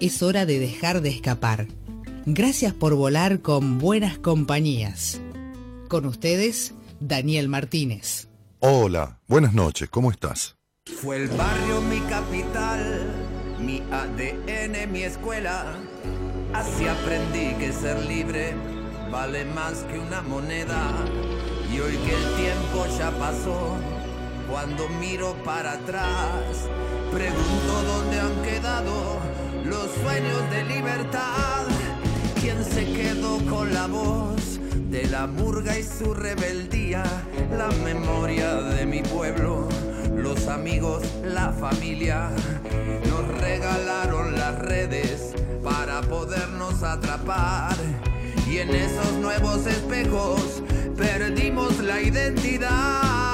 Es hora de dejar de escapar. Gracias por volar con buenas compañías. Con ustedes, Daniel Martínez. Hola, buenas noches, ¿cómo estás? Fue el barrio mi capital, mi ADN, mi escuela. Así aprendí que ser libre vale más que una moneda. Y hoy que el tiempo ya pasó, cuando miro para atrás, pregunto dónde han quedado los sueños de libertad. ¿Quién se quedó con la voz de la murga y su rebeldía? La memoria de mi pueblo, los amigos, la familia. Nos regalaron las redes para podernos atrapar. Y en esos nuevos espejos perdimos la identidad.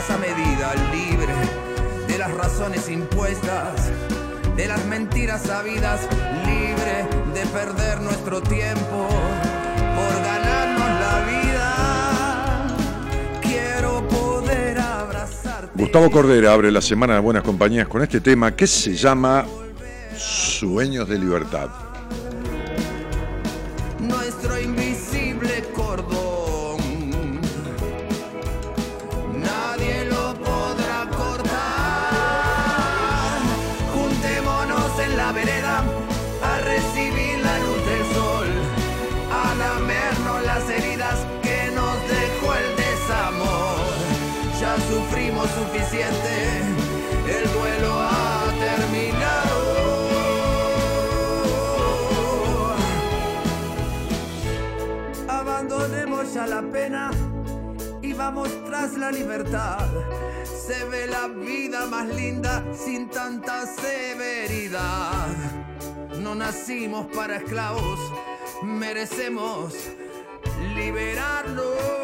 Sonrisas a medida, libre de las razones impuestas, de las mentiras sabidas, libre de perder nuestro tiempo por ganarnos la vida. Quiero poder abrazarte. Gustavo Cordera abre la semana de Buenas Compañías con este tema que se llama Sueños de Libertad. Vamos tras la libertad. Se ve la vida más linda sin tanta severidad. No nacimos para esclavos, merecemos liberarnos.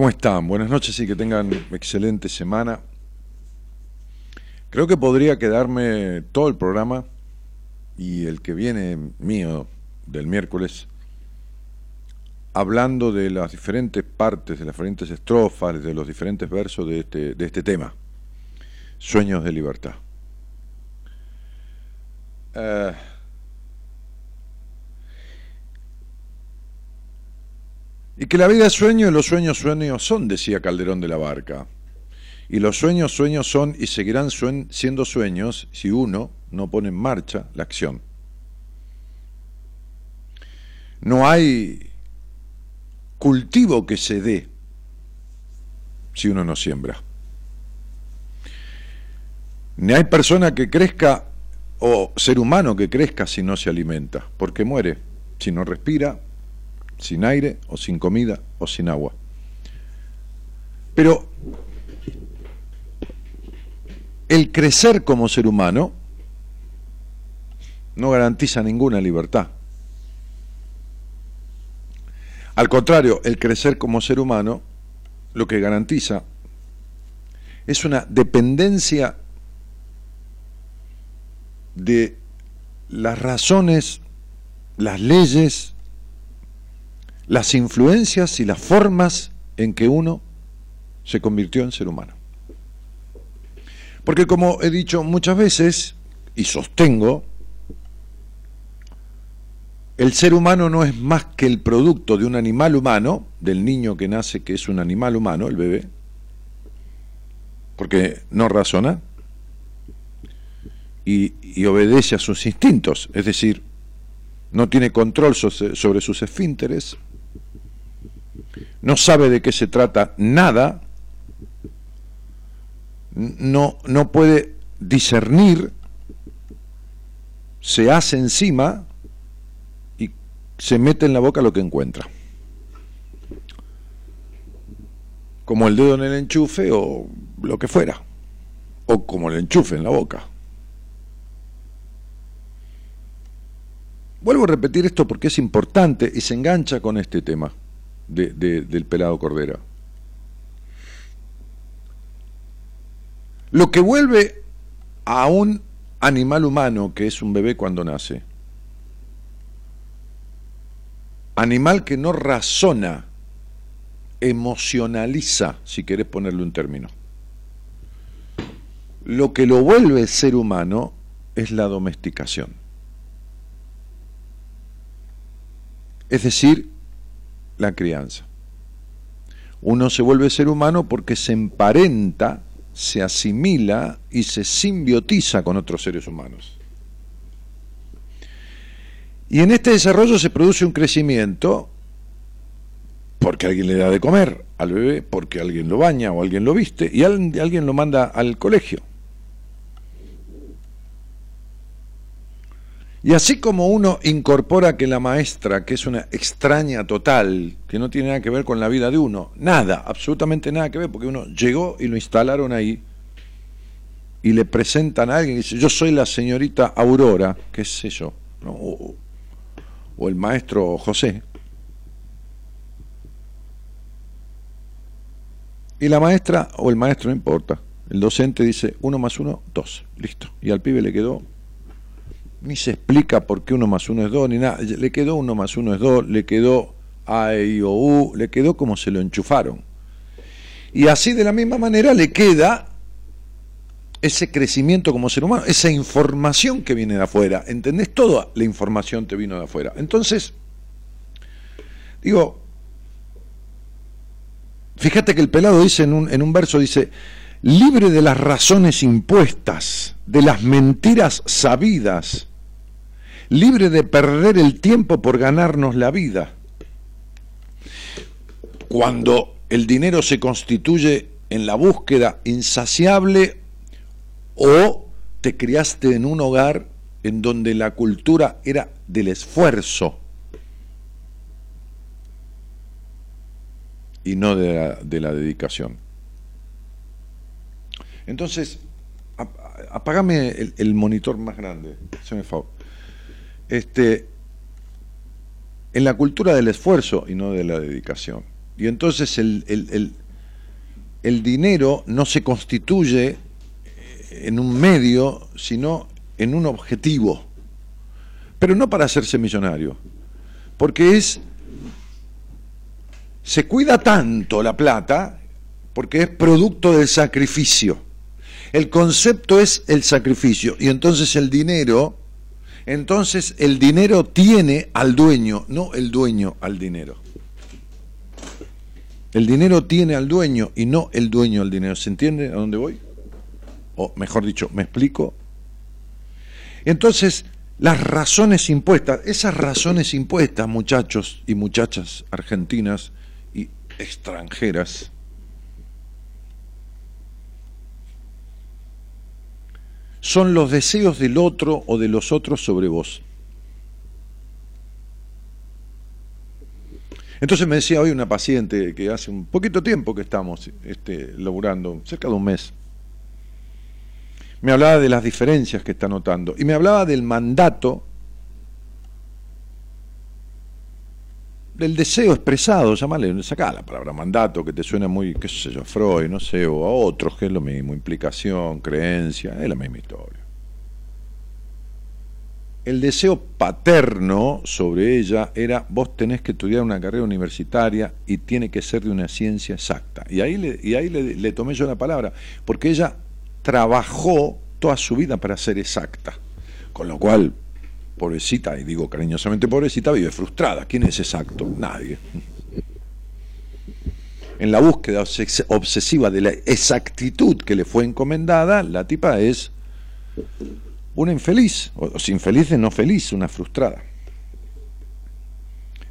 ¿Cómo están? Buenas noches y que tengan excelente semana. Creo que podría quedarme todo el programa y el que viene mío del miércoles hablando de las diferentes partes, de las diferentes estrofas, de los diferentes versos de este, de este tema, Sueños de Libertad. Uh, Y que la vida es sueño y los sueños sueños son, decía Calderón de la Barca. Y los sueños sueños son y seguirán siendo sueños si uno no pone en marcha la acción. No hay cultivo que se dé si uno no siembra. Ni hay persona que crezca o ser humano que crezca si no se alimenta, porque muere si no respira, sin aire o sin comida o sin agua. Pero el crecer como ser humano no garantiza ninguna libertad. Al contrario, el crecer como ser humano lo que garantiza es una dependencia de las razones, las leyes las influencias y las formas en que uno se convirtió en ser humano. Porque como he dicho muchas veces, y sostengo, el ser humano no es más que el producto de un animal humano, del niño que nace que es un animal humano, el bebé, porque no razona y, y obedece a sus instintos, es decir, no tiene control sobre sus esfínteres, no sabe de qué se trata nada, no, no puede discernir, se hace encima y se mete en la boca lo que encuentra. Como el dedo en el enchufe o lo que fuera, o como el enchufe en la boca. Vuelvo a repetir esto porque es importante y se engancha con este tema del pelado Cordera. Lo que vuelve a un animal humano, que es un bebé cuando nace, animal que no razona, emocionaliza, si querés ponerle un término. Lo que lo vuelve ser humano es la domesticación. Es decir, la crianza. Uno se vuelve ser humano porque se emparenta, se asimila y se simbiotiza con otros seres humanos. Y en este desarrollo se produce un crecimiento porque alguien le da de comer al bebé, porque alguien lo baña o alguien lo viste y alguien lo manda al colegio. Y así como uno incorpora que la maestra, que es una extraña total, que no tiene nada que ver con la vida de uno, nada, absolutamente nada que ver, porque uno llegó y lo instalaron ahí y le presentan a alguien y dice, yo soy la señorita Aurora, qué sé yo, o, o el maestro José. Y la maestra o el maestro no importa. El docente dice uno más uno, dos, listo. Y al pibe le quedó ni se explica por qué uno más uno es dos, ni nada. Le quedó uno más uno es dos, le quedó A, I, O, U, le quedó como se lo enchufaron. Y así de la misma manera le queda ese crecimiento como ser humano, esa información que viene de afuera. ¿Entendés? Toda la información te vino de afuera. Entonces, digo, fíjate que el pelado dice en un, en un verso, dice, libre de las razones impuestas, de las mentiras sabidas, libre de perder el tiempo por ganarnos la vida. Cuando el dinero se constituye en la búsqueda insaciable o te criaste en un hogar en donde la cultura era del esfuerzo y no de la, de la dedicación. Entonces, apagame el, monitor más grande, se favor este, en la cultura del esfuerzo y no de la dedicación. Y entonces el, el, el dinero no se constituye en un medio, sino en un objetivo. Pero no para hacerse millonario, porque es se cuida tanto la plata porque es producto del sacrificio. El concepto es el sacrificio y entonces el dinero, entonces el dinero tiene al dueño, no el dueño al dinero. El dinero tiene al dueño y no el dueño al dinero. ¿Se entiende a dónde voy? O mejor dicho, ¿me explico? Entonces, las razones impuestas, esas razones impuestas, muchachos y muchachas argentinas y extranjeras, son los deseos del otro o de los otros sobre vos. Entonces me decía hoy una paciente que hace un poquito tiempo que estamos este, laburando, cerca de un mes, me hablaba de las diferencias que está notando y me hablaba del mandato, del deseo expresado, llamale, sacá la palabra mandato que te suena muy, qué sé yo, Freud, no sé, o a otros, que es lo mismo, implicación, creencia, es la misma historia el deseo paterno sobre ella era vos tenés que estudiar una carrera universitaria y tiene que ser de una ciencia exacta. Y ahí le, y ahí le, tomé yo la palabra, porque ella trabajó toda su vida para ser exacta. Con lo cual, pobrecita, y digo cariñosamente pobrecita, vive frustrada. ¿Quién es exacto? Nadie. En la búsqueda obsesiva de la exactitud que le fue encomendada, la tipa es una infeliz, o sin infeliz no feliz, una frustrada.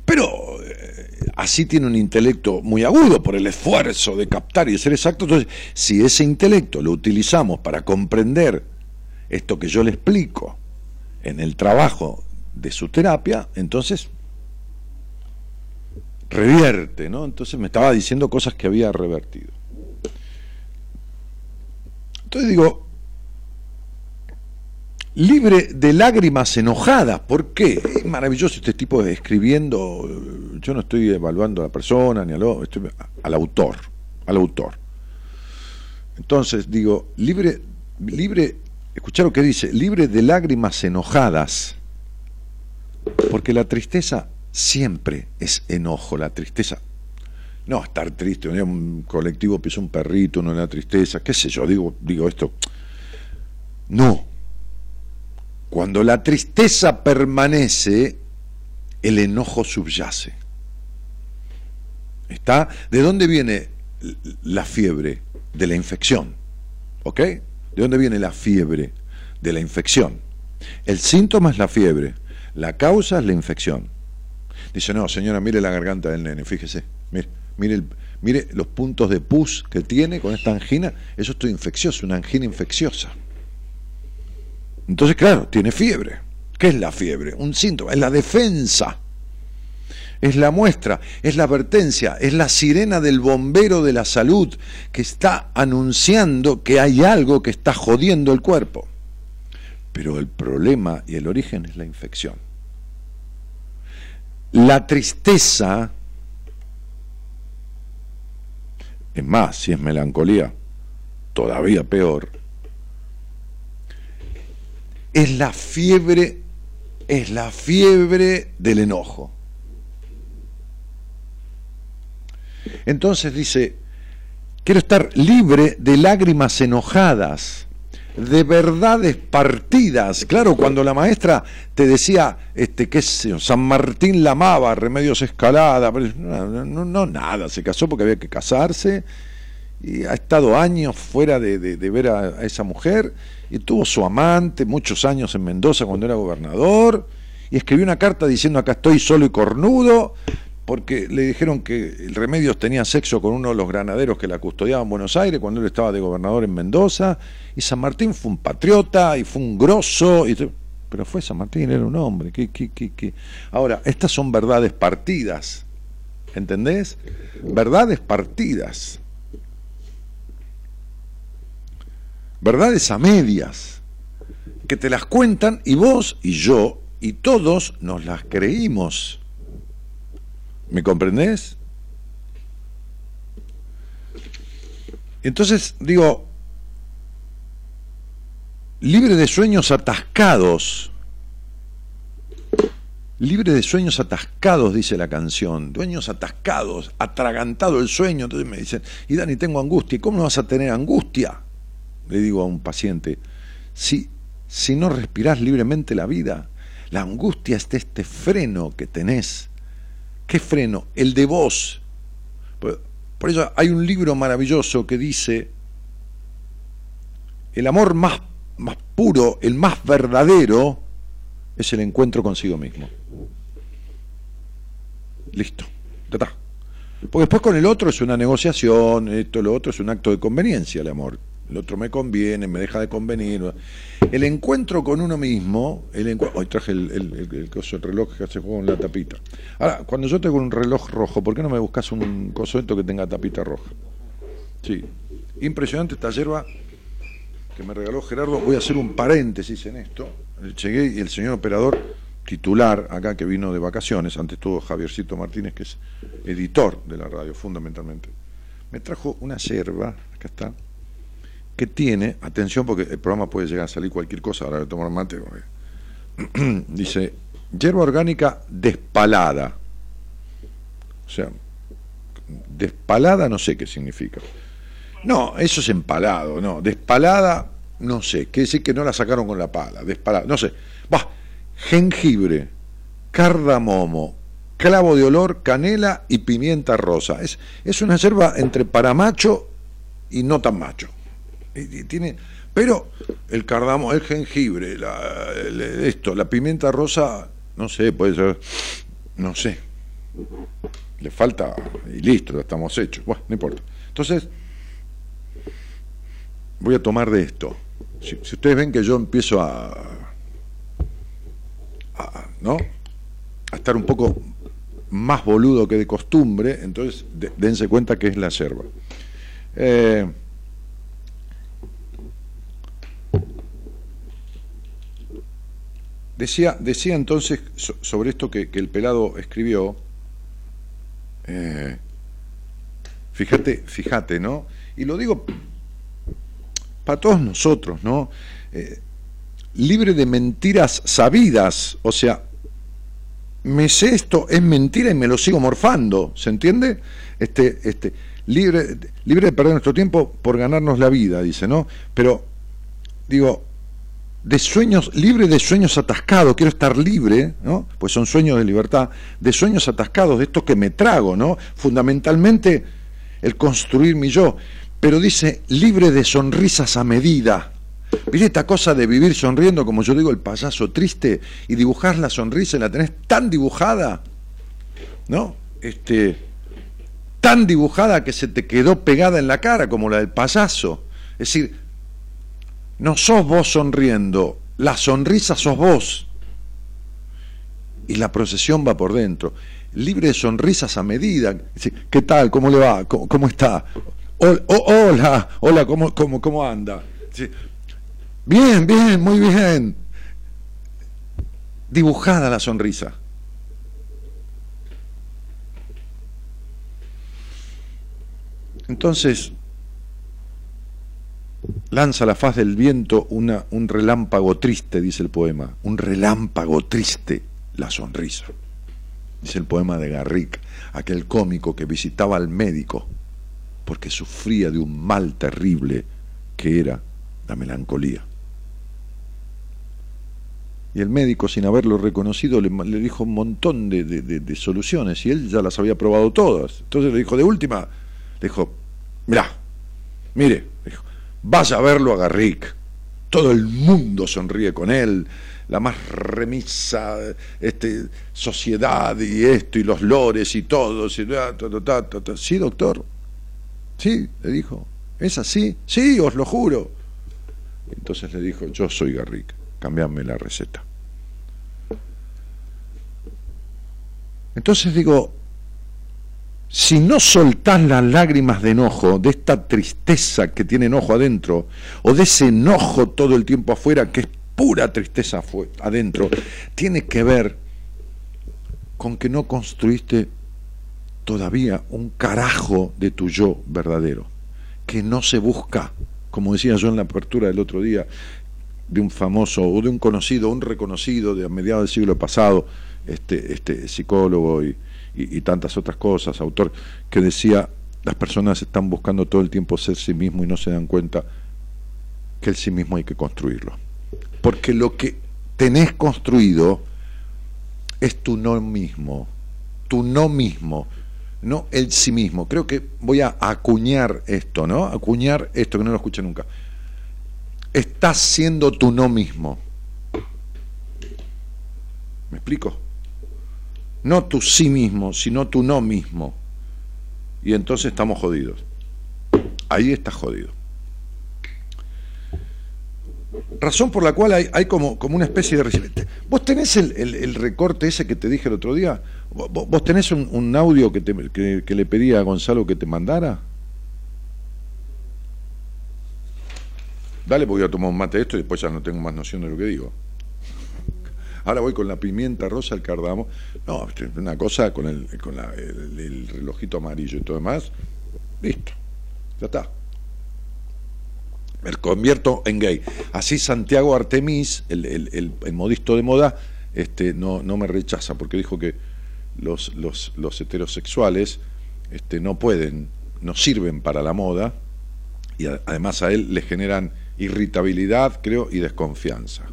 Pero eh, así tiene un intelecto muy agudo por el esfuerzo de captar y de ser exacto. Entonces, si ese intelecto lo utilizamos para comprender esto que yo le explico en el trabajo de su terapia, entonces revierte, ¿no? Entonces me estaba diciendo cosas que había revertido. Entonces digo, libre de lágrimas enojadas. ¿Por qué? Es maravilloso este tipo de escribiendo. Yo no estoy evaluando a la persona ni al, autor, al autor. Entonces digo, libre, libre, escuchar lo que dice, libre de lágrimas enojadas, porque la tristeza siempre es enojo, la tristeza. No, estar triste, un colectivo pisa un perrito, no la tristeza, qué sé yo, digo, digo esto. No, cuando la tristeza permanece, el enojo subyace. ¿Está? ¿De dónde viene la fiebre? De la infección. ¿Ok? ¿De dónde viene la fiebre? De la infección. El síntoma es la fiebre, la causa es la infección. Dice, no, señora, mire la garganta del nene, fíjese, mire, mire, mire los puntos de pus que tiene con esta angina, eso es infeccioso, una angina infecciosa. Entonces, claro, tiene fiebre. ¿Qué es la fiebre? Un síntoma, es la defensa. Es la muestra, es la advertencia, es la sirena del bombero de la salud que está anunciando que hay algo que está jodiendo el cuerpo. Pero el problema y el origen es la infección. La tristeza, es más, si es melancolía, todavía peor, es la fiebre, es la fiebre del enojo. Entonces dice, quiero estar libre de lágrimas enojadas, de verdades partidas. Claro, cuando la maestra te decía, este, qué San Martín la amaba, Remedios Escalada, no, no, no, nada, se casó porque había que casarse y ha estado años fuera de, ver a, esa mujer y tuvo su amante muchos años en Mendoza cuando era gobernador y escribió una carta diciendo acá estoy solo y cornudo porque le dijeron que el Remedios tenía sexo con uno de los granaderos que la custodiaban en Buenos Aires cuando él estaba de gobernador en Mendoza y San Martín fue un patriota y fue un grosso y pero fue San Martín era un hombre ¿qué, qué, qué, ahora estas son verdades partidas ¿entendés? verdades partidas verdades a medias, que te las cuentan y vos y yo y todos nos las creímos. ¿Me comprendés? Entonces, digo, libre de sueños atascados, libre de sueños atascados, dice la canción, dueños atascados, atragantado el sueño, entonces me dicen, y Dani, tengo angustia, ¿y cómo no vas a tener angustia? Le digo a un paciente, si, si no respirás libremente la vida, la angustia es este freno que tenés. ¿Qué freno? El de vos. Por eso hay un libro maravilloso que dice, el amor más, más puro, el más verdadero, es el encuentro consigo mismo. Listo. Porque después con el otro es una negociación, esto, lo otro es un acto de conveniencia, el amor. El otro me conviene, me deja de convenir. El encuentro con uno mismo, el hoy traje el, el, el, reloj que hace juego en la tapita. Ahora, cuando yo tengo un reloj rojo, ¿por qué no me buscas un coso que tenga tapita roja? Sí, impresionante esta hierba que me regaló Gerardo. Voy a hacer un paréntesis en esto. Llegué y el señor operador titular acá que vino de vacaciones, antes todo Javiercito Martínez, que es editor de la radio fundamentalmente, me trajo una yerba, acá está, que tiene, atención porque el programa puede llegar a salir cualquier cosa, ahora voy a tomar mate, dice, hierba orgánica despalada. O sea, despalada no sé qué significa. No, eso es empalado, no. Despalada, no sé. Quiere decir que no la sacaron con la pala. Despalada, no sé. Va, jengibre, cardamomo, clavo de olor, canela y pimienta rosa. Es, es una hierba entre para macho y no tan macho tiene, pero el cardamo, el jengibre, la, esto, la pimienta rosa, no sé, puede ser, no sé. Le falta y listo, ya estamos hechos. Bueno, no importa. Entonces, voy a tomar de esto. Si, ustedes ven que yo empiezo a, ¿no? a estar un poco más boludo que de costumbre, entonces dense cuenta que es la yerba. Eh, Decía, decía entonces sobre esto que, el pelado escribió, eh, fíjate, fíjate, ¿no? Y lo digo para todos nosotros, ¿no? Eh, libre de mentiras sabidas, o sea, me sé esto, es mentira y me lo sigo morfando, ¿se entiende? Este, este, libre, libre de perder nuestro tiempo por ganarnos la vida, dice, ¿no? Pero, digo, de sueños, libre de sueños atascados, quiero estar libre, ¿no? Pues son sueños de libertad, de sueños atascados, de esto que me trago, ¿no? Fundamentalmente el construir mi yo, pero dice libre de sonrisas a medida. ¿Viste esta cosa de vivir sonriendo, como yo digo, el payaso triste, y dibujar la sonrisa y la tenés tan dibujada, ¿no? Este, tan dibujada que se te quedó pegada en la cara, como la del payaso. Es decir, no sos vos sonriendo, la sonrisa sos vos. Y la procesión va por dentro, libre de sonrisas a medida. ¿Qué tal? ¿Cómo le va? ¿Cómo, está? hola, hola, ¿cómo, cómo, cómo anda? Bien, bien, muy bien. Dibujada la sonrisa. Entonces, lanza a la faz del viento un relámpago triste, dice el poema, un relámpago triste, la sonrisa. Dice el poema de Garrick, aquel cómico que visitaba al médico porque sufría de un mal terrible que era la melancolía. Y el médico, sin haberlo reconocido, le, dijo un montón de, de, soluciones y él ya las había probado todas. Entonces le dijo, de última, le dijo, mirá, mire, dijo, Vaya a verlo a Garrick. Todo el mundo sonríe con él. La más remisa este, sociedad y esto y los lores y todo. sí, doctor. Sí, le dijo. ¿Es así? Sí, os lo juro. Entonces le dijo, yo soy Garrick, cambiame la receta. Entonces digo, si no soltás las lágrimas de enojo, de esta tristeza que tiene enojo adentro, o de ese enojo todo el tiempo afuera, que es pura tristeza adentro, tiene que ver con que no construiste todavía un carajo de tu yo verdadero, que no se busca, como decía yo en la apertura del otro día, de un famoso o de un conocido, un reconocido de a mediados del siglo pasado, este, este psicólogo y, y, tantas otras cosas, autor, que decía, las personas están buscando todo el tiempo ser sí mismo y no se dan cuenta que el sí mismo hay que construirlo. Porque lo que tenés construido es tu no mismo, tu no mismo, no el sí mismo. Creo que voy a acuñar esto, ¿no? Acuñar esto que no lo escuché nunca. Estás siendo tu no mismo. ¿Me explico? No tu sí mismo, sino tu no mismo. Y entonces estamos jodidos. Ahí estás jodido. Razón por la cual hay, hay como, como, una especie de recipiente. ¿Vos tenés el, recorte ese que te dije el otro día? ¿Vos, tenés un, audio que, te, que, le pedí a Gonzalo que te mandara? Dale, voy a tomar un mate de esto y después ya no tengo más noción de lo que digo. Ahora voy con la pimienta rosa, el cardamo. No, una cosa con el, con el, relojito amarillo y todo demás. Listo. Ya está. Me convierto en gay. Así Santiago Artemis, el, modisto de moda, este, no, no me rechaza porque dijo que los, los, los heterosexuales este, no pueden, no sirven para la moda y además a él le generan irritabilidad, creo, y desconfianza.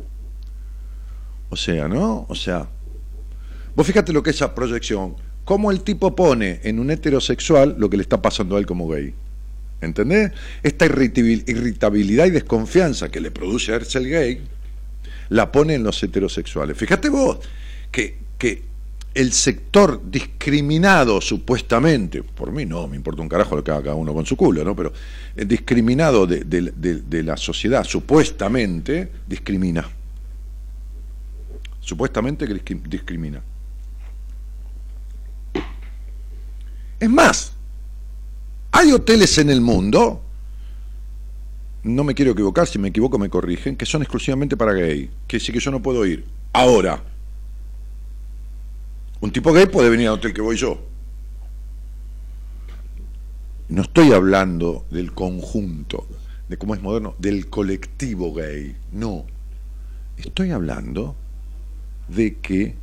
O sea, ¿no? O sea, vos fíjate lo que es esa proyección, cómo el tipo pone en un heterosexual lo que le está pasando a él como gay. ¿Entendés? Esta irritabilidad y desconfianza que le produce a el gay, la pone en los heterosexuales. Fíjate vos que, que el sector discriminado supuestamente, por mí no, me importa un carajo lo que haga cada uno con su culo, ¿no? Pero el discriminado de, de la sociedad supuestamente discrimina supuestamente que discrimina. Es más, hay hoteles en el mundo, no me quiero equivocar, si me equivoco me corrigen, que son exclusivamente para gay, que sí que yo no puedo ir. Ahora, un tipo gay puede venir al hotel que voy yo. No estoy hablando del conjunto, de cómo es moderno, del colectivo gay, no. Estoy hablando de que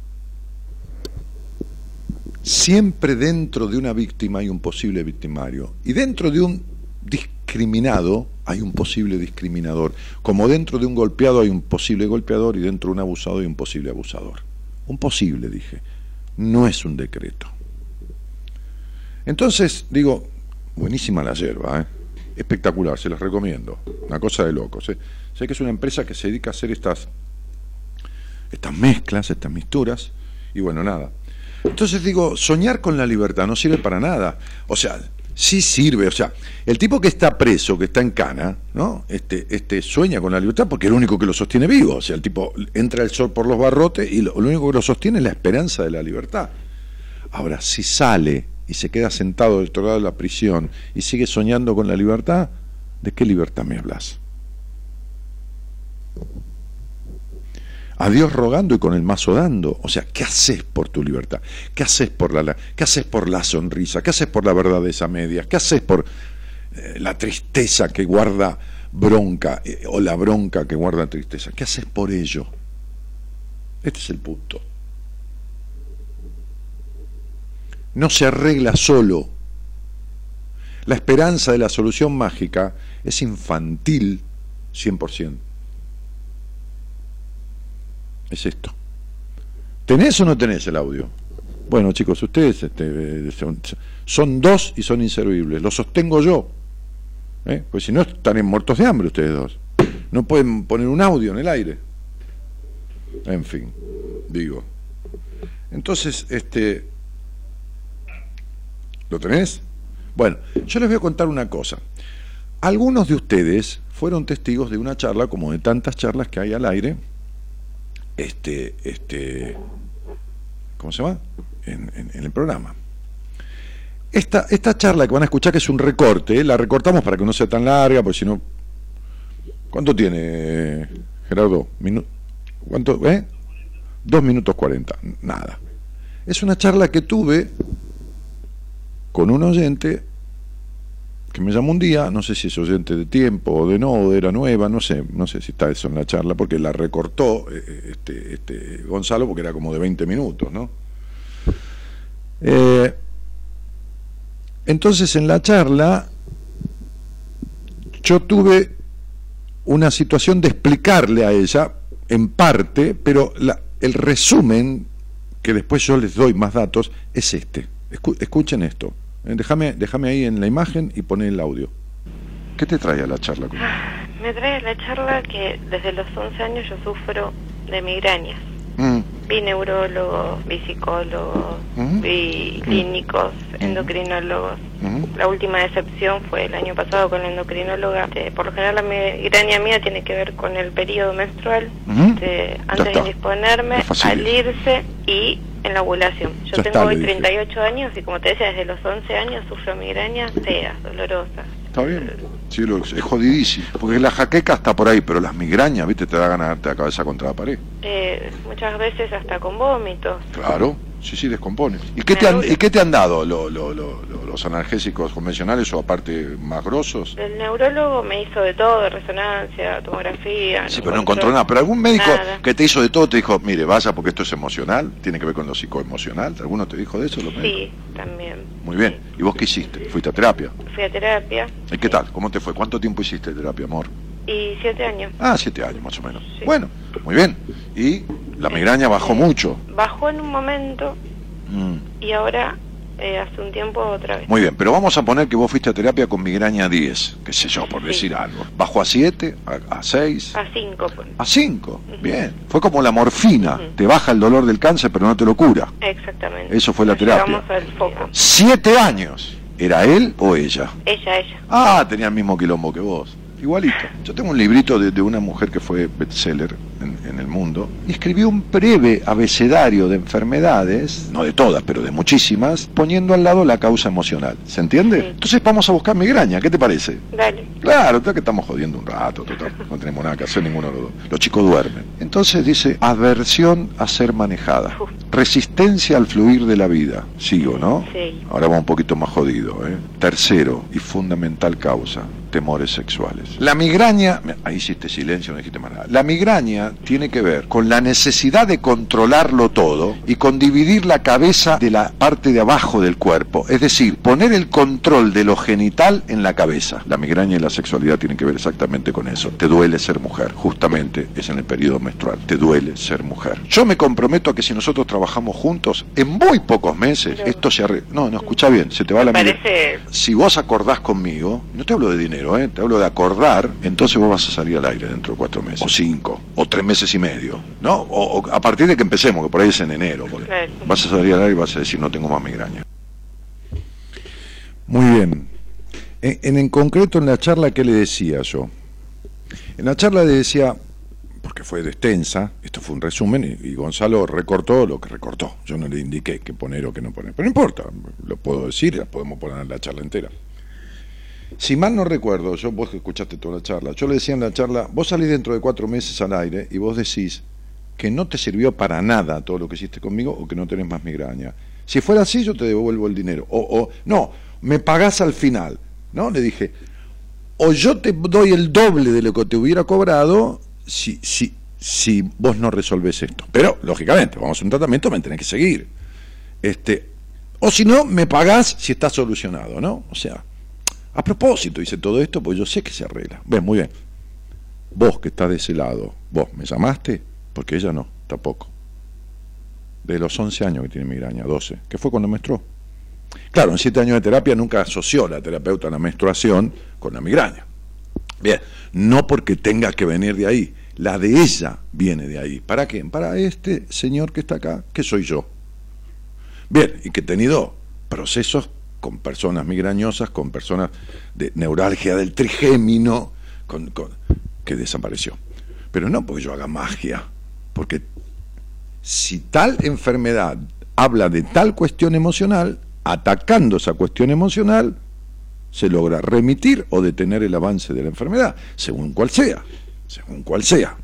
siempre dentro de una víctima hay un posible victimario y dentro de un discriminado hay un posible discriminador, como dentro de un golpeado hay un posible golpeador y dentro de un abusado hay un posible abusador. Un posible, dije, no es un decreto. Entonces, digo, buenísima la yerba, ¿eh? espectacular, se las recomiendo, una cosa de locos. ¿eh? Sé que es una empresa que se dedica a hacer estas estas mezclas, estas misturas, y bueno, nada. Entonces digo, soñar con la libertad no sirve para nada. O sea, sí sirve. O sea, el tipo que está preso, que está en cana, ¿no? Este, este sueña con la libertad porque es lo único que lo sostiene vivo. O sea, el tipo entra el sol por los barrotes y lo, lo único que lo sostiene es la esperanza de la libertad. Ahora, si sale y se queda sentado del otro lado de la prisión y sigue soñando con la libertad, ¿de qué libertad me hablas? A Dios rogando y con el mazo dando. O sea, ¿qué haces por tu libertad? ¿Qué haces por la, qué haces por la sonrisa? ¿Qué haces por la verdad de esa media? ¿Qué haces por eh, la tristeza que guarda bronca eh, o la bronca que guarda tristeza? ¿Qué haces por ello? Este es el punto. No se arregla solo. La esperanza de la solución mágica es infantil 100% es esto. ¿Tenés o no tenés el audio? Bueno, chicos, ustedes este, son, dos y son inservibles. Lo sostengo yo. ¿eh? Pues si no, están muertos de hambre ustedes dos. No pueden poner un audio en el aire. En fin, digo. Entonces, este. ¿Lo tenés? Bueno, yo les voy a contar una cosa. Algunos de ustedes fueron testigos de una charla, como de tantas charlas que hay al aire, este, este, ¿cómo se llama? En, el programa. Esta, esta charla que van a escuchar, que es un recorte, la recortamos para que no sea tan larga, porque si no. ¿Cuánto tiene, Gerardo? ¿Cuánto? ¿Eh? Dos minutos cuarenta. Nada. Es una charla que tuve con un oyente que me llamó un día, no sé si es oyente de tiempo o de no, de era nueva, no sé, no sé si está eso en la charla, porque la recortó eh, este, este, Gonzalo porque era como de 20 minutos, ¿no? Eh, entonces en la charla yo tuve una situación de explicarle a ella, en parte, pero el resumen, que después yo les doy más datos, es este. escuchen esto. Eh, déjame, déjame ahí en la imagen y poné el audio. ¿Qué te trae a la charla? Me trae a la charla que desde los 11 años yo sufro de migrañas. Mm. Vi neurólogos, vi psicólogos, vi clínicos, endocrinólogos. La última decepción fue el año pasado con la endocrinóloga. Este, por lo general la migraña mía tiene que ver con el periodo menstrual, este, antes de disponerme, al irse y en la ovulación. Yo tengo hoy 38 años y como te decía, desde los 11 años sufro migrañas feas, dolorosas. Está bien. Sí, es jodidísimo. Porque la jaqueca está por ahí, pero las migrañas, ¿viste? Te da ganas de darte la cabeza contra la pared. Eh, muchas veces hasta con vómitos. Claro. Sí, sí, descompone. ¿Y qué te han, ¿y qué te han dado los analgésicos convencionales o aparte más grosos? El neurólogo me hizo de todo, resonancia, tomografía. Sí, pero no encontró nada. Pero algún médico que te hizo de todo te dijo, mire, vaya porque esto es emocional, tiene que ver con lo psicoemocional. ¿Alguno te dijo de eso? sí, también. Muy bien. ¿Y vos qué hiciste? ¿Fuiste a terapia? Fui a terapia. ¿Y qué tal? ¿Cómo te fue? ¿Cuánto tiempo hiciste terapia, amor? Y siete años. Ah, siete años más o menos. Bueno, muy bien. ¿Y la migraña bajó mucho? Bajó en un momento mm. y ahora eh, hace un tiempo otra vez. Muy bien, pero vamos a poner que vos fuiste a terapia con migraña 10, qué sé yo, por decir algo. ¿Bajó a 7? ¿A 6? A 5. ¿A 5? Bien. Fue como la morfina, te baja el dolor del cáncer pero no te lo cura. Exactamente. Eso fue la terapia. Al foco. Siete años. ¿Era él o ella? Ella, ella. Ah, tenía el mismo quilombo que vos. Igualito. Yo tengo un librito de, una mujer que fue bestseller en, el mundo y escribió un breve abecedario de enfermedades, no de todas, pero de muchísimas, poniendo al lado la causa emocional. ¿Se entiende? Entonces vamos a buscar migraña, ¿qué te parece? Dale. Claro, que estamos jodiendo un rato, total, no tenemos nada que hacer ninguno de los dos. Los chicos duermen. Entonces dice, aversión a ser manejada, resistencia al fluir de la vida. Sigo, ¿no? Sí. Ahora va un poquito más jodido, ¿eh? Tercero y fundamental causa, temores sexuales. La migraña, ahí hiciste silencio, no dijiste más nada. La migraña tiene que ver con la necesidad de controlarlo todo y con dividir la cabeza de la parte de abajo del cuerpo, es decir, poner el control de lo genital en la cabeza. La migraña y la sexualidad tienen que ver exactamente con eso. Te duele ser mujer, justamente es en el periodo menstrual, te duele ser mujer. Yo me comprometo a que si nosotros trabajamos juntos, en muy pocos meses, esto se arregla. No, no, escucha bien, se te va la parece... Si vos acordás conmigo, no te hablo de dinero, ¿eh? te hablo de acordar, entonces vos vas a salir al aire dentro de cuatro meses, o cinco, o tres meses y medio, ¿no? O, a partir de que empecemos, que por ahí es en enero, vas a salir al aire y vas a decir, no tengo más migraña. Muy bien. En, en, concreto, en la charla, ¿qué le decía yo? En la charla le decía, porque fue extensa, esto fue un resumen, y, Gonzalo recortó lo que recortó. Yo no le indiqué qué poner o qué no poner. Pero no importa, lo puedo decir, podemos poner en la charla entera. Si mal no recuerdo, yo vos que escuchaste toda la charla, yo le decía en la charla, vos salís dentro de cuatro meses al aire y vos decís que no te sirvió para nada todo lo que hiciste conmigo o que no tenés más migraña. Si fuera así, yo te devuelvo el dinero. O, o no, me pagás al final. ¿No? Le dije, o yo te doy el doble de lo que te hubiera cobrado si, si, si vos no resolvés esto. Pero, lógicamente, vamos a un tratamiento, me tenés que seguir. Este, o si no, me pagás si está solucionado, ¿no? O sea, a propósito hice todo esto, pues yo sé que se arregla. Ves, muy bien. Vos que estás de ese lado, vos me llamaste, porque ella no, tampoco. De los 11 años que tiene migraña, 12, que fue cuando menstruó. Claro, en 7 años de terapia nunca asoció la terapeuta la menstruación con la migraña. Bien, no porque tenga que venir de ahí, la de ella viene de ahí. ¿Para quién? Para este señor que está acá, que soy yo. Bien, y que he tenido procesos con personas migrañosas, con personas de neuralgia del trigémino, con, que desapareció. Pero no porque yo haga magia, porque si tal enfermedad habla de tal cuestión emocional, atacando esa cuestión emocional, se logra remitir o detener el avance de la enfermedad, según cual sea, según cual sea.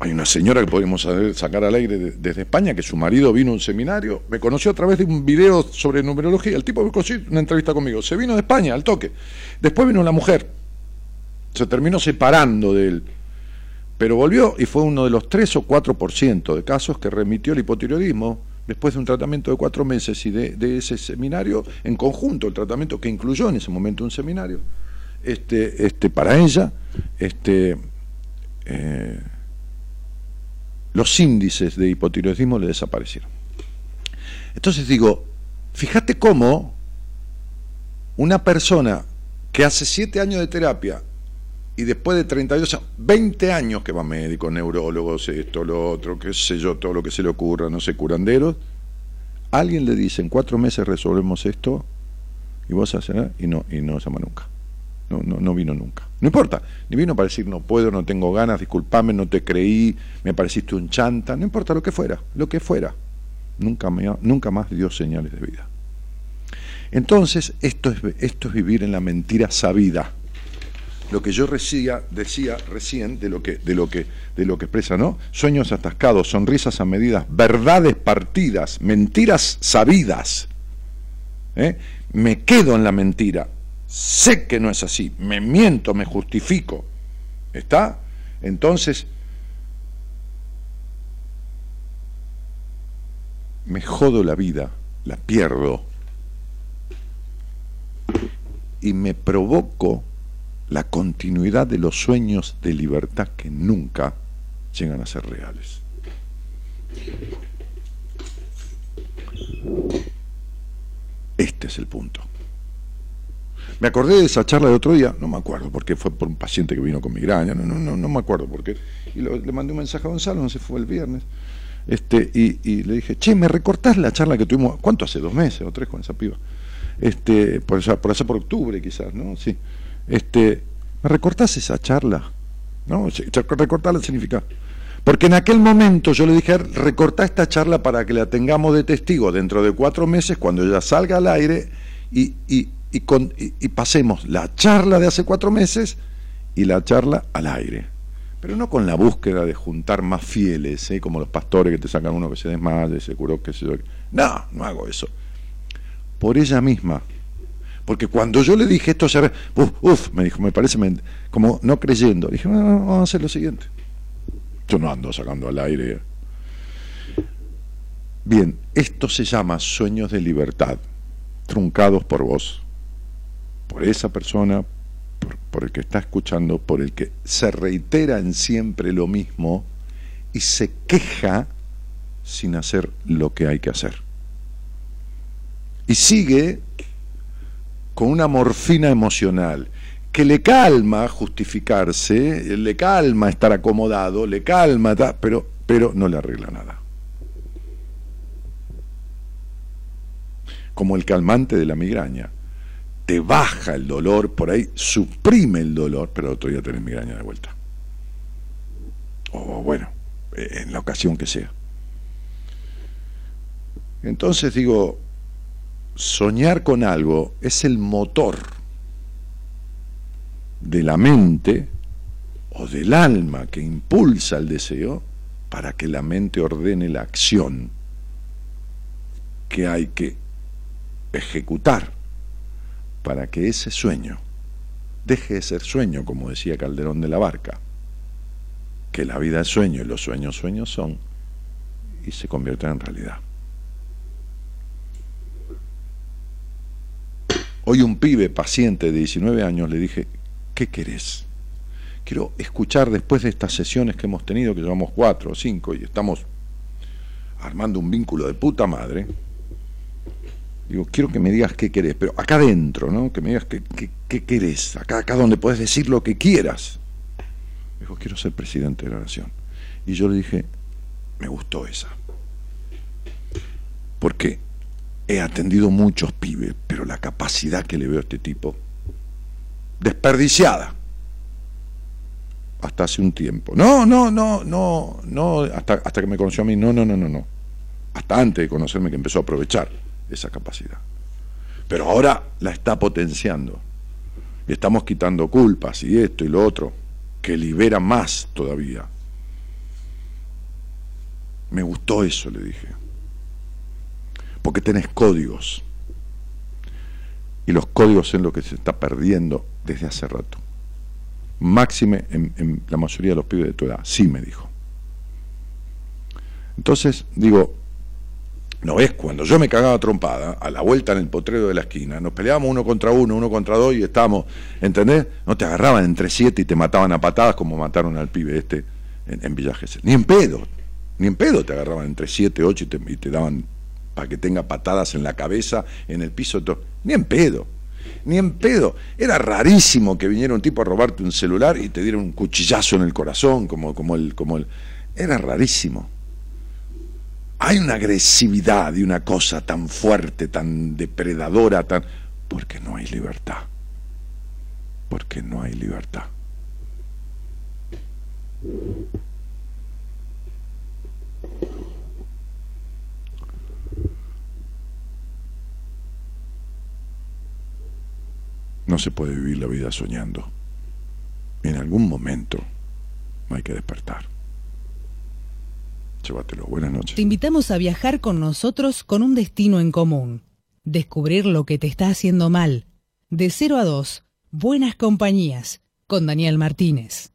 Hay una señora que podemos sacar al aire desde España, que su marido vino a un seminario, me conoció a través de un video sobre numerología, el tipo me conoció una entrevista conmigo, se vino de España al toque. Después vino la mujer, se terminó separando de él, pero volvió y fue uno de los 3 o 4% de casos que remitió el hipotiroidismo después de un tratamiento de cuatro meses y de, ese seminario, en conjunto, el tratamiento que incluyó en ese momento un seminario, este, este, para ella, este, eh, los índices de hipotiroidismo le desaparecieron. Entonces digo, fíjate cómo una persona que hace siete años de terapia y después de 32 20 años que va médico, neurólogos, esto, lo otro, qué sé yo, todo lo que se le ocurra, no sé, curanderos, alguien le dice, en cuatro meses resolvemos esto, y vos haces, ¿eh? y no, y no llama nunca. No, no, no vino nunca. No importa, ni vino para decir no puedo, no tengo ganas, disculpame, no te creí, me pareciste un chanta, no importa lo que fuera, lo que fuera. Nunca, me, nunca más dio señales de vida. Entonces, esto es, esto es vivir en la mentira sabida lo que yo decía, recién de lo que, de lo que, de lo que expresa, ¿no? Sueños atascados, sonrisas a medidas, verdades partidas, mentiras sabidas. ¿eh? Me quedo en la mentira. Sé que no es así. Me miento, me justifico. ¿Está? Entonces, me jodo la vida, la pierdo y me provoco la continuidad de los sueños de libertad que nunca llegan a ser reales. Este es el punto. Me acordé de esa charla de otro día, no me acuerdo porque fue por un paciente que vino con migraña, no, no, no, no me acuerdo por qué. Y le mandé un mensaje a Gonzalo, no sé, fue el viernes, este, y, le dije, che, ¿me recortás la charla que tuvimos? ¿Cuánto hace? ¿Dos meses o tres con esa piba? Este, por, por allá por octubre quizás, ¿no? Sí este, ¿me recortás esa charla? ¿No? Recortarla significa. Porque en aquel momento yo le dije, recortá esta charla para que la tengamos de testigo dentro de cuatro meses, cuando ella salga al aire, y, y, y, pasemos la charla de hace cuatro meses y la charla al aire. Pero no con la búsqueda de juntar más fieles, ¿eh? como los pastores que te sacan uno que se desmaya, se curó, que se... No, no hago eso. Por ella misma, porque cuando yo le dije esto, se uf, uf, me dijo, me parece como no creyendo. Dije, vamos a hacer lo siguiente. Yo no ando sacando al aire. Bien, esto se llama sueños de libertad, truncados por vos, por esa persona, por, el que está escuchando, por el que se reitera en siempre lo mismo y se queja sin hacer lo que hay que hacer. Y sigue con una morfina emocional que le calma justificarse, le calma estar acomodado, le calma, pero, pero no le arregla nada. Como el calmante de la migraña. Te baja el dolor, por ahí suprime el dolor, pero otro día tenés migraña de vuelta. O bueno, en la ocasión que sea. Entonces digo, soñar con algo es el motor de la mente o del alma que impulsa el deseo para que la mente ordene la acción que hay que ejecutar para que ese sueño deje de ser sueño, como decía Calderón de la Barca, que la vida es sueño y los sueños sueños son, y se convierta en realidad. Hoy un pibe paciente de 19 años le dije, ¿qué querés? Quiero escuchar después de estas sesiones que hemos tenido, que llevamos cuatro o cinco y estamos armando un vínculo de puta madre. Digo, quiero que me digas qué querés, pero acá adentro, ¿no? Que me digas qué, qué, querés, acá, acá donde puedes decir lo que quieras. Dijo, quiero ser presidente de la nación. Y yo le dije, me gustó esa. Porque he atendido muchos pibes, pero la capacidad que le veo a este tipo, desperdiciada, hasta hace un tiempo. No, no, no, no, no, hasta, hasta que me conoció a mí, no, no, no, no, no. Hasta antes de conocerme que empezó a aprovechar esa capacidad. Pero ahora la está potenciando. Y estamos quitando culpas y esto y lo otro, que libera más todavía. Me gustó eso, le dije. Porque tenés códigos. Y los códigos son lo que se está perdiendo desde hace rato. Máxime en, en la mayoría de los pibes de tu edad. Sí, me dijo. Entonces, digo, ¿no ves? Cuando yo me cagaba trompada, a la vuelta en el potrero de la esquina, nos peleábamos uno contra uno, uno contra dos y estábamos, ¿entendés? No te agarraban entre siete y te mataban a patadas como mataron al pibe este en, en Villa Ni en pedo, ni en pedo te agarraban entre siete, ocho y te, y te daban para que tenga patadas en la cabeza, en el piso, todo. ni en pedo. Ni en pedo. Era rarísimo que viniera un tipo a robarte un celular y te diera un cuchillazo en el corazón, como, como el, como el. Era rarísimo hay una agresividad y una cosa tan fuerte, tan depredadora, tan... porque no hay libertad. Porque no hay libertad. No se puede vivir la vida soñando. En algún momento hay que despertar. Buenas noches. Te invitamos a viajar con nosotros con un destino en común. Descubrir lo que te está haciendo mal. De 0 a 2, Buenas Compañías, con Daniel Martínez.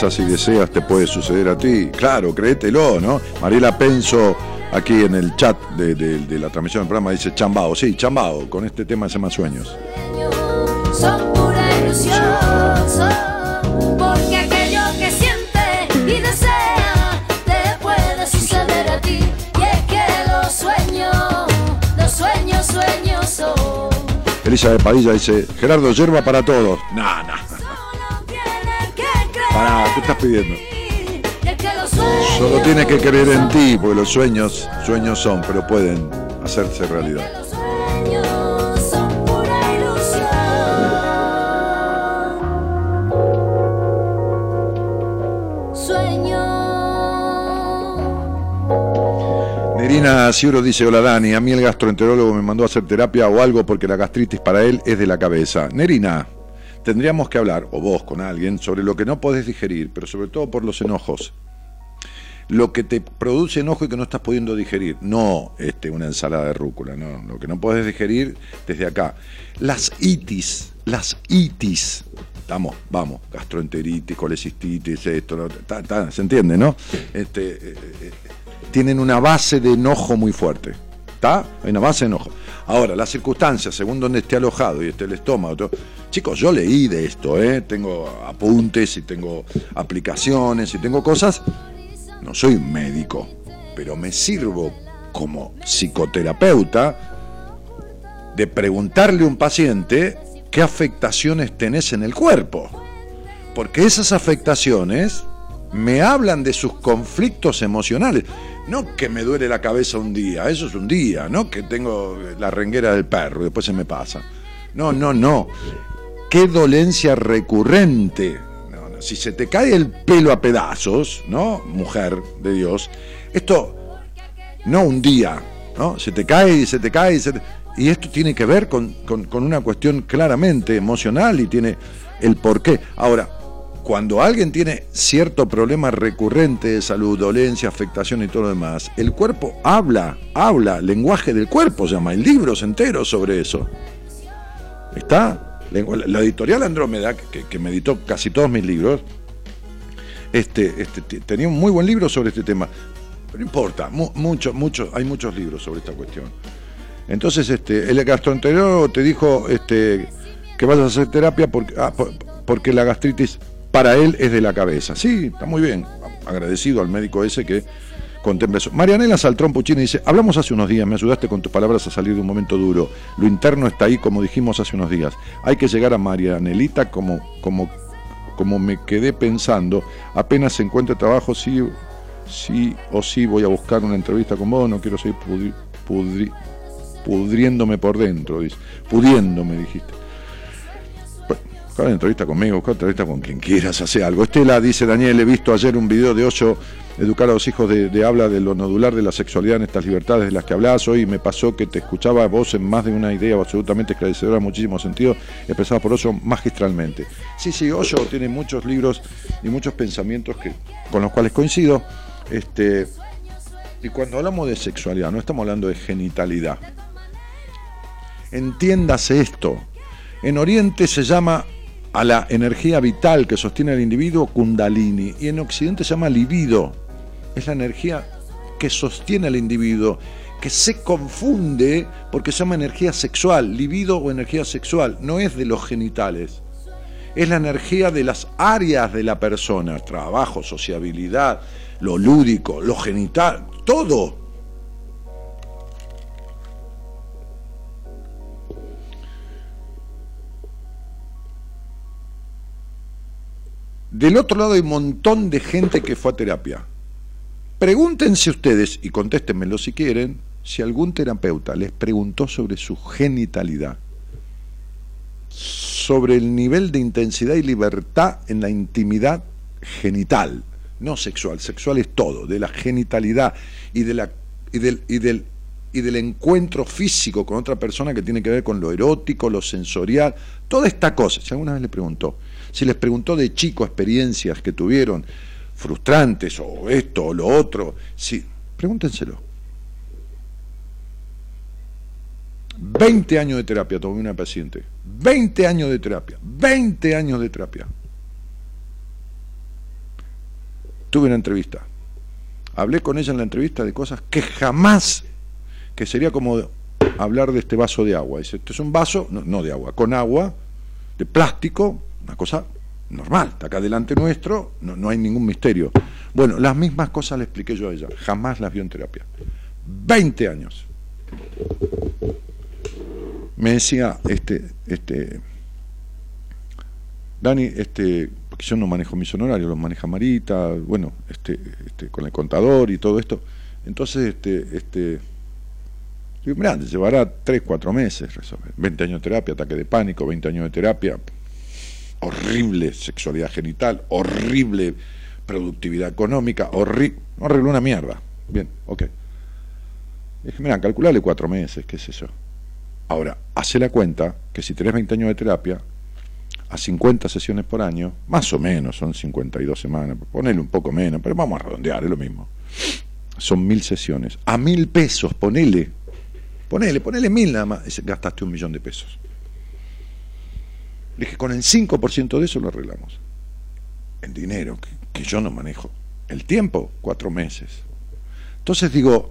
Piensas y deseas te puede suceder a ti. Claro, créetelo, ¿no? Mariela Penso, aquí en el chat de, la transmisión del programa, dice chambao. Sí, chambao, con este tema se llama sueños. Son pura ilusión, porque aquello que siente y desea te puede suceder a ti. Y es que los sueños, los sueños, sueños son. Elisa de Padilla dice, Gerardo, yerba para todos. No, no. ¿qué estás Solo tienes que creer en ti, porque los sueños, sueños son, pero pueden hacerse realidad. Nerina Ciuro dice, hola Dani, a mí el gastroenterólogo me mandó a hacer terapia o algo porque la gastritis para él es de la cabeza. Nerina, tendríamos que hablar, o vos con alguien, sobre lo que no podés digerir, pero sobre todo por los enojos. Lo que te produce enojo y que no estás pudiendo digerir, no este, una ensalada de rúcula, no, lo que no podés digerir desde acá. Las itis, las itis, estamos, vamos, gastroenteritis, colecistitis, esto, se entiende, ¿no? Este, eh, eh, tienen una base de enojo muy fuerte. ¿Está? Hay una base de enojo. Ahora, las circunstancias, según donde esté alojado y esté el estómago. Chicos, yo leí de esto, ¿eh? Tengo apuntes y tengo aplicaciones y tengo cosas. No soy médico, pero me sirvo como psicoterapeuta de preguntarle a un paciente qué afectaciones tenés en el cuerpo. Porque esas afectaciones me hablan de sus conflictos emocionales. No que me duele la cabeza un día, eso es un día, no que tengo la renguera del perro y después se me pasa. No, no, no. Qué dolencia recurrente. si se te cae el pelo a pedazos, ¿no? Mujer de Dios, esto no un día, ¿no? Se te cae y se te cae y se Y esto tiene que ver con, con una cuestión claramente emocional y tiene el porqué. Ahora, cuando alguien tiene cierto problema recurrente de salud, dolencia, afectación y todo lo demás, el cuerpo habla, habla, lenguaje del cuerpo se llama, hay libros enteros sobre eso. ¿Está? La editorial Andrómeda, que, me editó casi todos mis libros, este, este, tenía un muy buen libro sobre este tema. No importa, mucho, mucho, hay muchos libros sobre esta cuestión. Entonces, este, el gastroenterólogo te dijo este, que vas a hacer terapia porque, ah, porque la gastritis para él es de la cabeza. Sí, está muy bien. Agradecido al médico ese que contempla eso. Marianela Saltrón Puccini dice, hablamos hace unos días, me ayudaste con tus palabras a salir de un momento duro. Lo interno está ahí, como dijimos hace unos días. Hay que llegar a Marianelita como, como, como me quedé pensando. Apenas se encuentre trabajo, sí, sí o sí voy a buscar una entrevista con vos, no quiero seguir pudriéndome por dentro, dice. Pudiéndome, dijiste entrevista conmigo, buscar entrevista con quien quieras, hace algo. Estela dice, Daniel, he visto ayer un video de Ocho educar a los hijos de, habla de lo nodular de la sexualidad en estas libertades de las que hablas. Hoy me pasó que te escuchaba vos en más de una idea absolutamente esclarecedora en muchísimos sentidos, expresada por Ocho magistralmente. Sí, sí, Ocho tiene muchos libros y muchos pensamientos que, con los cuales coincido. Este, y cuando hablamos de sexualidad, no estamos hablando de genitalidad. Entiéndase esto. En Oriente se llama a la energía vital que sostiene al individuo kundalini y en Occidente se llama libido. Es la energía que sostiene al individuo, que se confunde porque se llama energía sexual, libido o energía sexual, no es de los genitales. Es la energía de las áreas de la persona, trabajo, sociabilidad, lo lúdico, lo genital, todo. Del otro lado hay un montón de gente que fue a terapia. Pregúntense ustedes, y contéstenmelo si quieren, si algún terapeuta les preguntó sobre su genitalidad, sobre el nivel de intensidad y libertad en la intimidad genital, no sexual, sexual es todo, de la genitalidad y, del, del encuentro físico con otra persona que tiene que ver con lo erótico, lo sensorial, toda esta cosa. Si alguna vez le preguntó, si les preguntó de chico experiencias que tuvieron frustrantes o esto o lo otro, sí, pregúntenselo. 20 años de terapia tomé una paciente. 20 años de terapia. 20 años de terapia. Tuve una entrevista. Hablé con ella en la entrevista de cosas que jamás, que sería como hablar de este vaso de agua. Dice, este es un vaso, no de agua, con agua, de plástico, una cosa normal, está acá delante nuestro, no, no hay ningún misterio. Bueno, las mismas cosas le expliqué yo a ella, jamás las vio en terapia. 20 años. Me decía, este, este, Dani, este, porque yo no manejo mis honorarios, los maneja Marita, bueno, este, este, con el contador y todo esto. Entonces, este, este, mira, llevará 3, 4 meses resolver. 20 años de terapia, ataque de pánico, 20 años de terapia, horrible sexualidad genital, horrible productividad económica, horrible, una mierda. Bien, ok. Dije, mira, calculale cuatro meses, qué es eso. Ahora, hace la cuenta que si tenés 20 años de terapia, a 50 sesiones por año, más o menos, son 52 semanas, ponele un poco menos, pero vamos a redondear, es lo mismo. Son mil sesiones. A mil pesos, ponele. Ponele, ponele mil nada más, gastaste un millón de pesos. Le dije, con el 5% de eso lo arreglamos. El dinero, que, yo no manejo. El tiempo, cuatro meses. Entonces digo,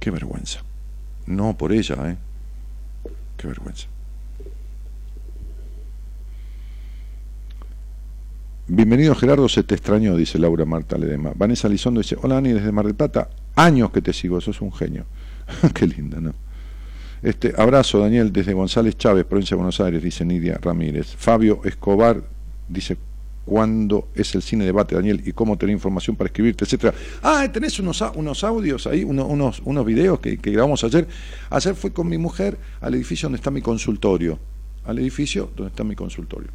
Qué vergüenza. No por ella, ¿eh? Qué vergüenza. Bienvenido Gerardo, se te extrañó, dice Laura Marta Ledema. Vanessa Lizondo dice, hola Ani, desde Mar del Plata, años que te sigo, sos un genio. Qué linda, ¿no? Este, abrazo, Daniel, desde González Chávez, provincia de Buenos Aires, dice Nidia Ramírez. Fabio Escobar dice, ¿cuándo es el cine debate, Daniel? ¿Y cómo tener información para escribirte, etcétera? Ah, tenés unos, unos audios ahí, unos, unos videos que, que grabamos ayer. Ayer fui con mi mujer al edificio donde está mi consultorio. Al edificio donde está mi consultorio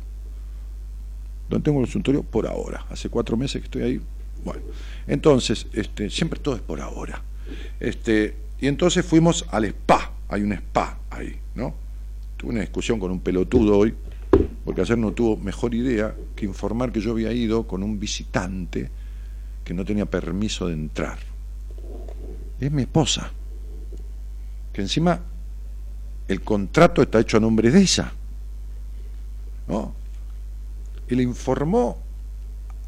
donde tengo el consultorio por ahora. Hace cuatro meses que estoy ahí. Bueno, entonces, este, siempre todo es por ahora. Este, y entonces fuimos al spa, hay un spa ahí, ¿no? Tuve una discusión con un pelotudo hoy, porque ayer no tuvo mejor idea que informar que yo había ido con un visitante que no tenía permiso de entrar. Es mi esposa, que encima el contrato está hecho a nombre de ella. ¿No? y le informó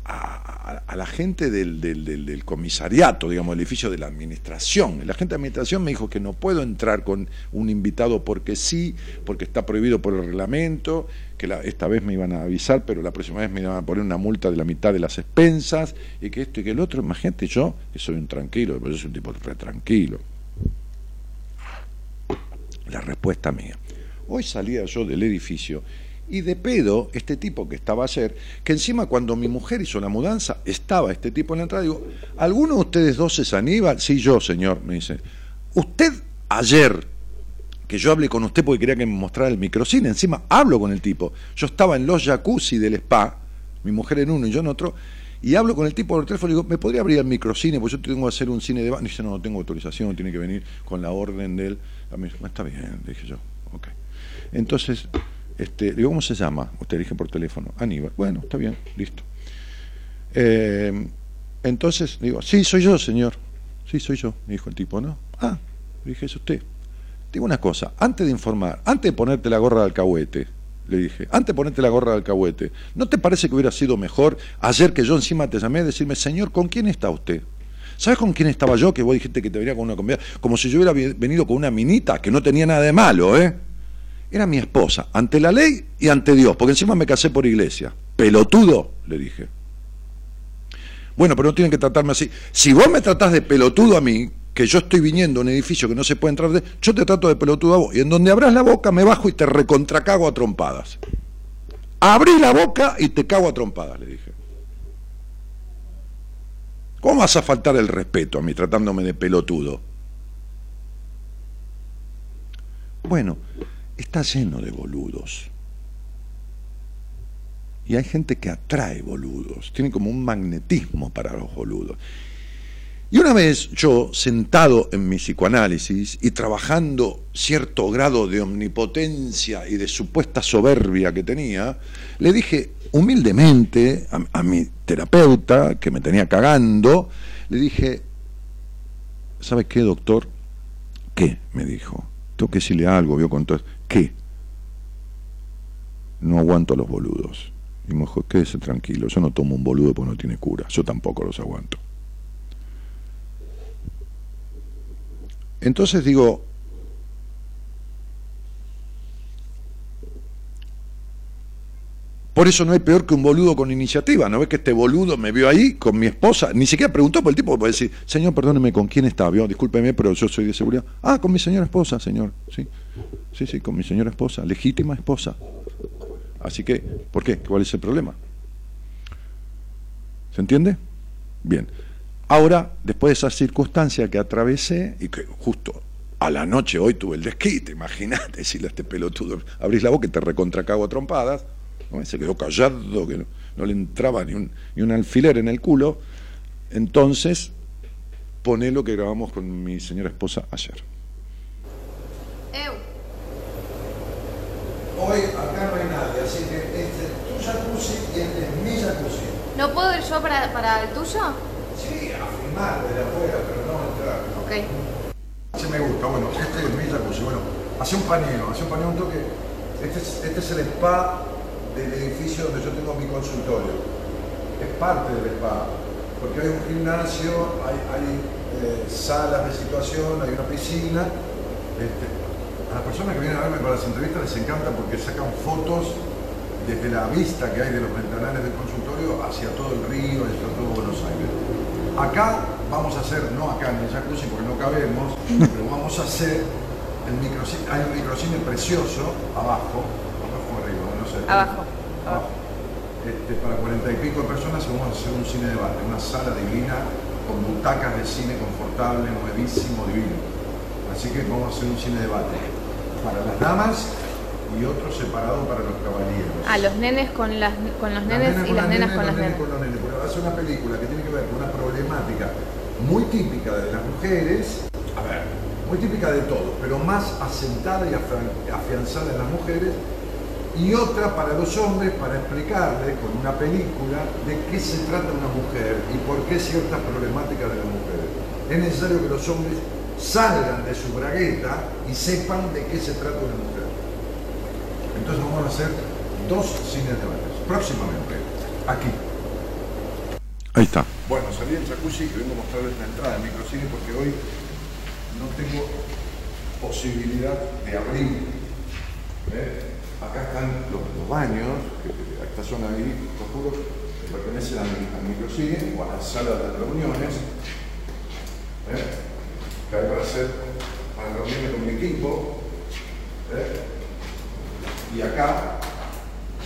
a, la gente del, comisariato, digamos, el edificio de la administración. La gente de administración me dijo que no puedo entrar con un invitado porque sí, porque está prohibido por el reglamento, que esta vez me iban a avisar, pero la próxima vez me iban a poner una multa de la mitad de las expensas, y que esto y que el otro. Imagínate yo, que soy un tranquilo, pero yo soy un tipo re tranquilo. La respuesta mía. Hoy salía yo del edificio y de pedo, este tipo que estaba ayer, que encima cuando mi mujer hizo la mudanza, estaba este tipo en la entrada, digo, ¿alguno de ustedes dos es Aníbal? Sí, yo, señor, me dice. Usted ayer, que yo hablé con usted porque quería que me mostrara el microcine, encima hablo con el tipo. Yo estaba en los jacuzzi del spa, mi mujer en uno y yo en otro, y hablo con el tipo por el teléfono y digo, ¿me podría abrir el microcine? Pues yo tengo que hacer un cine de... Y dice, no, no tengo autorización, tiene que venir con la orden del... Está bien, dije yo, ok. Entonces este, digo, ¿cómo se llama? Usted dije por teléfono, Aníbal. Bueno, está bien, listo. Eh, entonces digo, sí, soy yo, señor. Sí, soy yo, me dijo el tipo, ¿no? Ah, dije, es usted. Digo una cosa, antes de informar, antes de ponerte la gorra de alcahuete, le dije, antes de ponerte la gorra de alcahuete, ¿no te parece que hubiera sido mejor ayer que yo encima te llamé decirme, señor, ¿con quién está usted? ¿Sabes con quién estaba yo? Que vos dijiste que te venía con una comida, como si yo hubiera venido con una minita, que no tenía nada de malo, ¿eh? Era mi esposa, ante la ley y ante Dios, porque encima me casé por iglesia. Pelotudo, le dije. Bueno, pero no tienen que tratarme así. Si vos me tratás de pelotudo a mí, que yo estoy viniendo a un edificio que no se puede entrar yo te trato de pelotudo a vos. Y en donde abras la boca me bajo y te recontracago a trompadas. Abrí la boca y te cago a trompadas, le dije. ¿Cómo vas a faltar el respeto a mí tratándome de pelotudo? Bueno, está lleno de boludos. Y hay gente que atrae boludos, tiene como un magnetismo para los boludos. Y una vez yo, sentado en mi psicoanálisis y trabajando cierto grado de omnipotencia y de supuesta soberbia que tenía, le dije humildemente a, mi terapeuta, que me tenía cagando, le dije, ¿sabe qué, doctor? ¿Qué? me dijo. Tengo que decirle algo, vio con todo ¿Qué? No aguanto a los boludos. Y me dijo, quédese tranquilo, yo no tomo un boludo porque no tiene cura, yo tampoco los aguanto. Entonces digo, Por eso no hay peor que un boludo con iniciativa. ¿No ves que este boludo me vio ahí con mi esposa? Ni siquiera preguntó por el tipo, puede decir, señor, perdóneme, ¿con quién está? ¿Vio? Discúlpeme, pero yo soy de seguridad. Ah, con mi señora esposa, señor. Sí, sí, sí, con mi señora esposa, legítima esposa. Así que, ¿por qué? ¿Cuál es el problema? ¿Se entiende? Bien. Ahora, después de esa circunstancia que atravesé y que justo a la noche hoy tuve el desquite, imagínate, decirle a este pelotudo, abrís la boca y te recontracago a trompadas se quedó callado, que no, le entraba ni un, ni un alfiler en el culo. Entonces, pone lo que grabamos con mi señora esposa ayer. Hoy acá no hay nadie, así que este es tu jacuzzi y este es mi jacuzzi. ¿No puedo ir yo para, para el tuyo? Sí, a filmar desde afuera, pero no entrar. Ok. Sí me gusta, bueno, este es mi jacuzzi. Bueno, hace un paneo, hace un paneo, un toque. Este es, este es el spa del edificio donde yo tengo mi consultorio. Es parte del spa, porque hay un gimnasio, hay, eh, salas de situación, hay una piscina. Este, a las personas que vienen a verme para las entrevistas les encanta porque sacan fotos desde la vista que hay de los ventanales del consultorio hacia todo el río, hacia todo Buenos Aires. Acá vamos a hacer, no acá en el jacuzzi porque no cabemos, pero vamos a hacer el microcine, hay un microcine precioso abajo, abajo arriba, no sé. Abajo. abajo. Este, para cuarenta y pico de personas vamos a hacer un cine debate, una sala divina con butacas de cine confortable, nuevísimo, divino. Así que vamos a hacer un cine debate para las damas y otro separado para los caballeros. Ah, los nenes con, las, con los nenes y las nenas con las nenas. con los nenes, a ser una película que tiene que ver con una problemática muy típica de las mujeres, a ver, muy típica de todos, pero más asentada y afian- afianzada en las mujeres, y otra para los hombres para explicarle con una película de qué se trata una mujer y por qué ciertas problemáticas de las mujeres. Es necesario que los hombres salgan de su bragueta y sepan de qué se trata una mujer. Entonces vamos a hacer dos cines de debates próximamente, aquí. Ahí está. Bueno, salí del jacuzzi y vengo a mostrarles la entrada del microcine porque hoy no tengo posibilidad de abrir. ¿eh? Acá están los, los baños, que, que esta zona ahí, te juro, que pertenece al, al microcine o a la sala de reuniones. ¿eh? Que hay para hacer, para reunirme con mi equipo. ¿eh? Y acá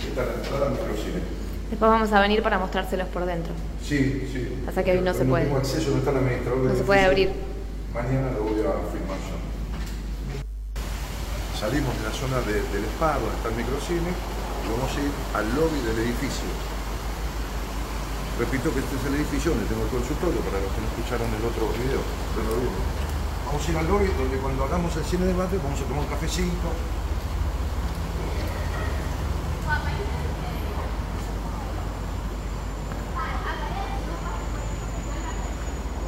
está la entrada al microcine. Después vamos a venir para mostrárselos por dentro. Sí, sí. Pasa que hoy no se puede. tengo acceso, no No se puede abrir. Mañana lo voy a filmar yo. Salimos de la zona de- del spa, donde está el microcine, y vamos a ir al lobby del edificio. Repito que este es el edificio donde tengo el consultorio, para los que no escucharon el otro video. pero vieron. Vamos a ir al lobby donde cuando hagamos el cine de debate vamos a tomar un cafecito.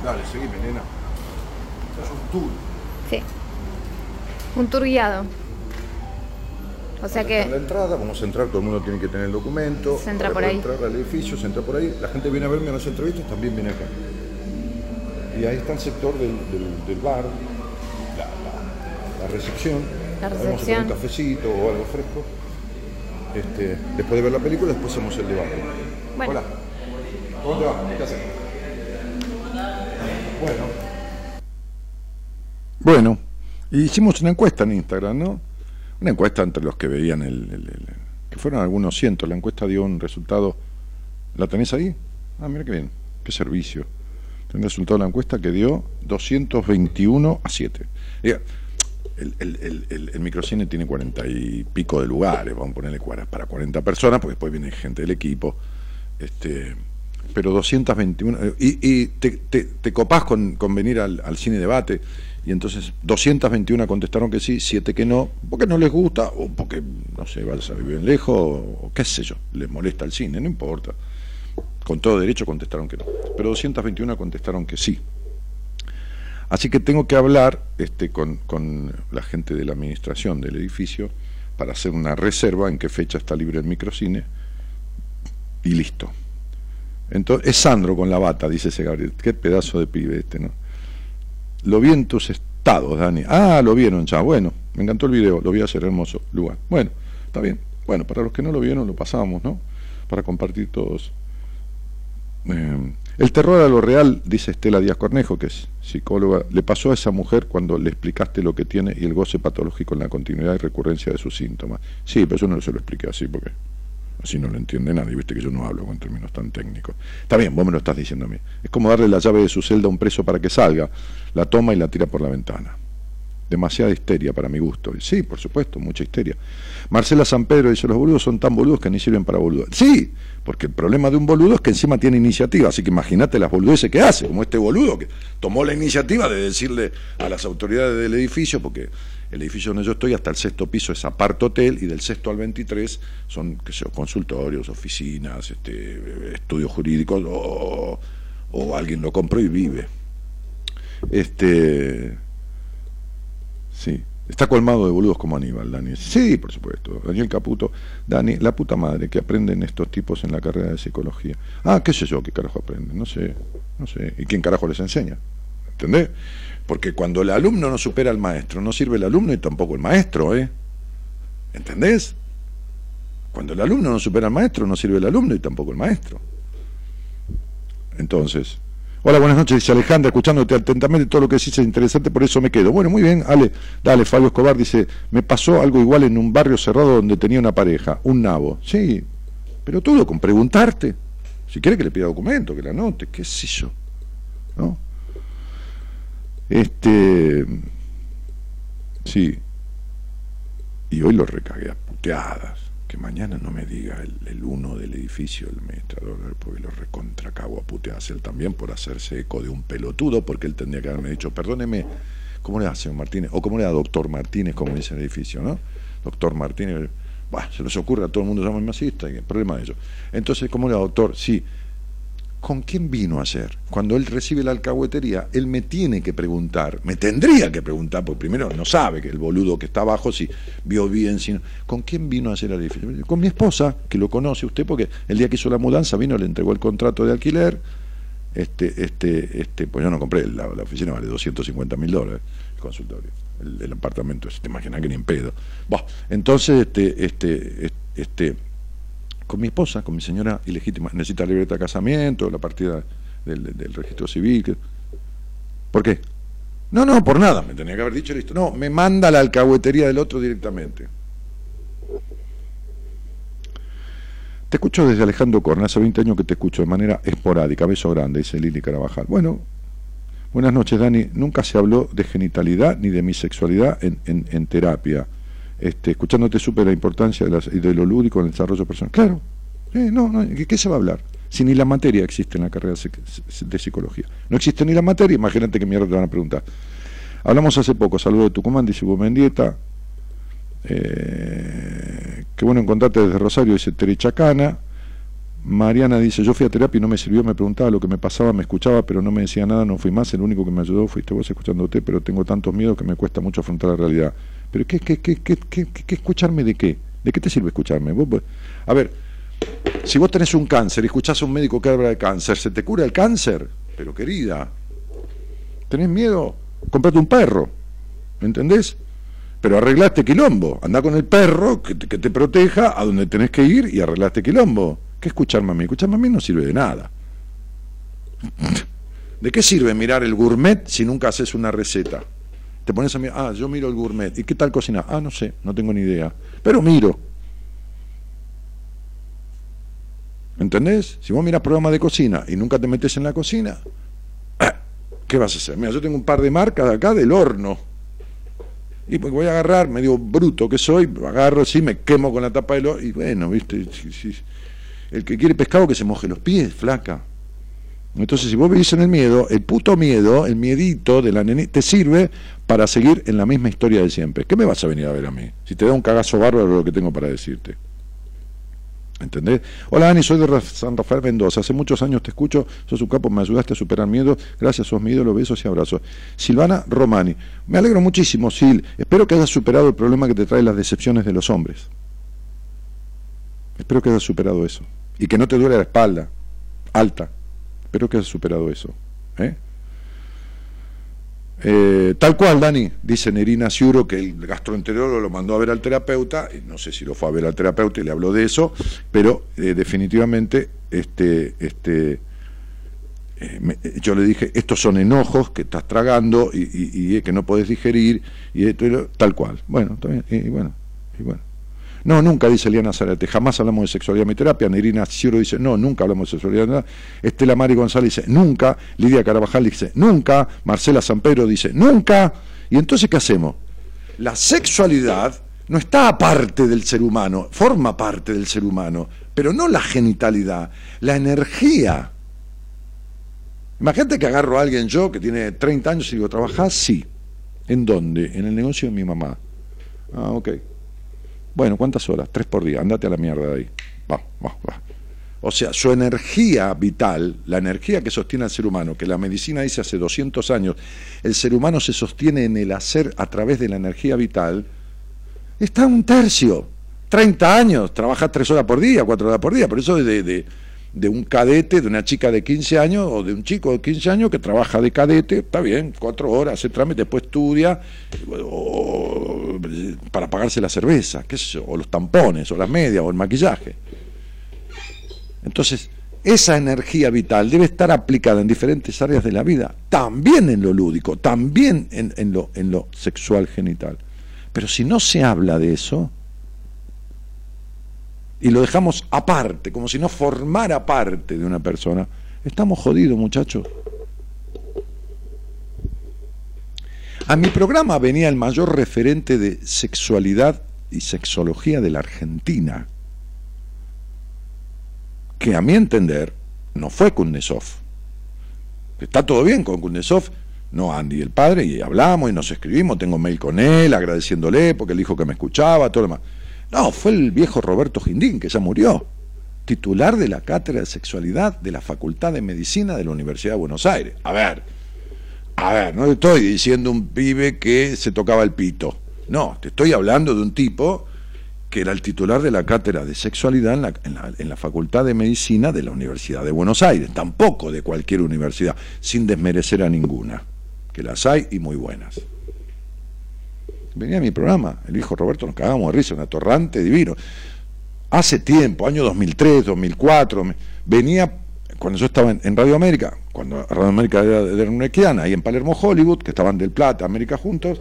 Dale, seguime, nena. Es un tour. Sí. Un tour guiado. O sea que la entrada, vamos a entrar, todo el mundo tiene que tener el documento. Se entra por ahí. entrar al edificio, se entra por ahí. La gente viene a verme en las entrevistas, también viene acá. Y ahí está el sector del, del- del bar, la, la- la recepción. La Vamos a recepción. un cafecito o algo fresco. Este, después de ver la película, después hacemos el debate. Bueno. Hola. ¿Cómo te va? ¿Qué haces? Bueno. Bueno, y hicimos una encuesta en Instagram, ¿no? Una encuesta entre los que veían el, el- el- que fueron algunos cientos. La encuesta dio un resultado. ¿La tenés ahí? Ah, mira qué bien. Qué servicio. El resultado de la encuesta que dio 221 a 7. Diga, el, el- el- microcine tiene cuarenta y pico de lugares, vamos a ponerle para 40 personas, porque después viene gente del equipo. Este, pero 221. eh, Y, y te, te- te copás con, venir al, cine debate, y entonces 221 contestaron que sí, 7 que no, porque no les gusta, o porque, no sé, vas a vivir lejos, o qué sé yo, les molesta el cine, no importa. Con todo derecho contestaron que no. Pero 221 contestaron que sí. Así que tengo que hablar este, con, con la gente de la administración del edificio para hacer una reserva en qué fecha está libre el microcine y listo. Entonces, es Sandro con la bata, dice ese Gabriel. Qué pedazo de pibe este, ¿no? Lo vi en tus estados, Dani. Ah, lo vieron ya. Bueno, me encantó el video, lo vi a hacer hermoso lugar. Bueno, está bien. Bueno, para los que no lo vieron, lo pasamos, ¿no? Para compartir todos. Eh, el terror a lo real, dice Estela Díaz Cornejo, que es psicóloga, le pasó a esa mujer cuando le explicaste lo que tiene y el goce patológico en la continuidad y recurrencia de sus síntomas. Sí, pero yo no se lo expliqué así porque así no lo entiende nadie, viste que yo no hablo con términos tan técnicos. Está bien, vos me lo estás diciendo a mí. Es como darle la llave de su celda a un preso para que salga, la toma y la tira por la ventana. Demasiada histeria para mi gusto. Sí, por supuesto, mucha histeria. Marcela San Pedro dice, los boludos son tan boludos que ni sirven para boludos. Sí, porque el problema de un boludo es que encima tiene iniciativa, así que imagínate las boludeces que hace, como este boludo que tomó la iniciativa de decirle a las autoridades del edificio, porque el edificio donde yo estoy hasta el sexto piso es apart hotel y del sexto al 23 son qué sé consultorios, oficinas, este, estudios jurídicos o, o alguien lo compró y vive. Este, sí, está colmado de boludos como Aníbal, Dani. Sí, por supuesto. Daniel Caputo, Dani, la puta madre que aprenden estos tipos en la carrera de psicología. Ah, qué sé yo, qué carajo aprenden, no sé, no sé. ¿Y quién carajo les enseña? ¿Entendés? Porque cuando el alumno no supera al maestro, no sirve el alumno y tampoco el maestro, ¿eh? ¿Entendés? Cuando el alumno no supera al maestro, no sirve el alumno y tampoco el maestro. Entonces, hola, buenas noches, Alejandra, escuchándote atentamente todo lo que decís es interesante, por eso me quedo. Bueno, muy bien, Ale, dale, Fabio Escobar dice, me pasó algo igual en un barrio cerrado donde tenía una pareja, un nabo. Sí, pero todo con preguntarte. Si quiere que le pida documento, que la anote, qué sé yo. ¿No? Este. Sí. Y hoy lo recagué a puteadas. Que mañana no me diga el, uno del edificio del administrador, porque lo recontracago a puteadas él también por hacerse eco de un pelotudo, porque él tendría que haberme dicho, perdóneme, ¿cómo le da, señor Martínez? O ¿cómo le da, doctor Martínez, como dice el edificio, ¿no? Doctor Martínez, bah, se les ocurre a todo el mundo llama masista, el problema de eso. Entonces, ¿cómo le da, doctor? Sí, ¿con quién vino ayer? Cuando él recibe la alcahuetería, él me tiene que preguntar, me tendría que preguntar, porque primero no sabe que el boludo que está abajo, si vio bien, si ¿con quién vino ayer al edificio? Con mi esposa, que lo conoce usted, porque el día que hizo la mudanza vino, le entregó el contrato de alquiler, este, este, este, pues yo no compré, la, oficina vale 250 mil dólares, el consultorio, el, apartamento, te imaginas que ni en pedo. entonces, este, este, este, con mi esposa, con mi señora ilegítima. Necesita libreta de casamiento, la partida del, registro civil. ¿Por qué? No, no, por nada, me tenía que haber dicho listo. No, me manda la alcahuetería del otro directamente. Te escucho desde Alejandro Corna, hace 20 años que te escucho de manera esporádica, beso grande, dice Lili Carabajal. Bueno, buenas noches, Dani. Nunca se habló de genitalidad ni de mi sexualidad en, en terapia este, escuchándote supe la importancia de, lo lúdico en el desarrollo personal. Claro, eh, no, no, ¿qué, se va a hablar? Si ni la materia existe en la carrera de psicología. No existe ni la materia, imagínate qué mierda te van a preguntar. Hablamos hace poco, saludo de Tucumán, dice Hugo Mendieta. Eh, qué bueno encontrarte desde Rosario, dice Terichacana. Mariana dice, yo fui a terapia y no me sirvió, me preguntaba lo que me pasaba, me escuchaba, pero no me decía nada, no fui más, el único que me ayudó fuiste vos escuchándote, pero tengo tantos miedos que me cuesta mucho afrontar la realidad. Pero ¿qué, qué, qué, qué, qué, escucharme de qué? ¿De qué te sirve escucharme? a ver, si vos tenés un cáncer y escuchás a un médico que habla de cáncer, ¿se te cura el cáncer? Pero querida, ¿tenés miedo? Comprate un perro, ¿me entendés? Pero arreglaste quilombo, anda con el perro que te, que te proteja a donde tenés que ir y arreglaste quilombo. ¿Qué escucharme a mí? Escucharme a mí no sirve de nada. ¿De qué sirve mirar el gourmet si nunca haces una receta? Te pones a mirar, ah, yo miro el gourmet. ¿Y qué tal cocina? Ah, no sé, no tengo ni idea. Pero miro. ¿Entendés? Si vos miras programas de cocina y nunca te metes en la cocina, ¿qué vas a hacer? Mira, yo tengo un par de marcas de acá del horno. Y pues voy a agarrar, medio bruto que soy, agarro así, me quemo con la tapa del horno. Y bueno, viste, el que quiere pescado que se moje los pies, flaca. Entonces, si vos vivís en el miedo, el puto miedo, el miedito de la nene, te sirve para seguir en la misma historia de siempre. ¿Qué me vas a venir a ver a mí? Si te da un cagazo bárbaro lo que tengo para decirte. ¿Entendés? Hola Dani, soy de San Rafael Mendoza. Hace muchos años te escucho, sos un capo, me ayudaste a superar miedo. Gracias, sos mi ídolo, besos y abrazos. Silvana Romani. Me alegro muchísimo, Sil. Espero que hayas superado el problema que te trae las decepciones de los hombres. Espero que hayas superado eso. Y que no te duele la espalda, alta. Espero que hayas superado eso. ¿eh? Eh, tal cual, Dani, dice Nerina Ciuro que el gastroenterólogo lo mandó a ver al terapeuta, y no sé si lo fue a ver al terapeuta y le habló de eso, pero eh, definitivamente este, este, yo le dije, estos son enojos que estás tragando y, que no puedes digerir, y esto, tal cual. Bueno, también, y bueno, y bueno. No, nunca, dice Eliana Zarate, jamás hablamos de sexualidad en mi terapia. Nerina Ciro dice, no, nunca hablamos de sexualidad. Estela Mari González dice, nunca. Lidia Carabajal dice, nunca. Marcela Sampero dice, nunca. ¿Y entonces qué hacemos? La sexualidad no está aparte del ser humano, forma parte del ser humano, pero no la genitalidad, la energía. Imagínate que agarro a alguien yo que tiene 30 años y digo, ¿trabajás? Sí. ¿En dónde? En el negocio de mi mamá. Ah, ok. Bueno, ¿cuántas horas? Tres por día, andate a la mierda de ahí. Va, va, va. O sea, su energía vital, la energía que sostiene al ser humano, que la medicina dice hace 200 años, el ser humano se sostiene en el hacer a través de la energía vital, está un tercio. 30 años, trabaja tres horas por día, cuatro horas por día, por eso de, de, de un cadete, de una chica de 15 años o de un chico de 15 años que trabaja de cadete, está bien, cuatro horas, hace trámite, después estudia para pagarse la cerveza, qué sé o los tampones, o las medias, o el maquillaje. Entonces, esa energía vital debe estar aplicada en diferentes áreas de la vida, también en lo lúdico, también en, lo, en lo sexual genital. Pero si no se habla de eso, y lo dejamos aparte, como si no formara parte de una persona, estamos jodidos, muchachos. A mi programa venía el mayor referente de sexualidad y sexología de la Argentina, que a mi entender no fue Kuznetsov. Está todo bien con Kuznetsov, no Andy el padre, y hablamos y nos escribimos, tengo mail con él agradeciéndole porque él dijo que me escuchaba, todo lo demás. No, fue el viejo Roberto Gindín, que ya murió, titular de la Cátedra de Sexualidad de la Facultad de Medicina de la Universidad de Buenos Aires. A ver, a ver, no te estoy diciendo un pibe que se tocaba el pito. No, te estoy hablando de un tipo que era el titular de la cátedra de sexualidad en la, en, la, en la, Facultad de Medicina de la Universidad de Buenos Aires, tampoco de cualquier universidad, sin desmerecer a ninguna, que las hay y muy buenas venía a mi programa, el hijo Roberto, nos cagamos de risa, un atorrante divino. Hace tiempo, año 2003, 2004, venía cuando yo estaba en, Radio América, cuando Radio América era de Nequiana, ahí en Palermo, Hollywood, que estaban del Plata, América juntos,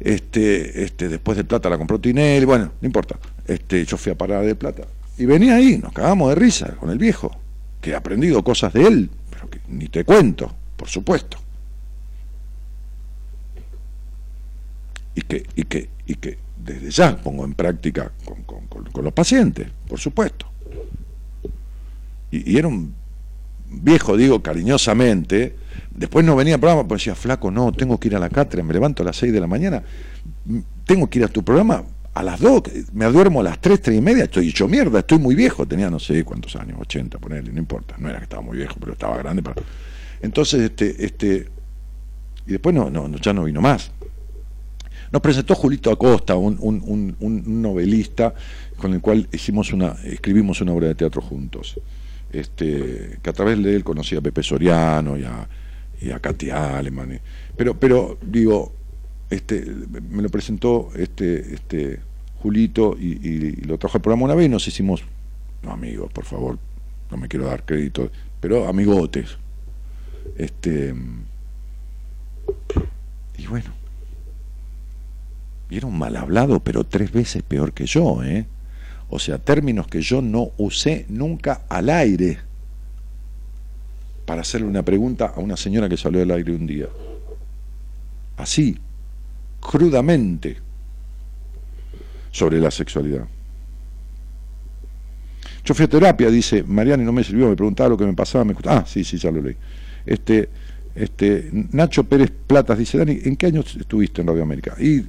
este, este, después del Plata la compró Tinelli, bueno, no importa, este, yo fui a parar de Plata, y venía ahí, nos cagamos de risa con el viejo, que he aprendido cosas de él, pero que ni te cuento, por supuesto. Y que, y que, y que desde ya pongo en práctica con, los pacientes, por supuesto. Y, era un viejo, digo cariñosamente, después no venía al programa, pues decía, flaco, no, tengo que ir a la cátedra, me levanto a las 6 de la mañana, tengo que ir a tu programa a las 2, me duermo a las 3, 3 y media, estoy hecho mierda, estoy muy viejo, tenía no sé cuántos años, 80, ponerle, no importa, no era que estaba muy viejo, pero estaba grande. Para... Entonces, este, este, y después no, no, ya no vino más. Nos presentó Julito Acosta, un, novelista con el cual escribimos una obra de teatro juntos. Este, que a través de él conocí a Pepe Soriano y a, y a Aleman. Pero, pero digo, este, me lo presentó este, este Julito y, lo trajo al programa una vez y nos hicimos, no amigos, por favor, no me quiero dar crédito, pero amigotes. Este, y bueno, un mal hablado, pero tres veces peor que yo, ¿eh? O sea, términos que yo no usé nunca al aire para hacerle una pregunta a una señora que salió del aire un día. Así, crudamente, sobre la sexualidad. Yo fui a terapia, dice Mariana, y no me sirvió, me preguntaba lo que me pasaba, me Ah, sí, sí, ya lo leí. Este, este, Nacho Pérez Platas dice, Dani, ¿en qué año estuviste en Radio América? Y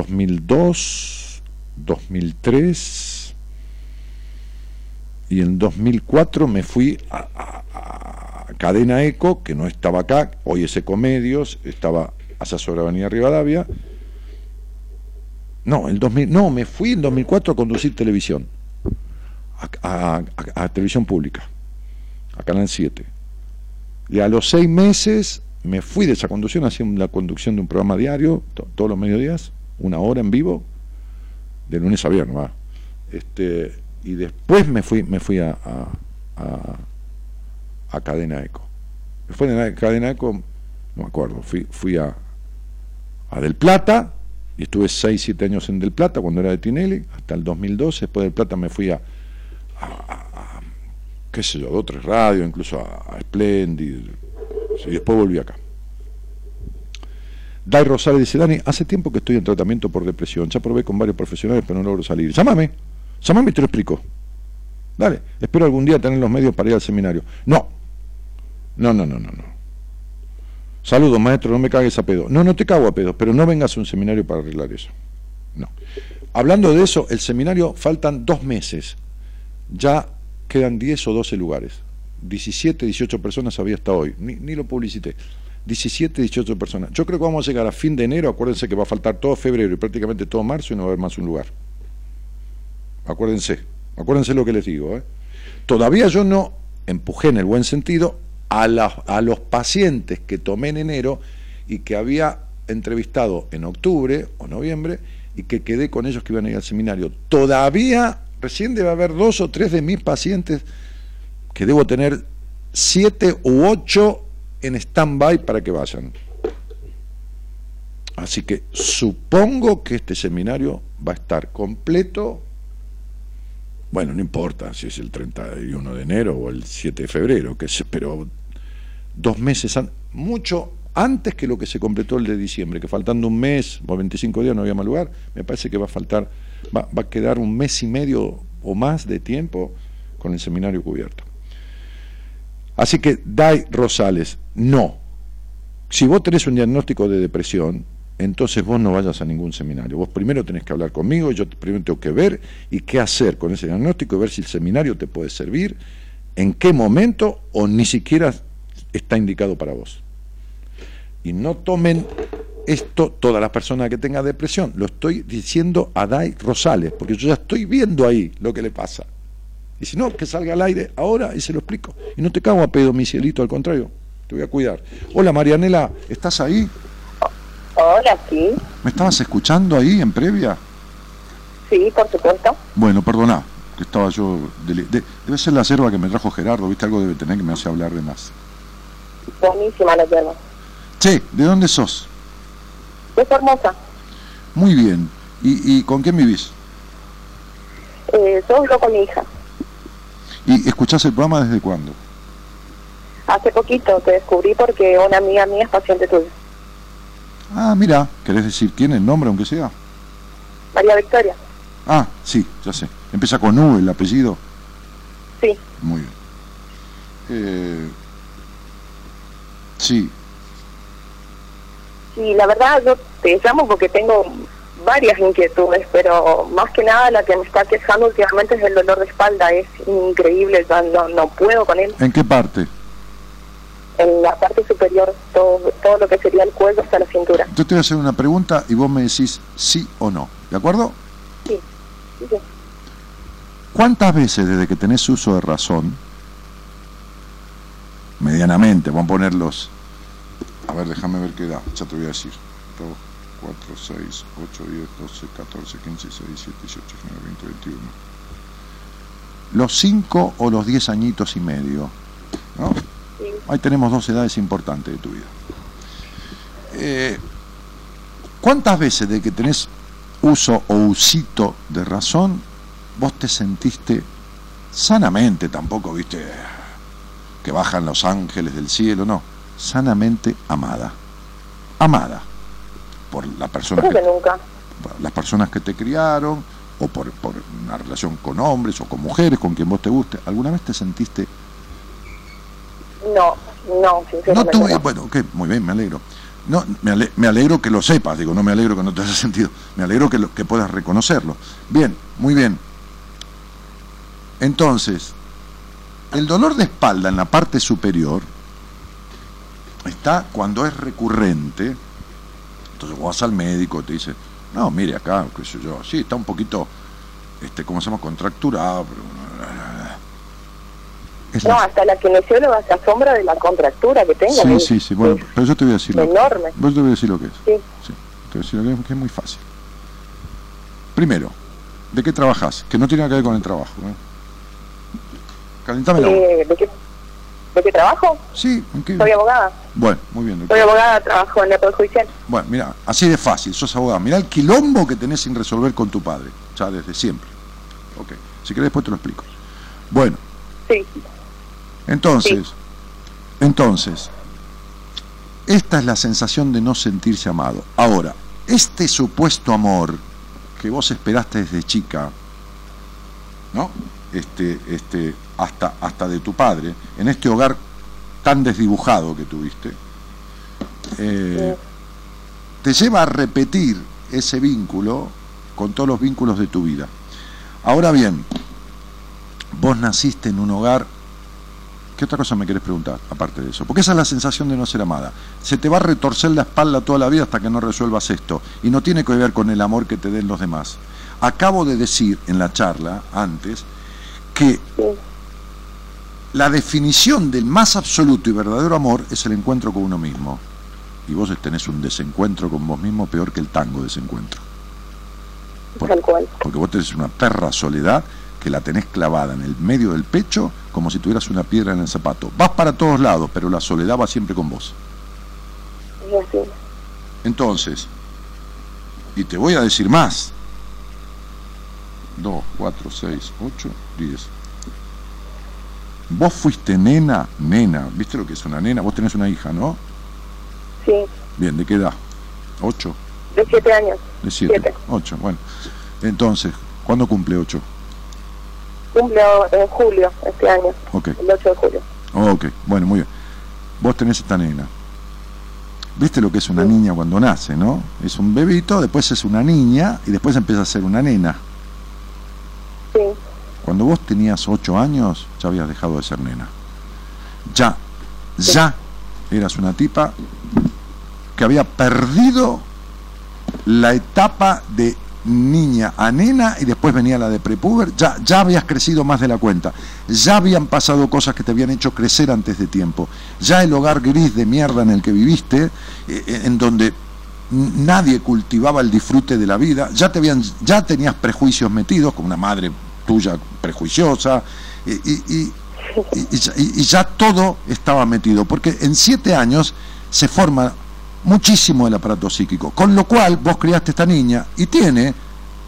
2002, 2003 y en 2004 me fui a, Cadena Eco, que no estaba acá, hoy es Ecomedios, estaba hacia sobre Avenida Rivadavia. No, el 2000, no, me fui en 2004 a conducir televisión, a, a televisión pública, a Canal 7. Y a los seis meses me fui de esa conducción, hacía la conducción de un programa diario, todos los mediodías, una hora en vivo, de lunes a viernes, va. Este, y después me fui, me fui a, a, a, Cadena Eco. Después de Cadena Eco, no me acuerdo, fui, fui a, a Del Plata, y estuve 6, 7 años en Del Plata cuando era de Tinelli, hasta el 2012, después del Plata me fui a, qué sé yo, a otras radios, incluso a Splendid, y después volví acá. Dai Rosales dice, Dani, hace tiempo que estoy en tratamiento por depresión, ya probé con varios profesionales, pero no logro salir. Llámame, llámame y te lo explico. Dale, espero algún día tener los medios para ir al seminario. No, no, no, no, no, no. Saludos, maestro, no me cagues a pedo. No, no te cago a pedo, pero no vengas a un seminario para arreglar eso. No. Hablando de eso, el seminario faltan dos meses. Ya quedan 10 o 12 lugares. 17, 18 personas había hasta hoy. Ni, ni lo publicité. 17, 18 personas. Yo creo que vamos a llegar a fin de enero, acuérdense que va a faltar todo febrero y prácticamente todo marzo y no va a haber más un lugar. acuérdense, acuérdense lo que les digo. ¿eh? Todavía yo no empujé en el buen sentido a, a los pacientes que tomé en enero y que había entrevistado en octubre o noviembre y que quedé con ellos que iban a ir al seminario. Todavía, recién debe haber dos o tres de mis pacientes que debo tener siete u ocho en stand-by para que vayan. Así que supongo que este seminario va a estar completo. Bueno, no importa si es el 31 de enero o el 7 de febrero, que pero dos meses, mucho antes que lo que se completó el de diciembre, que faltando un mes o 25 días no había más lugar, me parece que va a faltar, va, va a quedar un mes y medio o más de tiempo con el seminario cubierto. Así que, Dai Rosales, no. Si vos tenés un diagnóstico de depresión, entonces vos no vayas a ningún seminario. Vos primero tenés que hablar conmigo, yo primero tengo que ver y qué hacer con ese diagnóstico, y ver si el seminario te puede servir, en qué momento o ni siquiera está indicado para vos. Y no tomen esto todas las personas que tengan depresión, lo estoy diciendo a Dai Rosales, porque yo ya estoy viendo ahí lo que le pasa. Y si no, que salga al aire ahora y se lo explico. Y no te cago a pedo, mi cielito, al contrario, te voy a cuidar. Hola Marianela, ¿estás ahí? Hola, sí. ¿Me estabas escuchando ahí en previa? Sí, por supuesto. Bueno, perdona, que estaba yo... debe ser la yerba que me trajo Gerardo, ¿viste? Algo debe tener que me hace hablar de más. Buenísima la yerba. Sí, ¿de dónde sos? De Formosa. Muy bien. ¿Y, y con quién vivís? Eh, solo con mi hija. ¿Y escuchás el programa desde cuándo? Hace poquito te descubrí porque una amiga mía es paciente tuya. Ah, mira, ¿querés decir quién el nombre, aunque sea? María Victoria. Ah, sí, ya sé. Empieza con U el apellido. Sí. Muy bien. Eh, sí. Sí, la verdad yo te llamo porque tengo varias inquietudes, pero más que nada la que me está quejando últimamente es el dolor de espalda, es increíble, no, no puedo con él. ¿En qué parte? En la parte superior, todo, todo lo que sería el cuello hasta la cintura. Yo te voy a hacer una pregunta y vos me decís sí o no, ¿de acuerdo? Sí, sí. ¿Cuántas veces desde que tenés uso de razón, medianamente, vamos a ponerlos, a ver, déjame ver qué da, ya te voy a decir, 4, 6, 8, 10, 12, 14, 15, 16, 17, 18, 19, 20, 21. Los 5 o los 10 añitos y medio. ¿no? Ahí tenemos dos edades importantes de tu vida. Eh, ¿Cuántas veces de que tenés uso o usito de razón, vos te sentiste sanamente, tampoco, viste, que bajan los ángeles del cielo, no, sanamente amada? Amada por la persona que, nunca. las personas que te criaron o por, por, una relación con hombres o con mujeres con quien vos te guste. Alguna vez te sentiste no no sinceramente no, bueno ok, muy bien me alegro. No me, ale, me, alegro que lo sepas digo no me alegro que no te haya sentido. Me alegro que lo, que puedas reconocerlo. Bien muy bien. Entonces el dolor de espalda en la parte superior está cuando es recurrente entonces vos vas al médico, te dice, no, mire acá, qué sé yo, sí, está un poquito, este, ¿cómo se llama? Contracturado, pero... No, la... hasta la kinesióloga se asombra de la contractura que tengo. Sí, sí, sí, bueno, pero yo te voy a decir... Enorme. Lo, yo te voy a decir lo que es. Sí. sí. Te voy a decir lo que es, que es muy fácil. Primero, ¿de qué trabajas? Que no tiene nada que ver con el trabajo. ¿eh? Calentame eh, ¿de, qué, ¿De qué trabajo? Sí. Soy abogada. Bueno, muy bien. Soy abogada, trabajo en el Poder Judicial. Bueno, mira, así de fácil, sos abogada. Mira el quilombo que tenés sin resolver con tu padre, ya desde siempre. Ok, si querés después te lo explico. Bueno. Sí. Entonces, sí. entonces, esta es la sensación de no sentirse amado. Ahora, este supuesto amor que vos esperaste desde chica, ¿no? Este, este, hasta, hasta de tu padre, en este hogar tan desdibujado que tuviste, eh, te lleva a repetir ese vínculo con todos los vínculos de tu vida. Ahora bien, vos naciste en un hogar, ¿qué otra cosa me querés preguntar aparte de eso? Porque esa es la sensación de no ser amada. Se te va a retorcer la espalda toda la vida hasta que no resuelvas esto. Y no tiene que ver con el amor que te den los demás. acabo de decir en la charla antes que la definición del más absoluto y verdadero amor es el encuentro con uno mismo. Y vos tenés un desencuentro con vos mismo peor que el tango desencuentro. Cual. Porque vos tenés una perra soledad que la tenés clavada en el medio del pecho como si tuvieras una piedra en el zapato. Vas para todos lados, pero la soledad va siempre con vos. Entonces, y te voy a decir más. 2, 4, 6, 8, 10. Vos fuiste nena, nena, ¿viste lo que es una nena? Vos tenés una hija, ¿no? Sí, Bien, ¿de qué edad? 8, de siete años. de 7, Siete. 8, bueno. Entonces, ¿cuándo cumple 8? Cumple en julio este año, Ok, el 8 de julio. ok, bueno, muy bien. Vos tenés esta nena. ¿Viste lo que es una niña cuando nace, no? Es un bebito, después es una niña y después empieza a ser una nena. Cuando vos tenías 8 años, ya habías dejado de ser nena. Ya, ya eras una tipa que había perdido la etapa de niña a nena y después venía la de prepuber. Ya, ya habías crecido más de la cuenta. Ya habían pasado cosas que te habían hecho crecer antes de tiempo. Ya el hogar gris de mierda en el que viviste, eh, en donde nadie cultivaba el disfrute de la vida, ya, te habían, ya tenías prejuicios metidos, con una madre tuya prejuiciosa, y, y- y- y- ya- todo estaba metido, porque en siete años se forma muchísimo el aparato psíquico, con lo cual vos criaste esta niña y tiene,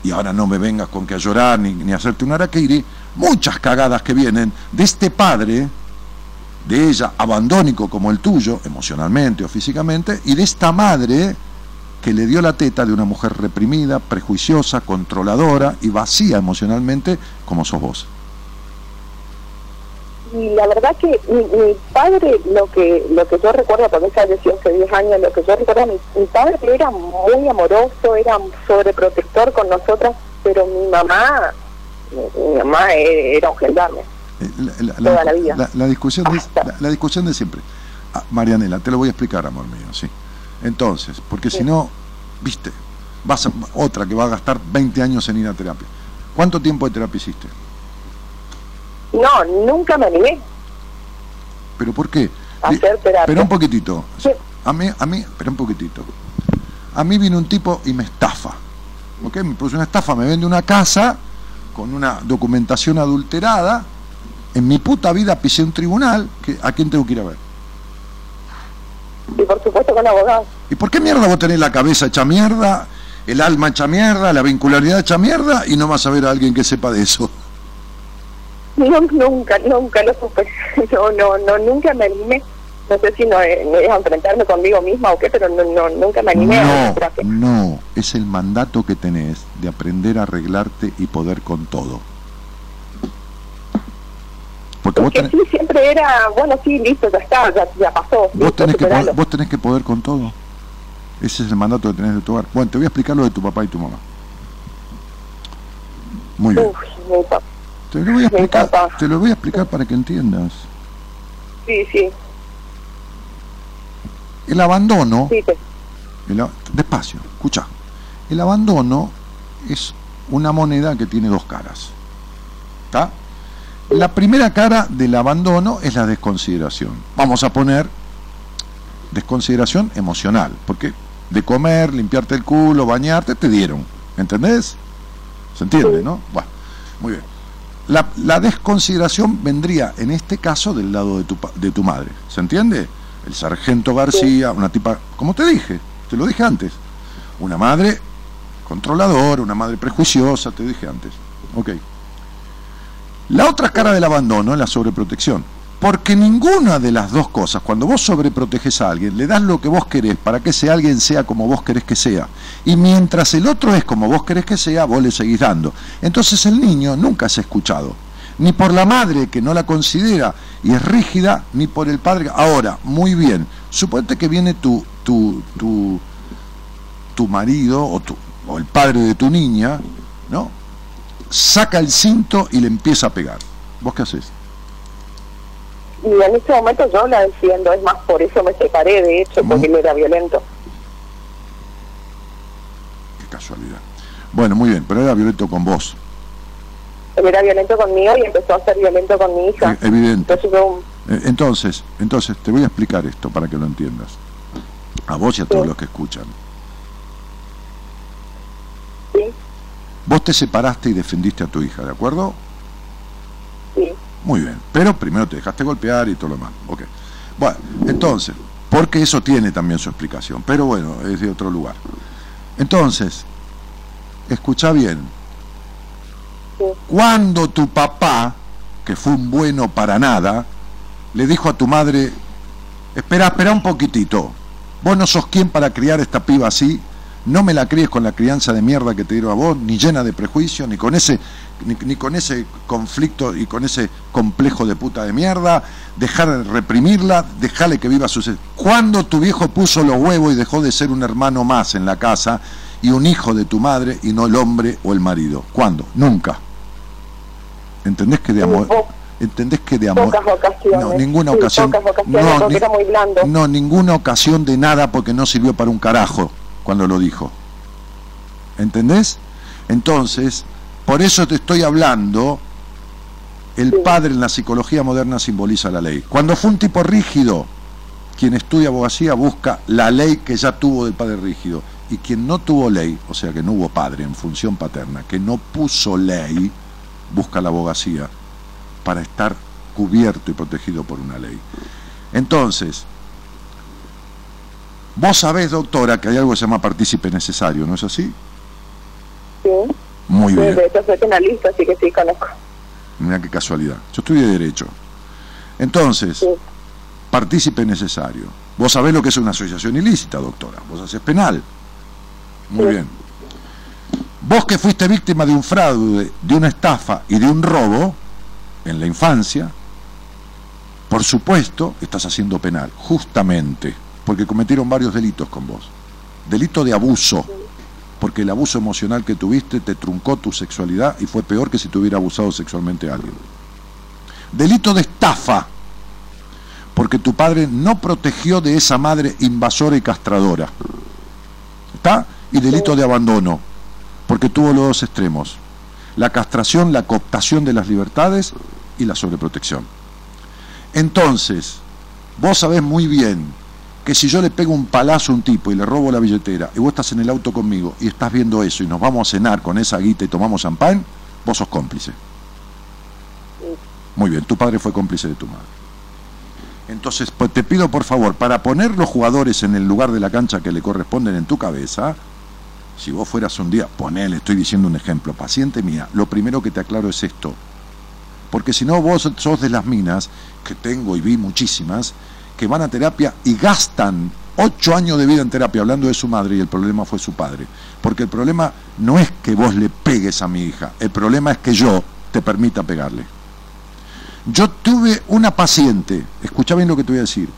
y ahora no me vengas con que a llorar ni, ni hacerte un araquiri, muchas cagadas que vienen de este padre, de ella abandónico como el tuyo, emocionalmente o físicamente, y de esta madre que le dio la teta de una mujer reprimida, prejuiciosa, controladora y vacía emocionalmente como sos vos. y la verdad que mi, mi padre, lo que lo que yo recuerdo, porque él falleció hace 10 años, lo que yo recuerdo, mi, mi padre era muy amoroso, era sobreprotector con nosotras, pero mi mamá, mi, mi mamá era un gendarme. Eh, La, Toda la vida. la- discusión de, la discusión de siempre. Ah, Marianela, te lo voy a explicar, amor mío, sí. Entonces, porque si no, viste, vas a, otra que va a gastar 20 años en ir a terapia. ¿Cuánto tiempo de terapia hiciste? No, nunca me animé ¿Pero por qué? hacer terapia. Pero un poquitito. Sí. A mí, a mí, espera un poquitito. A mí vino un tipo y me estafa. ¿Ok? Me produce una estafa, me vende una casa con una documentación adulterada. En mi puta vida pisé un tribunal. Que, ¿A quién tengo que ir a ver? Y por supuesto con abogados. ¿Y por qué mierda vos tenés la cabeza hecha mierda, el alma hecha mierda, la vincularidad hecha mierda y no vas a ver a alguien que sepa de eso? No, nunca, nunca lo supe. No, no, no, nunca me animé. No sé si no, eh, me deja enfrentarme conmigo misma o qué, pero no, no, nunca me animé a No, terapia. no, es el mandato que tenés de aprender a arreglarte y poder con todo. Porque vos tenés, sí, siempre era, bueno, sí, listo, ya está, ya, ya pasó. vos tenés que poder, vos tenés que poder con todo. Ese es el mandato que tenés de tu hogar. Bueno, te voy a explicar lo de tu papá y tu mamá. Muy bien. Uf, mi papá. Te lo voy a explicar, te lo voy a explicar para que entiendas. Sí, sí, El abandono sí, te- El despacio, escucha. El abandono es una moneda que tiene dos caras. ¿Está? La primera cara del abandono es la desconsideración. Vamos a poner desconsideración emocional, porque de comer, limpiarte el culo, bañarte, te dieron. ¿Entendés? ¿Se entiende, no? Bueno, muy bien. La, la desconsideración vendría, en este caso, del lado de tu, de tu madre. ¿Se entiende? El sargento García, una tipa, como te dije, te lo dije antes. Una madre controladora, una madre prejuiciosa, te dije antes. Ok. La otra cara del abandono es la sobreprotección. Porque ninguna de las dos cosas, cuando vos sobreproteges a alguien, le das lo que vos querés para que ese alguien sea como vos querés que sea. Y mientras el otro es como vos querés que sea, vos le seguís dando. Entonces el niño nunca ha escuchado. Ni por la madre que no la considera y es rígida, ni por el padre. Ahora, muy bien, suponte que viene tu, tu, tu, tu marido o, tu, o el padre de tu niña, ¿no? Saca el cinto y le empieza a pegar. ¿Vos qué haces? Y en este momento yo la defiendo, es más, por eso me separé, de hecho, porque él era violento. Qué casualidad. Bueno, muy bien, pero era violento con vos. Él era violento conmigo y empezó a ser violento con mi hija. Evidente. Entonces, un- Eh, Entonces, entonces, te voy a explicar esto para que lo entiendas. A vos y a todos los que escuchan. sí, Vos te separaste y defendiste a tu hija, ¿de acuerdo? sí, Muy bien. Pero primero te dejaste golpear y todo lo demás. Ok. Bueno, entonces, porque eso tiene también su explicación. Pero bueno, es de otro lugar. Entonces, escucha bien. sí. Cuando tu papá, que fue un bueno para nada, le dijo a tu madre, espera, espera un poquitito, vos no sos quien para criar esta piba así, no me la críes con la crianza de mierda que te dieron a vos, ni llena de prejuicios, ni con ese, ni, ni con ese conflicto y con ese complejo de puta de mierda, dejar de reprimirla, dejarle que viva su... Cuando tu viejo puso los huevos y dejó de ser un hermano más en la casa y un hijo de tu madre y no el hombre o el marido? ¿Cuándo? Nunca. ¿Entendés que de amor? ¿Entendés que de amor? No, ninguna ocasión. ni- no, ninguna ocasión de nada porque no sirvió para un carajo cuando lo dijo. ¿Entendés? Entonces, por eso te estoy hablando, el padre en la psicología moderna simboliza la ley. Cuando fue un tipo rígido, quien estudia abogacía busca la ley que ya tuvo del padre rígido. Y quien no tuvo ley, o sea que no hubo padre en función paterna, que no puso ley, busca la abogacía para estar cubierto y protegido por una ley. Entonces, vos sabés, doctora, que hay algo que se llama partícipe necesario, ¿no es así? Sí. Muy Sí, bien. de hecho soy penalista, así que sí conozco. Mira qué casualidad. Yo estudié Derecho. Entonces, Sí. partícipe necesario. Vos sabés lo que es una asociación ilícita, doctora. Vos haces penal. Muy Sí. bien. Vos que fuiste víctima de un fraude, de una estafa y de un robo en la infancia, por supuesto, estás haciendo penal, justamente, porque cometieron varios delitos con vos. Delito de abuso, porque el abuso emocional que tuviste te truncó tu sexualidad y fue peor que si te hubiera abusado sexualmente a alguien. Delito de estafa, porque tu padre no protegió de esa madre invasora y castradora. ¿Está? Y delito de abandono, porque tuvo los dos extremos. La castración, la cooptación de las libertades y la sobreprotección. Entonces, vos sabés muy bien que si yo le pego un palazo a un tipo y le robo la billetera y vos estás en el auto conmigo y estás viendo eso y nos vamos a cenar con esa guita y tomamos champán, vos sos cómplice. Muy bien, tu padre fue cómplice de tu madre. Entonces, pues, te pido por favor, para poner los jugadores en el lugar de la cancha que le corresponden en tu cabeza, si vos fueras un día, ponele, estoy diciendo un ejemplo, paciente mía, lo primero que te aclaro es esto. Porque si no, vos sos de las minas, que tengo y vi muchísimas, que van a terapia y gastan ocho años de vida en terapia hablando de su madre y el problema fue su padre. Porque el problema no es que vos le pegues a mi hija, el problema es que yo te permita pegarle. Yo tuve una paciente, escucha bien lo que te voy a decir,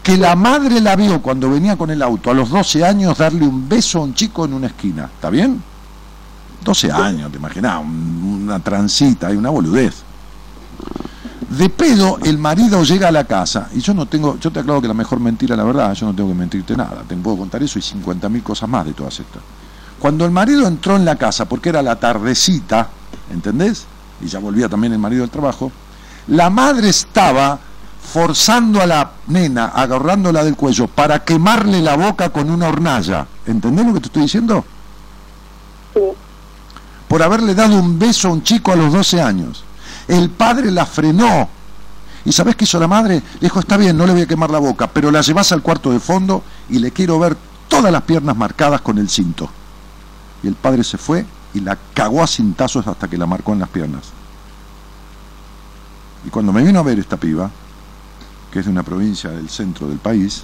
que la madre la vio cuando venía con el auto a los 12 años darle un beso a un chico en una esquina, ¿está bien? 12 años, te imaginás, un- una transita y una boludez. De pedo, el marido llega a la casa, y yo no tengo, yo te aclaro que la mejor mentira, la verdad, yo no tengo que mentirte nada, te puedo contar eso y 50.000 cosas más de todas estas. Cuando el marido entró en la casa, porque era la tardecita, ¿entendés? Y ya volvía también el marido del trabajo, la madre estaba forzando a la nena, agarrándola del cuello, para quemarle la boca con una hornalla. ¿Entendés lo que te estoy diciendo? Sí. por haberle dado un beso a un chico a los 12 años. El padre la frenó. ¿Y sabés qué hizo la madre? Le dijo, está bien, no le voy a quemar la boca, pero la llevas al cuarto de fondo y le quiero ver todas las piernas marcadas con el cinto. Y el padre se fue y la cagó a cintazos hasta que la marcó en las piernas. Y cuando me vino a ver esta piba, que es de una provincia del centro del país,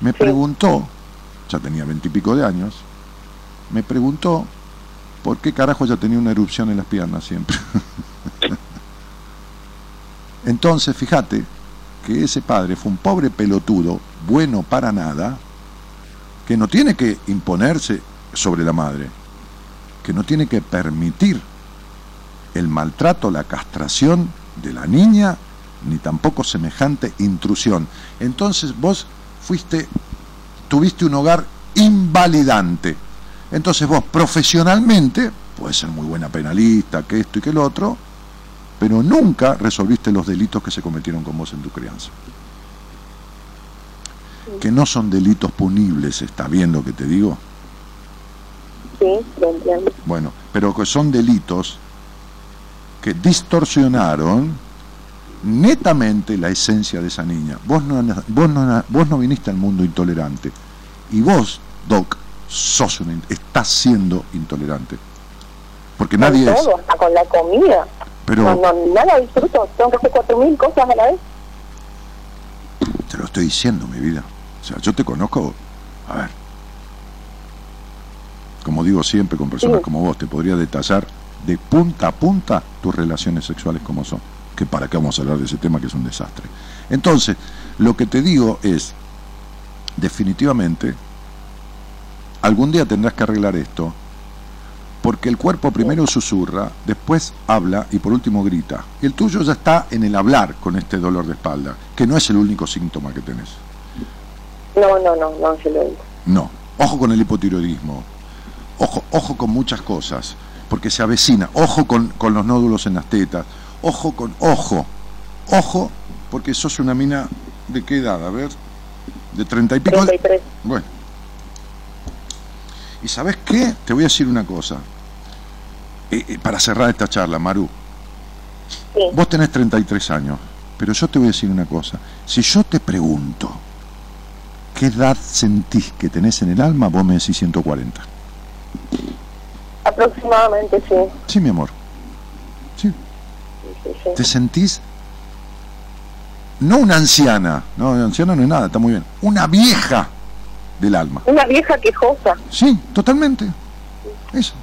me preguntó, ya tenía veintipico de años, me preguntó por qué carajo ya tenía una erupción en las piernas siempre. Entonces, fíjate que ese padre fue un pobre pelotudo, bueno para nada, que no tiene que imponerse sobre la madre, que no tiene que permitir el maltrato, la castración de la niña, ni tampoco semejante intrusión. Entonces vos fuiste, tuviste un hogar invalidante. Entonces vos profesionalmente, puedes ser muy buena penalista, que esto y que el otro, pero nunca resolviste los delitos que se cometieron con vos en tu crianza. Que no son delitos punibles, ¿está bien lo que te digo? Sí, lo entiendo. Bueno, pero que son delitos que distorsionaron netamente la esencia de esa niña. Vos no, vos no, vos no viniste al mundo intolerante. Y vos, Doc, sos un, estás siendo intolerante. Porque Con nadie es. hasta con la comida. Pero No, no, nada disfruto. Tengo que hacer cuatro mil cosas a la vez. te lo estoy diciendo, mi vida. O sea, yo te conozco. A ver. Como digo siempre con personas Sí. como vos, te podría detallar de punta a punta tus relaciones sexuales como son. Que para qué vamos a hablar de ese tema que es un desastre. Entonces, lo que te digo es, definitivamente, algún día tendrás que arreglar esto, porque el cuerpo primero susurra, después habla y por último grita. Y el tuyo ya está en el hablar con este dolor de espalda, que no es el único síntoma que tenés. No, no, no, no se lo digo. No. Ojo con el hipotiroidismo. Ojo, ojo con muchas cosas, porque se avecina. Ojo con, con los nódulos en las tetas. Ojo con. Ojo. Ojo, porque sos una mina. ¿De qué edad? A ver. De treinta y pico. 33. Bueno. ¿Y sabes qué? Te voy a decir una cosa. Eh, eh, para cerrar esta charla, Maru. Sí. Vos tenés 33 años, pero yo te voy a decir una cosa. Si yo te pregunto qué edad sentís que tenés en el alma, vos me decís 140. Aproximadamente, sí. Sí, mi amor. Sí. sí, sí. ¿Te sentís? No una anciana, no, anciana no es nada, está muy bien. Una vieja del alma. Una vieja quejosa. Sí, totalmente. Eso.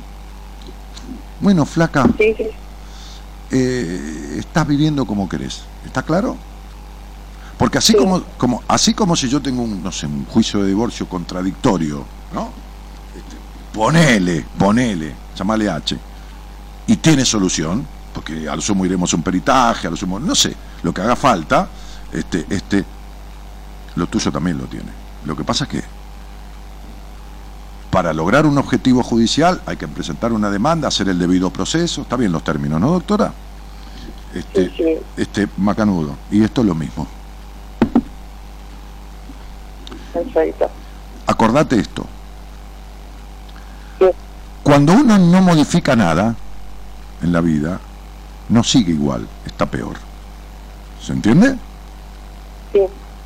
Bueno, flaca, Sí, sí. eh, estás viviendo como querés. ¿Está claro? Porque así Sí. como, como, así como si yo tengo un, no sé, un juicio de divorcio contradictorio, ¿no? Este, ponele, ponele, llamale H. Y tiene solución, porque a lo sumo iremos a un peritaje, a lo sumo, no sé, lo que haga falta, este, este, lo tuyo también lo tiene. Lo que pasa es que para lograr un objetivo judicial hay que presentar una demanda, hacer el debido proceso, está bien los términos, ¿no, doctora? Este, Sí, sí. este macanudo. Y esto es lo mismo. Perfecto. Acordate esto. Sí. Cuando uno no modifica nada en la vida, no sigue igual, está peor. ¿Se entiende? Sí.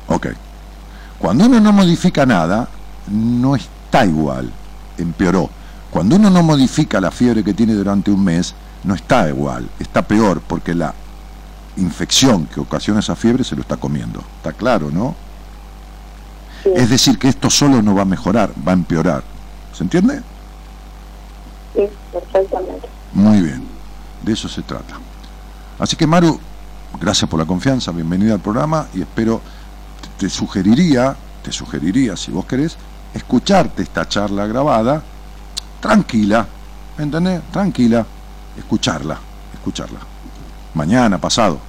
Ok. Cuando uno no modifica nada, no está igual, empeoró. Cuando uno no modifica la fiebre que tiene durante un mes, no está igual, está peor, porque la infección que ocasiona esa fiebre se lo está comiendo. ¿Está claro, no? Sí. Es decir, que esto solo no va a mejorar, va a empeorar. ¿Se entiende? Sí, perfectamente. Muy bien, de eso se trata. Así que Maru, gracias por la confianza, bienvenida al programa y espero, te, te sugeriría, te sugeriría, si vos querés, escucharte esta charla grabada, tranquila, ¿entendés? Tranquila, escucharla, escucharla. Mañana, pasado.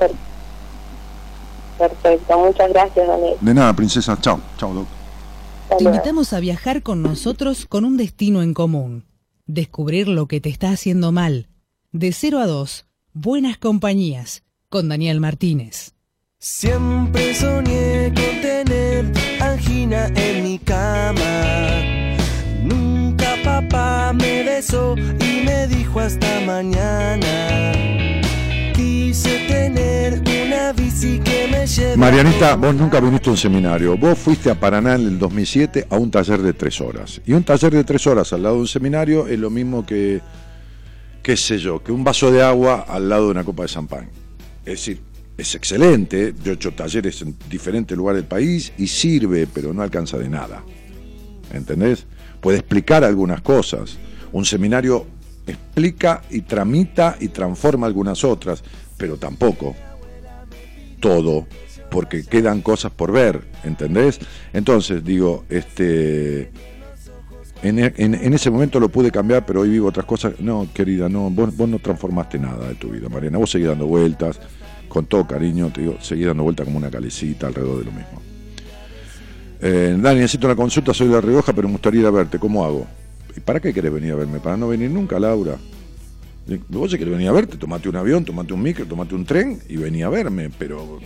Perfecto. Muchas gracias, Daniel. De nada, princesa, chao, chao, doc. Te invitamos a viajar con nosotros con un destino en común. Descubrir lo que te está haciendo mal. De 0 a 2, Buenas Compañías, con Daniel Martínez. Siempre soñé con tener angina en mi cama. Y me dijo hasta mañana. Quise tener una bici que me. Marianita, vos nunca viniste a un seminario. Vos fuiste a Paraná en el 2007 a un taller de tres horas. Y un taller de tres horas al lado de un seminario es lo mismo que, qué sé yo, que un vaso de agua al lado de una copa de champán. Es decir, es excelente. Yo he hecho talleres en diferentes lugares del país y sirve, pero no alcanza de nada. ¿Entendés? Puede explicar algunas cosas. Un seminario explica y tramita y transforma algunas otras, pero tampoco todo, porque quedan cosas por ver, ¿entendés? Entonces, digo, este. En, e- en- en ese momento lo pude cambiar, pero hoy vivo otras cosas. No, querida, no, vos, vos no transformaste nada de tu vida, Mariana. Vos seguís dando vueltas, con todo cariño, te digo, seguís dando vueltas como una calecita alrededor de lo mismo. Eh, Dani, necesito una consulta, soy de La Rioja, pero me gustaría ir a verte. ¿Cómo hago? ¿Y para qué querés venir a verme? Para no venir nunca, Laura. Vos si querés venir a verte, tomate un avión, tomate un micro, tomate un tren y vení a verme, pero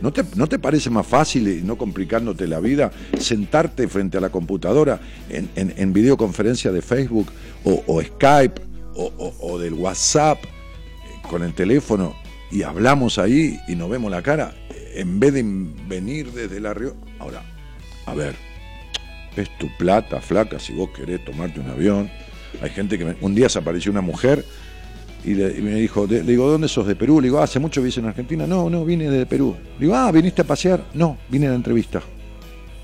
¿no te, ¿no te parece más fácil y no complicándote la vida sentarte frente a la computadora en, en, en videoconferencia de Facebook o, Skype o, o- o del WhatsApp eh, con el teléfono y hablamos ahí y nos vemos la cara en vez de venir desde la Río? Ahora, a ver, es tu plata, flaca, si vos querés tomarte un avión. Hay gente que me- un día se apareció una mujer y, me dijo, le digo, ¿dónde sos de Perú? Le digo, "Ah, hace mucho vivís en Argentina. No, no, vine de Perú. Le digo, ah, ¿viniste a pasear? No, vine a la entrevista.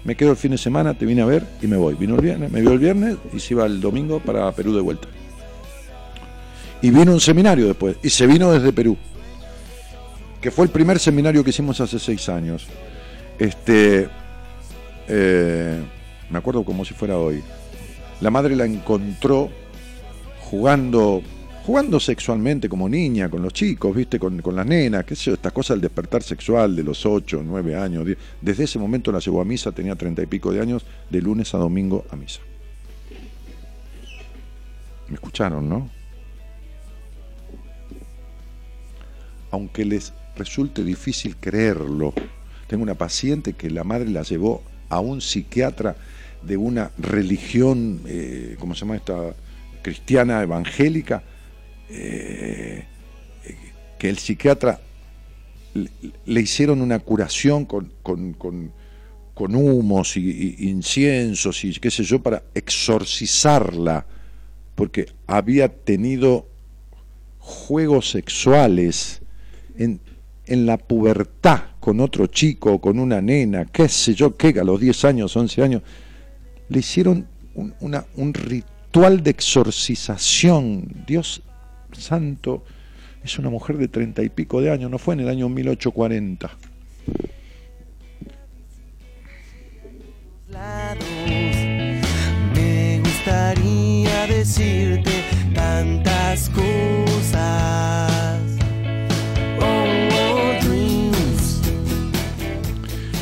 Me quedo el fin de semana, te vine a ver y me voy. Vino el viernes, me vio el viernes y se iba el domingo para Perú de vuelta. Y vino un seminario después, y se vino desde Perú, que fue el primer seminario que hicimos hace seis años. Este, eh, me acuerdo como si fuera hoy. La madre la encontró jugando, jugando sexualmente como niña con los chicos, viste, con, con las nenas, qué sé yo, estas cosas del despertar sexual de los 8, 9 años. 10. Desde ese momento la llevó a misa, tenía treinta y pico de años, de lunes a domingo a misa. ¿Me escucharon, no? Aunque les resulte difícil creerlo, tengo una paciente que la madre la llevó a un psiquiatra de una religión, eh, ¿cómo se llama esta? Cristiana evangélica, eh, eh, que el psiquiatra le, hicieron una curación con, con- con- humos y, y inciensos y qué sé yo para exorcizarla, porque había tenido juegos sexuales en, en la pubertad con otro chico, con una nena, qué sé yo, qué, a los 10 años, 11 años, le hicieron un, ritual de exorcización. Dios santo, es una mujer de treinta y pico de años, no fue en el año 1840. Me gustaría decirte tantas cosas. Oh,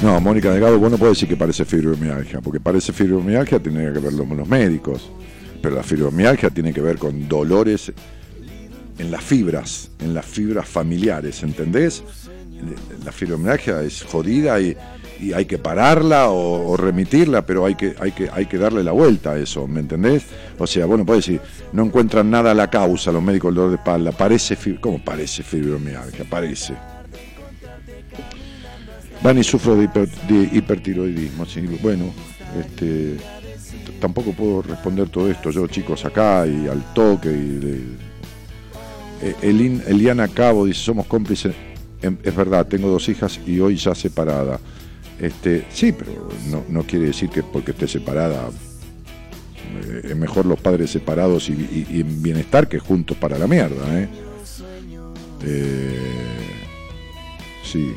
No, Mónica Delgado, vos no podés decir que parece fibromialgia, porque parece fibromialgia tiene que con los médicos, pero la fibromialgia tiene que ver con dolores en las fibras, en las fibras familiares, ¿entendés? La fibromialgia es jodida y, y hay que pararla o, remitirla, pero hay que, hay, que, hay que darle la vuelta a eso, ¿me entendés? O sea, bueno, puedes decir, no encuentran nada a la causa los médicos del dolor de espalda, parece, fib- ¿cómo parece fibromialgia? Parece. Dani, sufro de, hiper- de hipertiroidismo. sí. Bueno, este, tampoco puedo responder todo esto yo, chicos, acá y al toque. Y de- Eh, Eliana Cabo dice, somos cómplices. Es verdad, tengo dos hijas y hoy ya separada. Este, sí, pero no, no quiere decir que porque esté separada eh, es mejor los padres separados y, y- y en bienestar que juntos para la mierda. ¿eh? Eh, sí.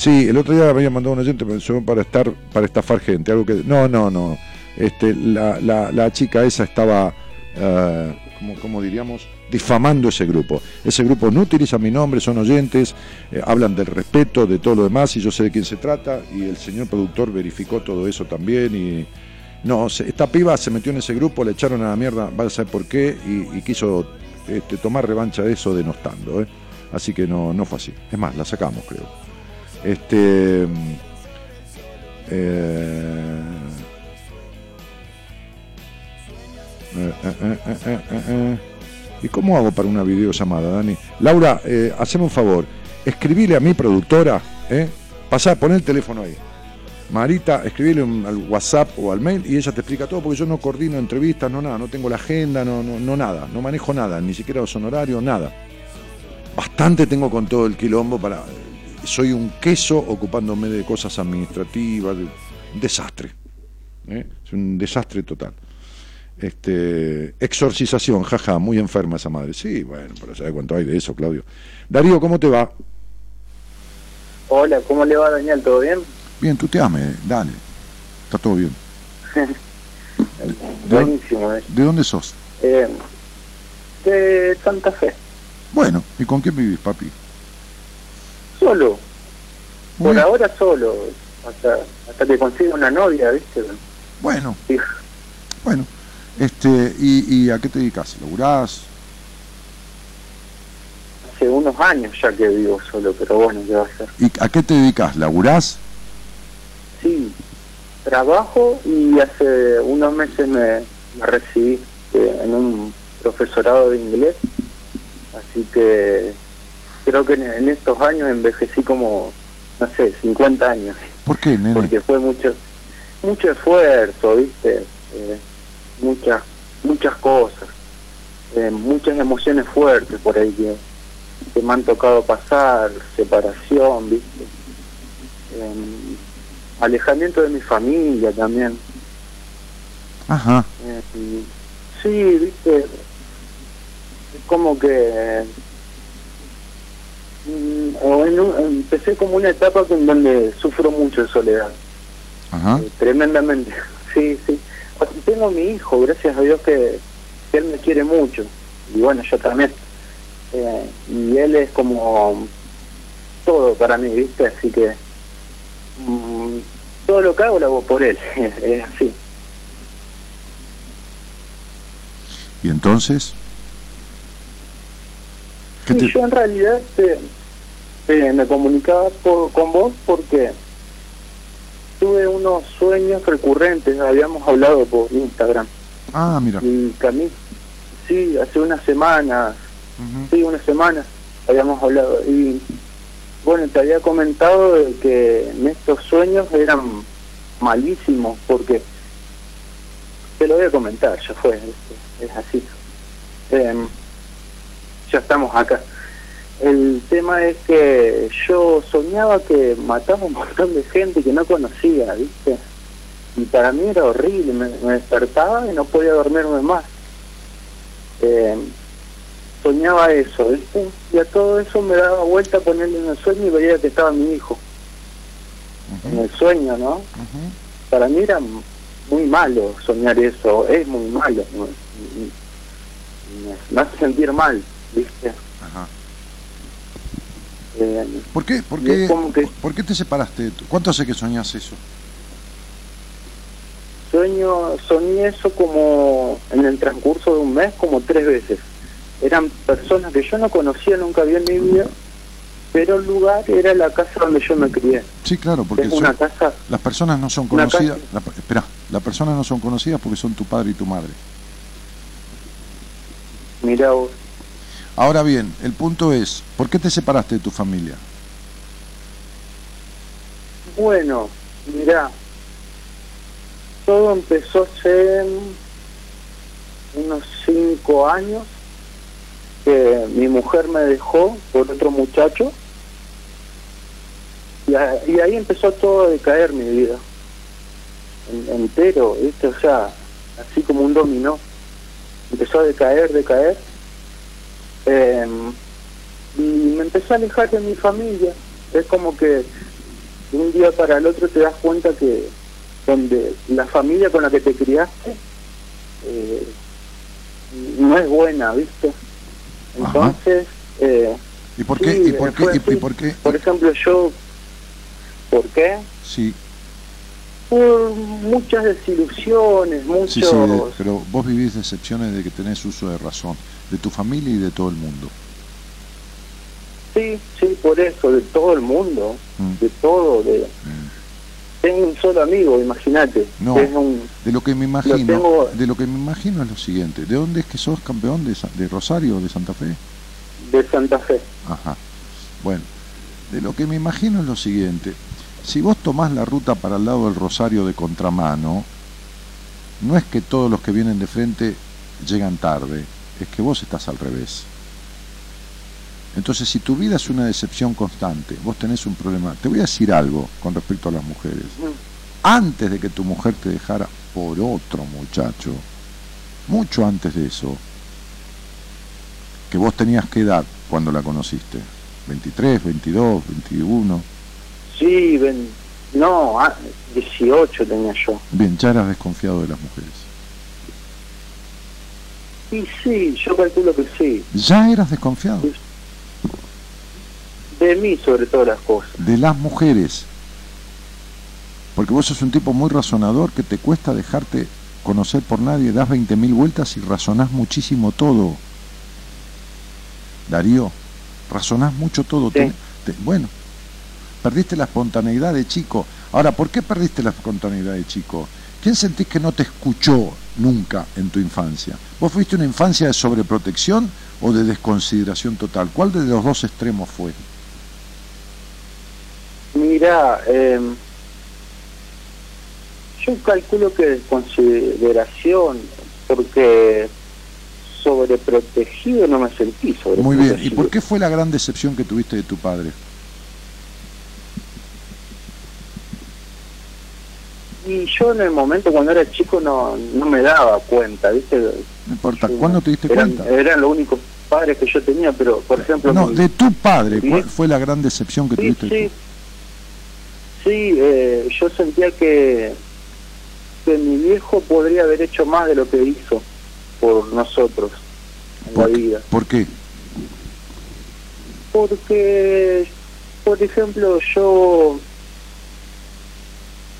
Sí, el otro día me había mandado un oyente para estar para estafar gente, algo que no, no, no. Este, la, la, la chica esa estaba, eh, como, como diríamos, difamando ese grupo. Ese grupo no utiliza mi nombre, son oyentes, eh, hablan del respeto, de todo lo demás, y yo sé de quién se trata, y el señor productor verificó todo eso también, y no, esta piba se metió en ese grupo, le echaron a la mierda, va a saber por qué, y, y quiso este, tomar revancha de eso denostando, ¿eh? Así que no, no fue así. Es más, la sacamos, creo. Este. eh, eh, eh. ¿Y cómo hago para una videollamada, Dani? Laura, eh, haceme un favor. Escribile a mi productora, ¿eh? Pasá, pon el teléfono ahí. Marita, escribile al WhatsApp o al mail y ella te explica todo porque yo no coordino entrevistas, no nada, no tengo la agenda, no, no, no nada, no manejo nada, ni siquiera los honorarios, nada. Bastante tengo con todo el quilombo para. Soy un queso ocupándome de cosas administrativas, de- un desastre. ¿eh? Es un desastre total. Este, exorcización, jaja, muy enferma esa madre. Sí, bueno, pero ¿sabes cuánto hay de eso, Claudio? Darío, ¿cómo te va? Hola, ¿cómo le va Daniel? ¿Todo bien? Bien, tú te ames, dale. Está todo bien. ¿De, Buenísimo. eh. ¿De dónde sos? Eh, de Santa Fe. Bueno, ¿y con quién vivís, papi? Solo. Por bien. ahora solo. Hasta, hasta que consiga una novia, ¿viste? Bueno, Sí. Bueno, este, ¿y, y a qué te dedicas? ¿Laburás? Hace unos años ya que vivo solo, pero bueno, ¿qué va a ser? ¿Y a qué te dedicas? ¿Laburás? Sí, trabajo y hace unos meses me, me recibí eh, en un profesorado de inglés, así que creo que en, en estos años envejecí como, no sé, 50 años, ¿Por qué, nene? porque fue mucho mucho esfuerzo, ¿viste? Eh, muchas muchas cosas, eh, muchas emociones fuertes por ahí que, que me han tocado pasar, separación, ¿viste? Em, alejamiento de mi familia también. Ajá. Y sí, viste, es como que mm, o en un- empecé como una etapa en donde sufro mucho de soledad, Ajá. eh, tremendamente. Sí, sí. Tengo mi hijo, gracias a Dios que, que él me quiere mucho y bueno, yo también. Eh, y él es como todo para mí, viste, así que mm, todo lo que hago lo hago por él, es así. ¿Y entonces? ¿Qué Sí, te- yo en realidad eh, eh, me comunicaba por- con vos porque tuve unos sueños recurrentes, habíamos hablado por Instagram. Ah, mira. Y que a mí, sí, hace unas semanas, sí, unas semanas habíamos hablado. Y bueno, te había comentado de que en estos sueños eran malísimos porque te lo voy a comentar, ya fue, es, es así. Em, ya estamos acá. El tema es que yo soñaba que mataba un montón de gente que no conocía, ¿viste? Y para mí era horrible, me, me despertaba y no podía dormirme más. Eh, soñaba eso, ¿viste? Y a todo eso me daba vuelta a ponerle en el sueño y veía que estaba mi hijo. En el sueño, ¿no? Para mí era muy malo soñar eso, es muy malo. me- me hace sentir mal, ¿viste? Ajá. Eh, ¿Por qué, por qué, que por qué te separaste? ¿Cuánto hace que soñás eso? sueño, soñé eso como en el transcurso de un mes, como tres veces. Eran personas que yo no conocía, nunca vi en mi vida, pero el lugar era la casa donde yo me crié. Sí, claro, porque es una son- casa, las personas no son conocidas. La, espera, las personas no son conocidas porque son tu padre y tu madre. mira vos, Ahora bien, el punto es, ¿por qué te separaste de tu familia? Bueno, mira, todo empezó hace unos cinco años que mi mujer me dejó por otro muchacho y, a- y ahí empezó todo a decaer mi vida En- entero, ¿viste? O sea, así como un dominó. Empezó a decaer, decaer. Eh, y me empecé a alejar de mi familia. Es como que de un día para el otro te das cuenta que donde la familia con la que te criaste eh, no es buena, ¿viste? Entonces, eh, ¿Y por sí, qué? ¿Y por qué? ¿Y, por qué? Por ejemplo, yo, ¿por qué? Sí, Por muchas desilusiones, muchos... sí, sí, pero vos vivís decepciones de que tenés uso de razón, de tu familia y de todo el mundo. Sí, sí, por eso, de todo el mundo, Mm. de todo, de... Tengo un solo amigo, imagínate. No, un- de lo que me imagino, tengo- de lo que me imagino es lo siguiente. ¿De dónde es que sos campeón de, de Rosario o de Santa Fe? de Santa Fe. Ajá. Bueno, de lo que me imagino es lo siguiente. Si vos tomás la ruta para el lado del Rosario de contramano, no es que todos los que vienen de frente llegan tarde, es que vos estás al revés. Entonces, si tu vida es una decepción constante, vos tenés un problema. Te voy a decir algo con respecto a las mujeres. Antes de que tu mujer te dejara por otro muchacho, mucho antes de eso, que vos tenías que edad cuando la conociste, 23, 22, 21, Sí, ven, no, ah, 18 tenía yo. bien, ya eras desconfiado de las mujeres. Y sí, yo calculo que sí. Ya eras desconfiado De mí sobre todas las cosas. de las mujeres. Porque vos sos un tipo muy razonador que te cuesta dejarte conocer por nadie, das 20.000 vueltas y razonás muchísimo todo. Darío, razonás mucho todo. Sí. Te- bueno, perdiste la espontaneidad de chico. Ahora, ¿por qué perdiste la espontaneidad de chico? ¿Quién sentís que no te escuchó nunca en tu infancia? ¿Vos fuiste una infancia de sobreprotección o de desconsideración total? ¿Cuál de los dos extremos fue? Mira, eh, yo calculo que desconsideración, porque sobreprotegido no me sentí sobreprotegido. Muy bien. ¿Y por qué fue la gran decepción que tuviste de tu padre? Y yo en el momento cuando era chico no, no me daba cuenta, ¿viste? No importa. ¿Cuándo te diste eran, cuenta? Eran los únicos padres que yo tenía, pero por ejemplo... No, mi- de tu padre. ¿Cuál fue la gran decepción que Sí, tuviste? sí. Sí, eh, yo sentía que, que mi viejo podría haber hecho más de lo que hizo por nosotros en la ¿Por, qué- vida. ¿Por qué? Porque, por ejemplo, yo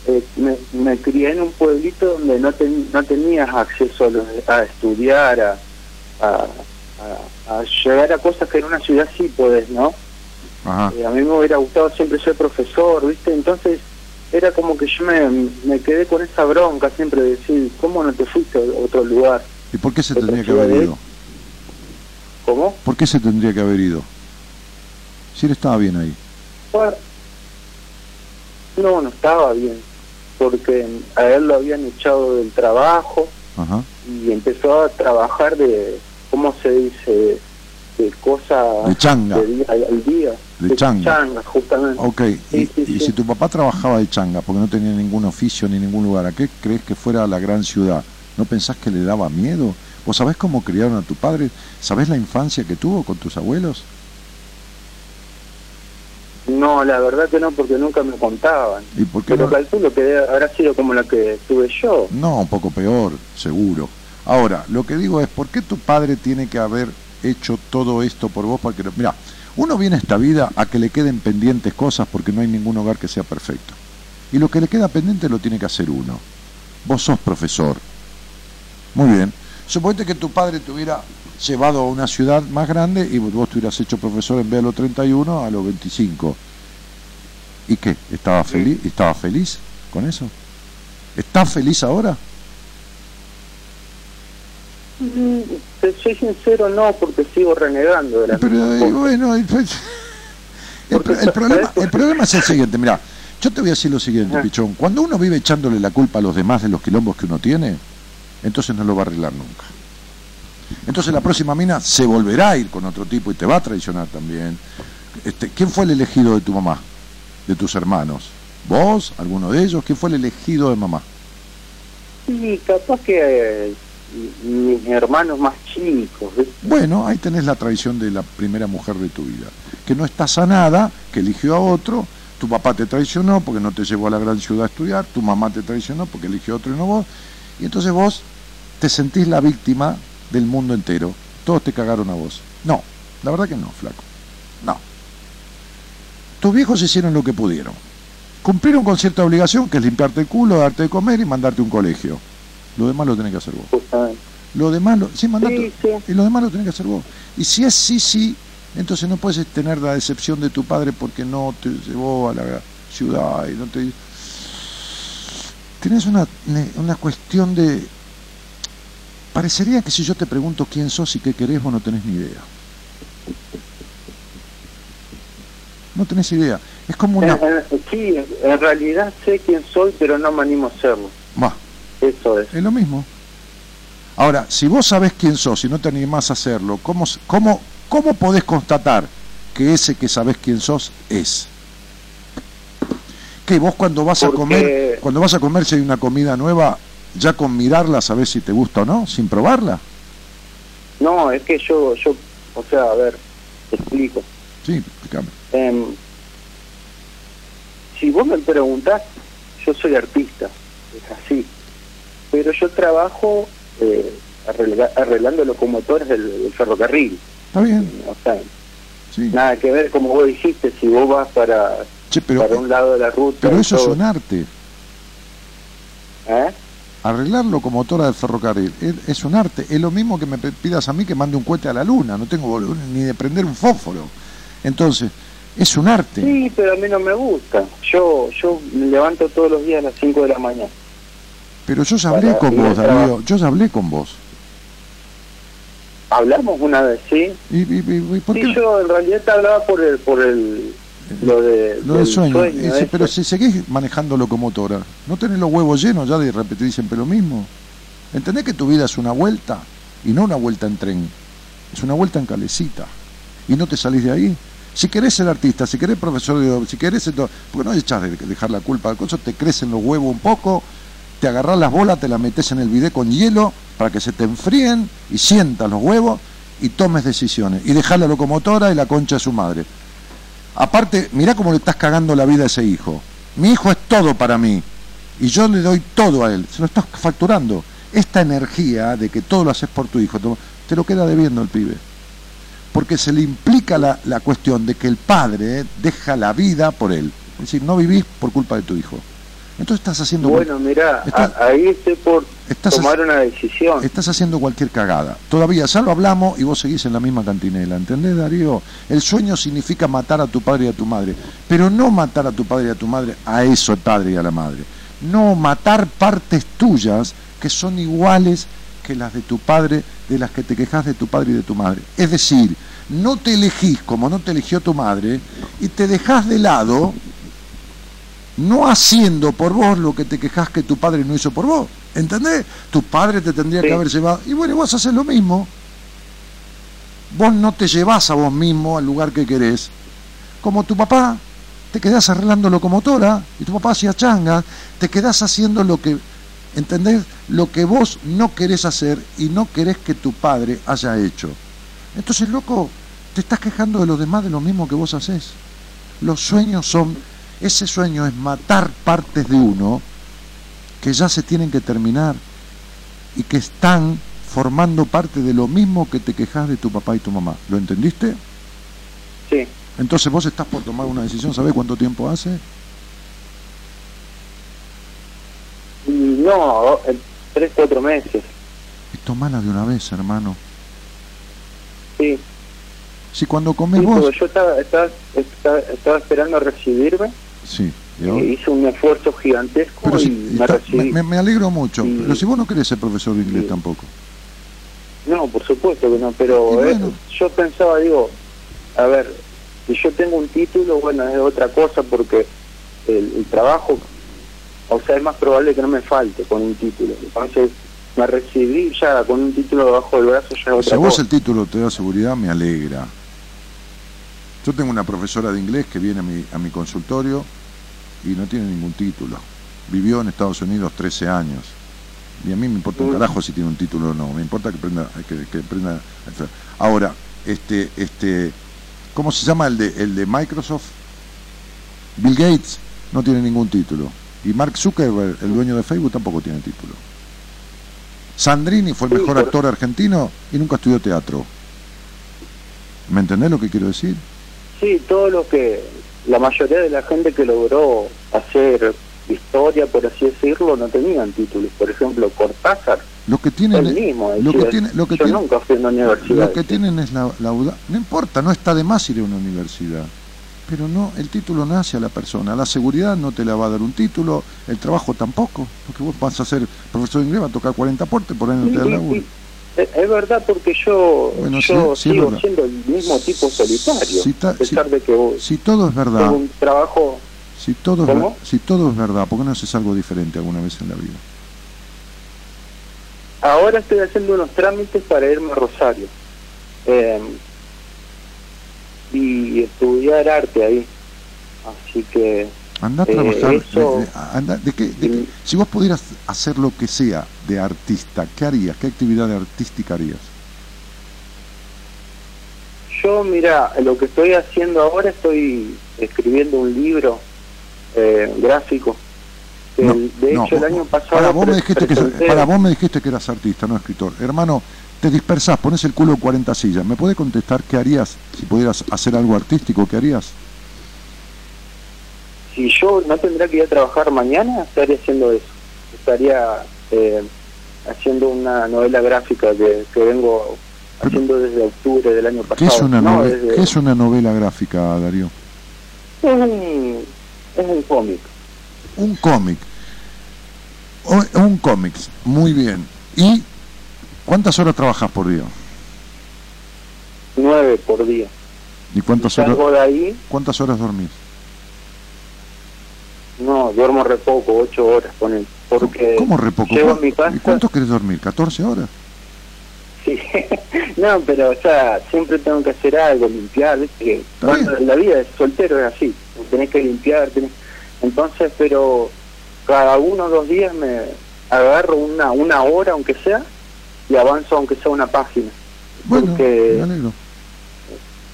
eh, me, me crié en un pueblito donde no, ten- no tenías acceso a, los- a estudiar, a, a, a- llegar a cosas que en una ciudad sí podés, ¿no? Ajá. Eh, a mí me hubiera gustado siempre ser profesor, ¿viste? Entonces era como que yo me, me quedé con esa bronca siempre de decir, ¿cómo no te fuiste a otro lugar? ¿Y por qué se tendría que haber ido? ¿Cómo? ¿Por qué se tendría que haber ido? Si él estaba bien ahí. Bueno, no, no estaba bien, porque a él lo habían echado del trabajo Ajá. y empezó a trabajar de, ¿cómo se dice? De cosas De changa. de día al día. De changa. justamente. Ok, y, Sí, sí, y sí. si tu papá trabajaba de changa porque no tenía ningún oficio ni ningún lugar, ¿a qué crees que fuera la gran ciudad? ¿No pensás que le daba miedo? ¿Vos sabés cómo criaron a tu padre? ¿Sabés la infancia que tuvo con tus abuelos? No, la verdad que no, porque nunca me contaban. ¿Y por qué Pero no? calculo que habrá sido como la que tuve yo. No, un poco peor, seguro. Ahora, lo que digo es, ¿por qué tu padre tiene que haber hecho todo esto por vos? Para que lo- Mira, uno viene a esta vida a que le queden pendientes cosas porque no hay ningún hogar que sea perfecto. Y lo que le queda pendiente lo tiene que hacer uno. Vos sos profesor. Muy bien. Suponete que tu padre te hubiera llevado a una ciudad más grande y vos te hubieras hecho profesor en vez de a los 31 a los 25. ¿Y qué? ¿Estaba feliz? ¿Estaba feliz con eso? ¿Estás feliz ahora? Mm, Te soy sincero, no, porque sigo renegando de la Pero misma eh, bueno, el, problema, el problema es el siguiente, mira, yo te voy a decir lo siguiente. Pichón, cuando uno vive echándole la culpa a los demás de los quilombos que uno tiene, entonces no lo va a arreglar nunca. Entonces la próxima mina se volverá a ir con otro tipo y te va a traicionar también. Este, ¿Quién fue el elegido de tu mamá? De tus hermanos. ¿Vos? ¿Alguno de ellos? ¿Quién fue el elegido de mamá? Sí, capaz que eh, mis hermanos más chicos. Bueno, ahí tenés la traición de la primera mujer de tu vida, que no está sanada, que eligió a otro, tu papá te traicionó porque no te llevó a la gran ciudad a estudiar, tu mamá te traicionó porque eligió a otro y no vos, y entonces vos te sentís la víctima del mundo entero, todos te cagaron a vos. No, la verdad que no, flaco, no. Tus viejos hicieron lo que pudieron, cumplieron con cierta obligación, que es limpiarte el culo, darte de comer y mandarte a un colegio. Lo demás lo tenés que hacer vos. Lo demás, lo, sí, mandate, Sí, sí. y lo demás lo tenés que hacer vos. Y si es sí, sí, entonces no puedes tener la decepción de tu padre porque no te llevó a la ciudad y no te... Tienes una, una cuestión de... Parecería que si yo te pregunto quién sos y qué querés, vos no tenés ni idea. No tenés idea. Es como una... Eh, eh, sí, en realidad sé quién soy, pero no me animo a hacerlo. Va, Eso es. es lo mismo. Ahora, si vos sabés quién sos y no te animás a hacerlo, ¿cómo, cómo, ¿cómo podés constatar que ese que sabés quién sos es? Que vos cuando vas a comer, cuando vas a comer si hay una comida nueva, ya con mirarla sabés si te gusta o no, sin probarla. No, es que yo, yo, o sea, a ver, te explico. Sí, explícame. Em, si vos me preguntás, yo soy artista, es así. Pero yo trabajo eh, arregla- arreglando locomotores del, del ferrocarril. Está bien, O sea, sí. nada que ver, como vos dijiste, si vos vas para, Che, pero, para un lado de la ruta. pero eso es un arte. ¿eh? Arreglar locomotora del ferrocarril es, un arte. Es lo mismo que me pidas a mí que mande un cohete a la luna. No tengo ni de prender un fósforo. Entonces, es un arte. Sí, pero a mí no me gusta. Yo yo me levanto todos los días a las 5 de la mañana. Pero yo ya hablé con vos, trabajo. Yo ya hablé con vos. Hablamos una vez, ¿sí? ¿Y, y- y- y por Sí, qué? yo en realidad te hablaba por el, por el, lo de, Lo del sueño. Ese. pero si seguís manejando locomotora, no tenés los huevos llenos ya de repetir siempre lo mismo. ¿Entendés que tu vida es una vuelta? Y no una vuelta en tren. Es una vuelta en calecita. Y no te salís de ahí. Si querés ser artista, si querés profesor de si querés porque no echás de dejar la culpa al coso, te crecen los huevos un poco, te agarrás las bolas, te las metes en el bidé con hielo para que se te enfríen y sientas los huevos y tomes decisiones. Y dejás la locomotora y la concha de su madre. Aparte, mirá cómo le estás cagando la vida a ese hijo. Mi hijo es todo para mí. Y yo le doy todo a él. Se lo estás facturando. Esta energía de que todo lo haces por tu hijo, te- lo queda debiendo el pibe. Porque se le implica la, la cuestión de que el padre deja la vida por él. Es decir, no vivís por culpa de tu hijo. Entonces estás haciendo, Bueno, Estás- ahí estoy por estás tomar una decisión. estás haciendo cualquier cagada. Todavía ya lo hablamos y vos seguís en la misma cantinela. ¿Entendés, Darío? El sueño significa matar a tu padre y a tu madre. Pero no matar a tu padre y a tu madre a eso, el padre y a la madre. No matar partes tuyas que son iguales que las de tu padre, de las que te quejas de tu padre y de tu madre. Es decir, no te elegís como no te eligió tu madre y te dejás de lado no haciendo por vos lo que te quejas que tu padre no hizo por vos. ¿Entendés? Tu padre te tendría que haber llevado. Y bueno, vos haces lo mismo. Vos no te llevás a vos mismo al lugar que querés. Como tu papá, te quedás arreglando locomotora y tu papá hacía changa, te quedás haciendo lo que, ¿entendés? Lo que vos no querés hacer y no querés que tu padre haya hecho. Entonces, loco, te estás quejando de los demás de lo mismo que vos haces. Los sueños son, ese sueño es matar partes de uno que ya se tienen que terminar y que están formando parte de lo mismo que te quejas de tu papá y tu mamá. ¿Lo entendiste? Sí. Entonces vos estás por tomar una decisión, ¿sabés cuánto tiempo hace? No, en tres, cuatro meses. Y tomala de una vez, hermano. Sí. Si cuando comes Sí, vos... yo estaba, estaba, estaba, estaba esperando a recibirme, Sí. ¿Y eh, hice un esfuerzo gigantesco Pero y me está- recibí. me, me alegro mucho, Y- pero si vos no querés ser profesor de inglés tampoco. No, por supuesto que no, pero eh, yo pensaba, digo, a ver, si yo tengo un título, bueno, es otra cosa porque el, el trabajo, o sea, es más probable que no me falte con un título. Entonces, me recibí ya con un título debajo del brazo, ya es Si otra a vos cosa. el título te da seguridad, me alegra. Yo tengo una profesora de inglés que viene a mi, a mi consultorio y no tiene ningún título. Vivió en Estados Unidos 13 años. Y a mí me importa un carajo si tiene un título o no. Me importa que aprenda. Que, que aprenda Ahora, este, este, ¿cómo se llama el de, el de Microsoft? Bill Gates no tiene ningún título. Y Mark Zuckerberg, el dueño de Facebook, tampoco tiene título. Sandrini fue el mejor actor argentino y nunca estudió teatro. ¿Me entendés lo que quiero decir? Sí, todo lo que, la mayoría de la gente que logró hacer historia, por así decirlo, no tenían títulos. Por ejemplo, Cortázar, Lo que tienen, mismo lo que tiene, lo que yo tiene- nunca fui a una universidad. lo que tienen es la, la No importa, no está de más ir a una universidad. Pero no, el título nace a la persona. La seguridad no te la va a dar un título, el trabajo tampoco. Porque vos vas a ser profesor de inglés, va a tocar 40 aportes, por ahí no te da laburo. Sí. Es verdad porque yo, Bueno, yo sí, sí sigo verdad. siendo el mismo tipo solitario, Si ta- a pesar si- de que vos- Si todo es verdad, tengo un trabajo... si todo es, si todo es verdad, ¿por qué no haces algo diferente alguna vez en la vida? Ahora estoy haciendo unos trámites para irme a Rosario eh, y estudiar arte ahí. Así que Anda a Eh, trabajar. eso- anda- de qué- de qué- si vos pudieras hacer lo que sea de artista, ¿qué harías? ¿Qué actividad artística harías? yo, mira, lo que estoy haciendo ahora, estoy escribiendo un libro eh, gráfico. No, el- de no, hecho, el año pasado... Para vos, me dijiste que, para vos me dijiste que eras artista, no escritor. Hermano, te dispersás, pones el culo en 40 sillas. ¿Me puede contestar qué harías si pudieras hacer algo artístico? ¿Qué harías? Si yo no tendría que ir a trabajar mañana, estaría haciendo eso. Estaría eh, haciendo una novela gráfica que, que vengo haciendo desde octubre del año ¿Qué pasado. es una, No, nove- desde- qué es una novela gráfica, Darío? es un, es un cómic. Un cómic. O- Un cómic, muy bien. ¿Y cuántas horas trabajas por día? nueve por día. ¿Y cuántas horas, Salgo de ahí, cuántas horas dormís? No, duermo re poco, ocho horas, ponen, porque ¿Cómo re poco? ¿Cuán- mi casa, ¿Y cuánto querés dormir? ¿14 horas? sí, no, pero o sea, siempre tengo que hacer algo, limpiar, ¿viste? que cuando la vida de soltero es así, tenés que limpiar, tenés... entonces, pero cada uno o dos días me agarro una, una hora, aunque sea, y avanzo aunque sea una página. Bueno, porque me alegro.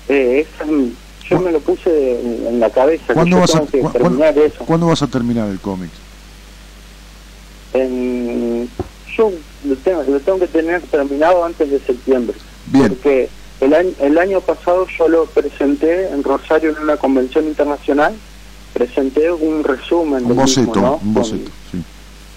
eh, esa es mi- yo me lo puse en, en la cabeza, ¿Cuándo vas, a, cu- terminar eso. cuándo vas a terminar el cómic? En- yo lo tengo, lo tengo que tener terminado antes de septiembre. Bien. Porque el año, el año pasado yo lo presenté en Rosario en una convención internacional. Presenté un resumen Un del boceto, mismo, ¿no? un boceto, sí.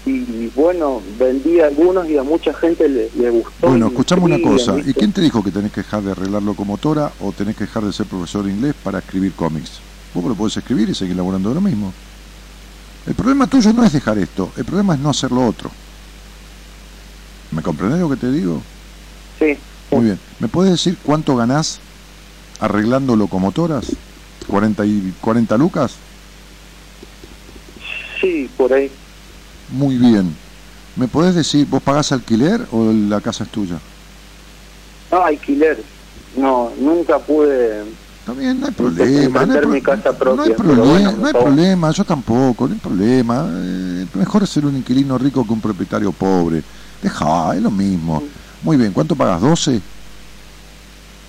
Y, bueno, vendí algunos y a mucha gente le, le gustó. Bueno, y escuchame una cosa. ¿Y quién te dijo que tenés que dejar de arreglar locomotora o tenés que dejar de ser profesor de inglés para escribir cómics? Vos lo podés escribir y seguir laburando de lo mismo. El problema tuyo no es dejar esto, el problema es no hacer lo otro. ¿Me comprendés lo que te digo? Sí. Muy bien. ¿Me puedes decir cuánto ganás arreglando locomotoras? ¿40, y, 40 lucas? Sí, por ahí. Muy bien. ¿Me podés decir, vos pagás alquiler o la casa es tuya? No, alquiler. No, nunca pude... Bien, no hay problema. No hay, pro- mi casa propia. no hay problema, bueno, no hay problema, yo tampoco, no hay problema. Eh, mejor ser un inquilino rico que un propietario pobre. Deja, es lo mismo. Muy bien, ¿cuánto pagas? ¿12?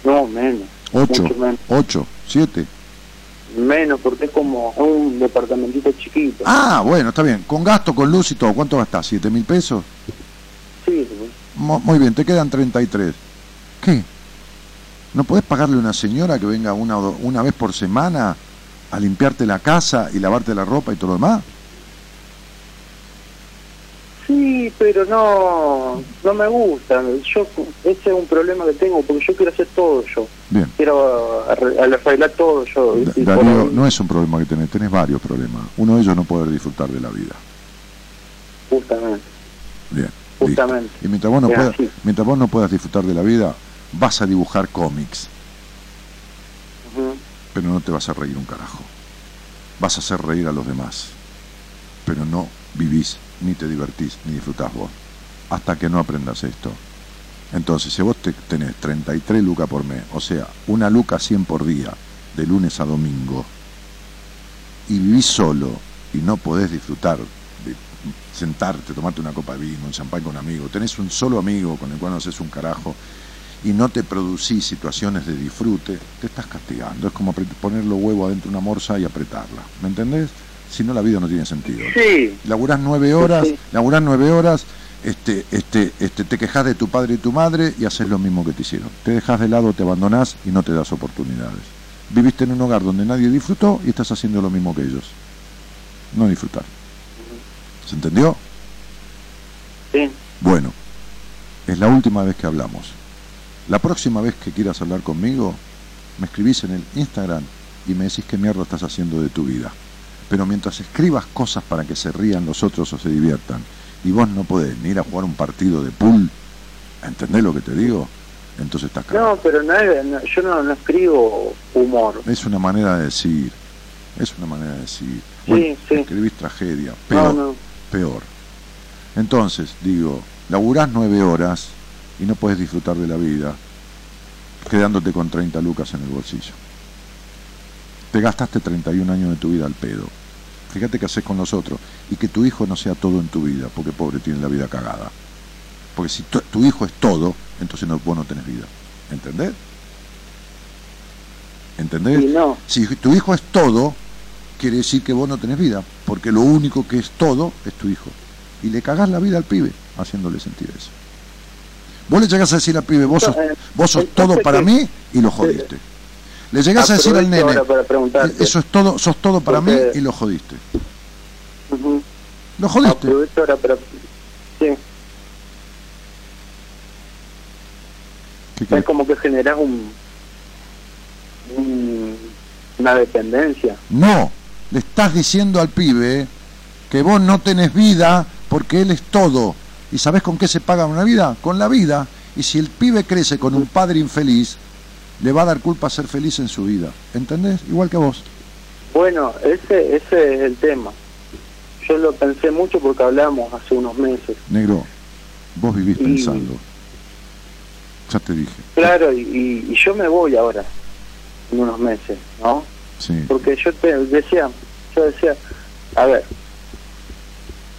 No, menos. 8, Mucho menos. 8, 7. Menos, porque es como un departamentito chiquito. Ah, bueno, está bien. Con gasto, con luz y todo, ¿cuánto gastás? ¿7 mil pesos? Sí, Mo- Muy bien, te quedan 33. ¿Qué? ¿No podés pagarle a una señora que venga una, o do- una vez por semana a limpiarte la casa y lavarte la ropa y todo lo demás? Sí, pero no, no me gusta. Yo, ese es un problema que tengo, porque yo quiero hacer todo yo. Bien. Quiero arre- arreglar todo yo. Da- no es un problema que tenés, tenés varios problemas. Uno de ellos no poder disfrutar de la vida. Justamente, Bien. justamente. Y mientras vos, no Es puedas, mientras vos no puedas disfrutar de la vida, vas a dibujar cómics, pero no te vas a reír un carajo. Vas a hacer reír a los demás, pero no vivís, ni te divertís, ni disfrutás vos, hasta que no aprendas esto. Entonces, si vos te tenés 33 lucas por mes, o sea, una luca 100 por día, de lunes a domingo, y vivís solo y no podés disfrutar de sentarte, tomarte una copa de vino, un champán con un amigo, tenés un solo amigo con el cual no haces un carajo y no te producís situaciones de disfrute, te estás castigando. Es como poner los huevos adentro de una morsa y apretarla. ¿Me entendés? Si no, la vida no tiene sentido. Sí. Laburás nueve horas, Sí. laburás nueve horas, este, este, este, te quejas de tu padre y tu madre y haces lo mismo que te hicieron. Te dejas de lado, te abandonás y no te das oportunidades. Viviste en un hogar donde nadie disfrutó y estás haciendo lo mismo que ellos. No disfrutar. ¿Se entendió? Sí. Bueno, es la última vez que hablamos. La próxima vez que quieras hablar conmigo, me escribís en el Instagram y me decís qué mierda estás haciendo de tu vida. Pero mientras escribas cosas para que se rían los otros o se diviertan, y vos no podés ni ir a jugar un partido de pool, ¿entendés lo que te digo? Entonces estás cagado. No, pero no yo no, no escribo humor. Es una manera de decir, es una manera de decir. Sí, Bueno, sí. escribís tragedia, peor, no. peor. Entonces, digo, laburás nueve horas y no puedes disfrutar de la vida, quedándote con 30 lucas en el bolsillo. Te gastaste 31 años de tu vida al pedo. Fíjate qué haces con los otros. Y que tu hijo no sea todo en tu vida, porque pobre tiene la vida cagada. Porque si tu, tu hijo es todo, entonces no, vos no tenés vida. ¿Entendés? ¿Entendés? No. Si tu hijo es todo, quiere decir que vos no tenés vida, porque lo único que es todo es tu hijo. Y le cagás la vida al pibe haciéndole sentir eso. Vos le llegás a decir al pibe, vos sos, Entonces, vos sos entonces, todo para mí y lo jodiste. Le llegás a decir al nene, preguntarte. eso es todo, sos todo para mí y lo jodiste. Ujú. Lo jodiste. Ahora para, Sí. Es como que generas un, un- una dependencia. No, le estás diciendo al pibe que vos no tenés vida porque él es todo. ¿Y sabés con qué se paga una vida? Con la vida. Y si el pibe crece con un padre infeliz, le va a dar culpa ser feliz en su vida. ¿Entendés? Igual que vos. Bueno, ese, ese es el tema. Yo lo pensé mucho porque hablamos hace unos meses. Negro, vos vivís Y- pensando. Ya te dije. Claro, y, y- y yo me voy ahora, en unos meses, ¿no? Sí. Porque yo te decía, yo decía, a ver,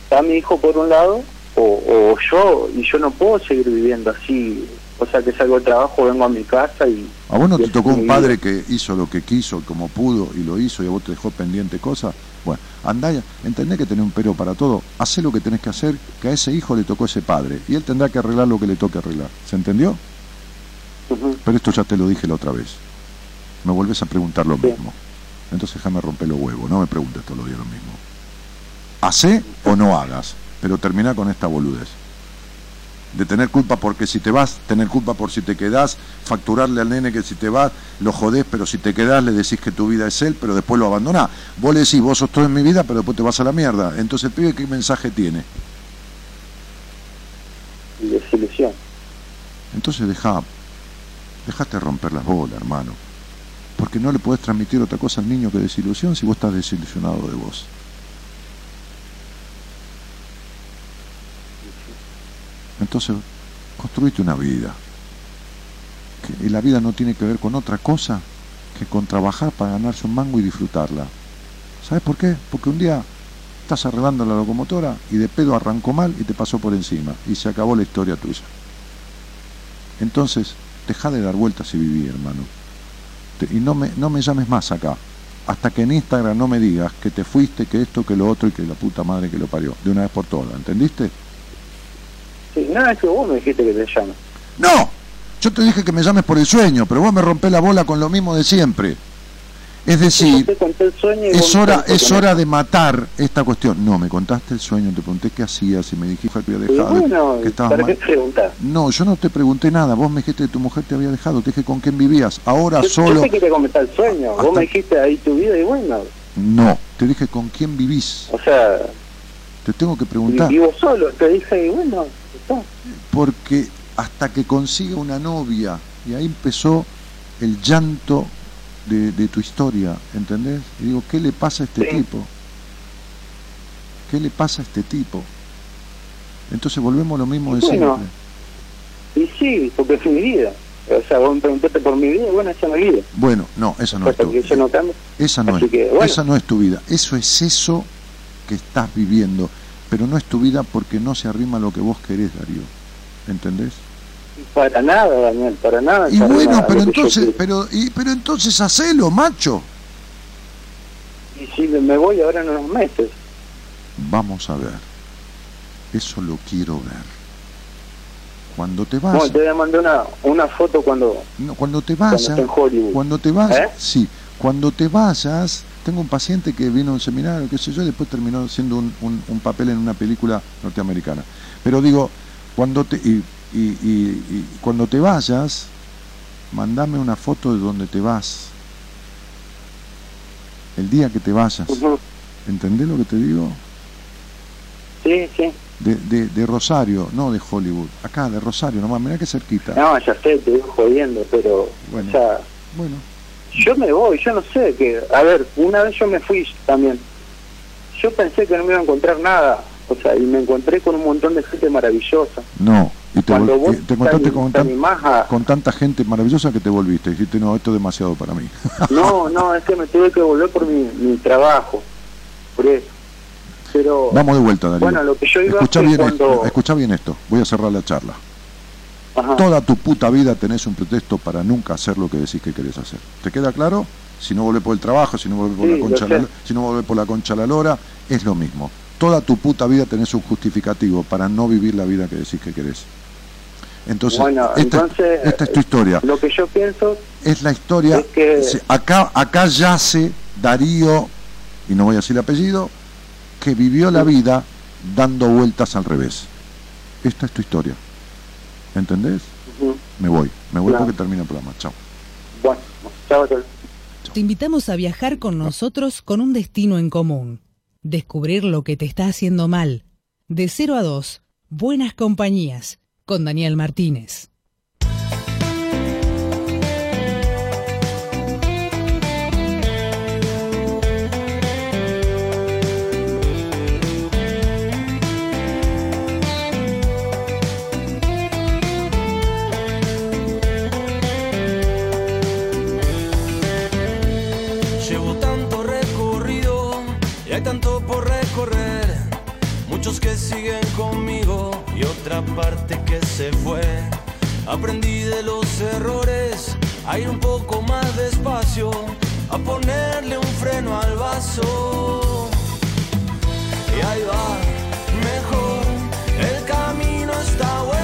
está mi hijo por un lado, o, o yo, y yo no puedo seguir viviendo así. O sea, que salgo de trabajo, vengo a mi casa y... ¿A vos no te tocó un padre que hizo lo que quiso, como pudo, y lo hizo, y a vos te dejó pendiente cosas? Bueno, andá, ya- entendés que tenés un pero para todo, hacé lo que tenés que hacer, que a ese hijo le tocó ese padre, y él tendrá que arreglar lo que le toque arreglar. ¿Se entendió? Pero esto ya te lo dije la otra vez. Me volvés a preguntar lo mismo. Entonces déjame romper los huevos, no me preguntes todos los días lo mismo. Hacé o no hagas, pero termina con esta boludez. De tener culpa porque si te vas, tener culpa por si te quedás, facturarle al nene que si te vas, lo jodés, pero si te quedás le decís que tu vida es él, pero después lo abandonás. Vos le decís, vos sos todo en mi vida, pero después te vas a la mierda. Entonces el pibe, ¿qué mensaje tiene? desilusión. Entonces deja, dejate romper las bolas, hermano. Porque no le podés transmitir otra cosa al niño que desilusión si vos estás desilusionado de vos. Entonces, construite una vida. Y la vida no tiene que ver con otra cosa que con trabajar para ganarse un mango y disfrutarla. ¿Sabes por qué? Porque un día estás arreglando la locomotora y de pedo arrancó mal y te pasó por encima y se acabó la historia tuya. Entonces, deja de dar vueltas y viví, hermano. Y no me, no me llames más acá. Hasta que en Instagram no me digas que te fuiste, que esto, que lo otro y que la puta madre que lo parió. De una vez por todas, ¿entendiste? Sí, nada, es que vos me dijiste que te llames. ¡No! Yo te dije que me llames por el sueño, pero vos me rompés la bola con lo mismo de siempre. Es decir, es hora, es no. hora de matar esta cuestión. No, me contaste el sueño, te pregunté qué hacías y me dijiste que había dejado, bueno, que estabas ¿para qué mal. preguntar? No, yo no te pregunté nada. Vos me dijiste que tu mujer te había dejado. Te dije con quién vivías. Ahora Yo, yo solo. te quería comentar el sueño. Hasta- Vos me dijiste ahí tu vida y bueno, No, te dije con quién vivís. o sea, Te tengo que preguntar. vivo solo. Te dije y bueno, Porque hasta que consiga una novia. Y ahí empezó el llanto de, de tu historia. ¿Entendés? Y digo, ¿qué le pasa a este Sí. tipo? ¿Qué le pasa a este tipo? Entonces volvemos a lo mismo de Bueno, siempre. Y sí, porque es mi vida. O sea, vos me preguntaste por mi vida bueno, esa es mi vida. Bueno, no, esa no es tu eso no. Esa no, es, que, bueno. esa no es tu vida. Eso es eso que estás viviendo. Pero no es tu vida porque no se arrima a lo que vos querés, Darío. ¿Entendés? Para nada, Daniel, para nada. Y para bueno, nada, pero entonces, pero, y, pero entonces hacelo, macho. Y si me voy ahora en unos meses. Vamos a ver. Eso lo quiero ver. Cuando te Bueno, vayas, te voy a mandar una, una foto cuando, no, cuando te cuando vayas, Hollywood. cuando te vayas, ¿Eh? sí, cuando te vayas, tengo un paciente que vino a un seminario, qué sé yo, y después terminó siendo un, un- un papel en una película norteamericana. Pero digo, cuando te y, y- y- y cuando te vayas, mandame una foto de donde te vas. El día que te vayas. ¿Entendés lo que te digo? Sí, sí. De, de, de Rosario, no de Hollywood. Acá, de Rosario, nomás, mirá que cerquita. No, ya sé, te digo jodiendo, pero, Bueno. sea, Bueno, yo me voy, yo no sé, que, a ver, una vez yo me fui también. Yo pensé que no me iba a encontrar nada, o sea, y me encontré con un montón de gente maravillosa. no. Y te, Cuando vos y te encontraste te- con, tan- tanta gente maravillosa que te volviste. Dijiste, no, esto es demasiado para mí. No, no, es que me tuve que volver por mi, mi trabajo, por eso. Pero, Vamos de vuelta, Darío. bueno, lo que yo iba escucha fue bien, cuando... esto, escuchá bien esto. Voy a cerrar la charla. Ajá. Toda tu puta vida tenés un pretexto para nunca hacer lo que decís que querés hacer. ¿Te queda claro? Si no volvés por el trabajo, si no volvés por, Sí, la concha la, si no volvés por la concha a la lora, es lo mismo. Toda tu puta vida tenés un justificativo para no vivir la vida que decís que querés. Entonces, Bueno, esta, entonces, esta es tu historia. Lo que yo pienso Es la historia. es que- acá, acá yace Darío, y no voy a decir el apellido, que vivió la vida dando vueltas al revés. esta es tu historia. ¿Entendés? Me voy, me voy porque termina el programa. Chao. Bueno, chao, chao. Te invitamos a viajar con nosotros con un destino en común. Descubrir lo que te está haciendo mal. De 0 a 2, Buenas Compañías, con Daniel Martínez. Siguen conmigo y otra parte que se fue. Aprendí de los errores a ir un poco más despacio, a ponerle un freno al vaso. Y ahí va, mejor, el camino está bueno,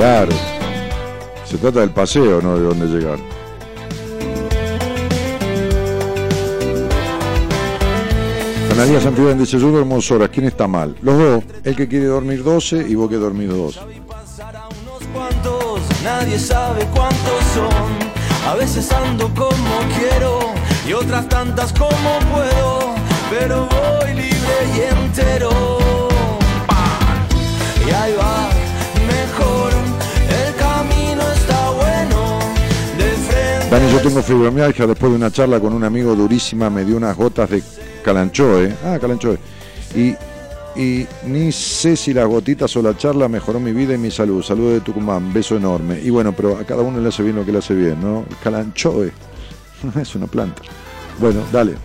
Claro. Se trata del paseo, no de dónde llegar. Analía Santidad dice, yo duermo horas, ¿quién está mal? Los dos, el que quiere dormir 12 y vos que dos. cuántos, nadie sabe cuántos son. A veces ando como quiero y otras tantas como puedo, pero voy libre y entero. ¡Pam! Y ahí va, tengo fibromialgia después de una charla con un amigo durísima, me dio unas gotas de calanchoe. Ah, calanchoe. Y, ni sé si las gotitas o la charla mejoró mi vida y mi salud. Saludos de Tucumán, beso enorme. Y bueno, pero a cada uno le hace bien lo que le hace bien, ¿no? El calanchoe es una planta. Bueno, dale.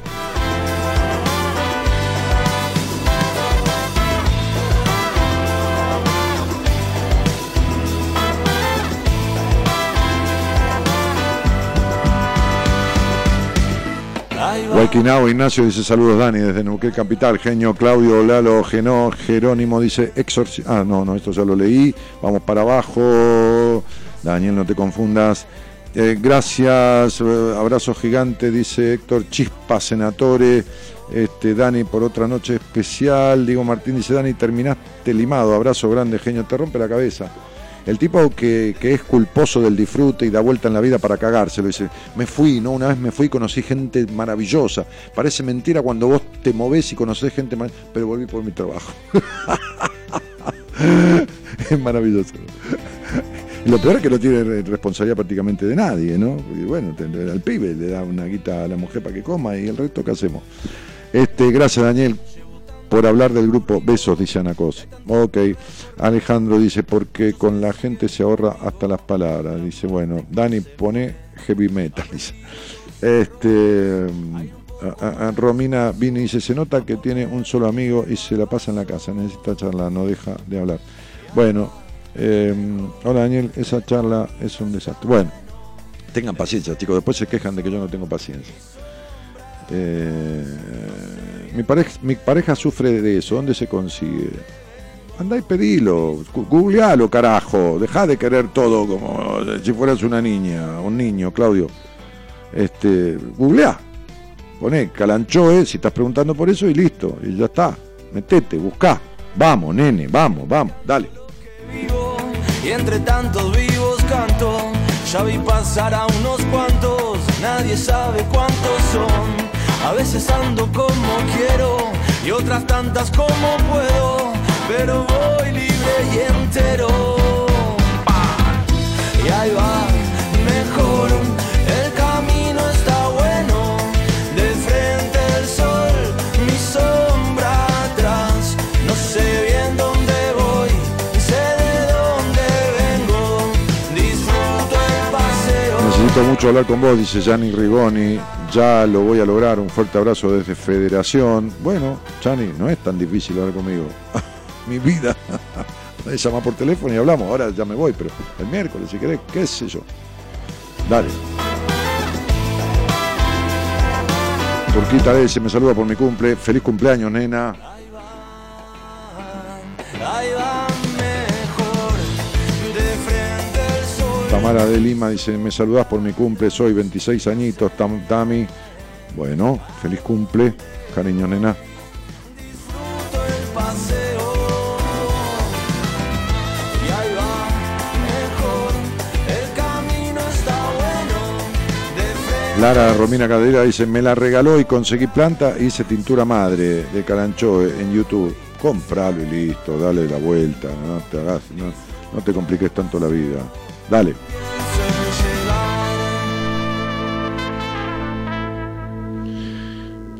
Guayquinao Ignacio dice saludos Dani desde Neuquén Capital, Genio Claudio Lalo Genó, Jerónimo dice exorci ah no, no, esto ya lo leí, vamos para abajo, Daniel no te confundas, Eh, gracias, eh, abrazo gigante dice Héctor Chispa Senatore, este, Dani por otra noche especial, Diego Martín dice Dani terminaste limado, abrazo grande Genio, te rompe la cabeza. El tipo que, es culposo del disfrute y da vuelta en la vida para cagárselo. Dice, me fui, ¿no? Una vez me fui y conocí gente maravillosa. Parece mentira cuando vos te movés y conocés gente mal, pero volví por mi trabajo. es maravilloso. Lo peor es que no tiene re- responsabilidad prácticamente de nadie, ¿no? Y bueno, al pibe le da una guita a la mujer para que coma y el resto, ¿qué hacemos? Este, gracias, Daniel por hablar del grupo Besos, dice Ana Cosi. Ok, Alejandro dice, porque con la gente se ahorra hasta las palabras. Dice, bueno, Dani pone heavy metal. Dice. Este, a Romina vino y dice, se nota que tiene un solo amigo y se la pasa en la casa, necesita charlar, no deja de hablar. Bueno, eh, hola Daniel, esa charla es un desastre. Bueno, tengan paciencia, chicos, después se quejan de que yo no tengo paciencia. Eh, mi, pareja, mi pareja sufre de eso. ¿Dónde se consigue? Andá y pedilo. Googlealo, carajo. Deja de querer todo como si fueras una niña, un niño, Claudio. Este, googleá. Poné Calanchoe si estás preguntando por eso y listo. Y ya está. Metete, buscá. Vamos, nene, vamos, vamos, dale. A veces ando como quiero y otras tantas como puedo, pero voy libre y entero. Y ahí va, Necesito mucho hablar con vos, dice Gianni Rigoni. Ya lo voy a lograr. Un fuerte abrazo desde Federación. Bueno, Gianni, no es tan difícil hablar conmigo. Mi vida. Podés llamar por teléfono y hablamos. Ahora ya me voy, pero el miércoles, si querés, qué sé yo. Dale. Turquita S me saluda por mi cumple. Feliz cumpleaños, nena. Tamara de Lima dice, me saludás por mi cumple, soy 26 añitos, Tami. Bueno, feliz cumple, cariño nena. Lara Romina Cadera dice, me la regaló y conseguí planta, hice tintura madre de Caranchoe en YouTube. Compralo y listo, dale la vuelta, no, te compliques tanto la vida. Dale.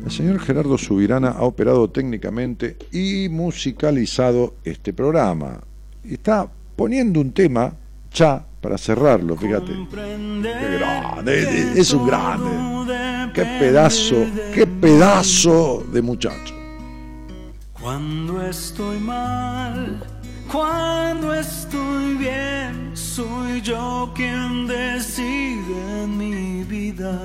El señor Gerardo Subirana ha operado técnicamente y musicalizado este programa. Está poniendo un tema ya para cerrarlo, fíjate. Qué grande, es un grande. Qué pedazo, qué pedazo de muchacho. Cuando estoy mal, cuando estoy bien, soy yo quien decide mi vida.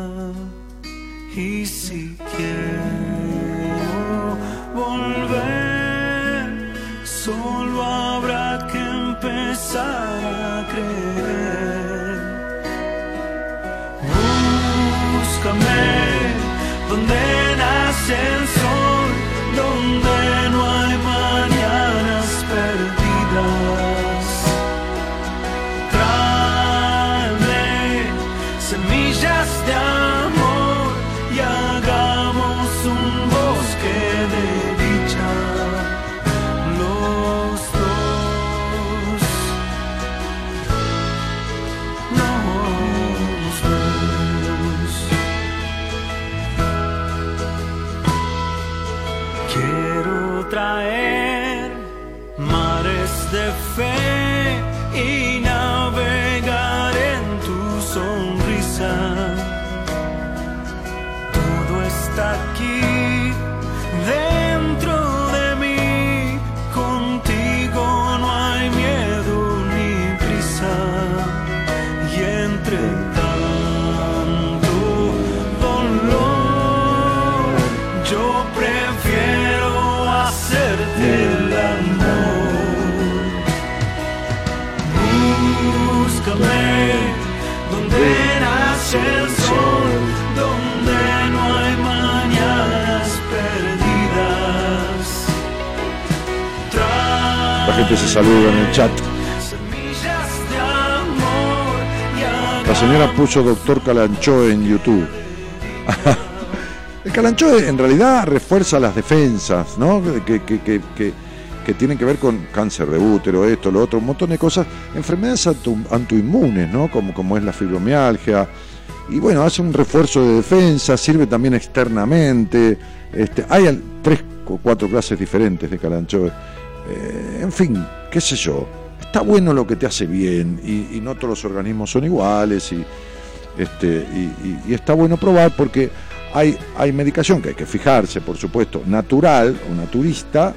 Y si quiero volver, solo habrá que empezar a creer. Búscame donde nace Gente se saluda en el chat. La señora puso doctor Calancho en YouTube. El Calancho en realidad refuerza las defensas, ¿no? Que, que- que- que- que tienen que ver con cáncer de útero, esto, lo otro, un montón de cosas, enfermedades auto- autoinmunes, ¿no? Como, como es la fibromialgia. Y bueno, hace un refuerzo de defensa, sirve también externamente. Este, hay tres o cuatro clases diferentes de Calancho. Eh, en fin, qué sé yo. Está bueno lo que te hace bien y, no todos los organismos son iguales y, este, y está bueno probar porque hay, hay medicación que hay que fijarse, por supuesto, natural o naturista,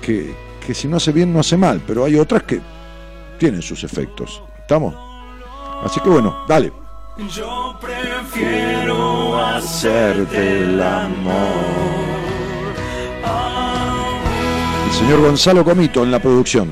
que, que si no hace bien no hace mal, pero hay otras que tienen sus efectos. ¿Estamos? Así que bueno, dale. Yo prefiero Hacerte el amor. Señor Gonzalo Comito en la producción.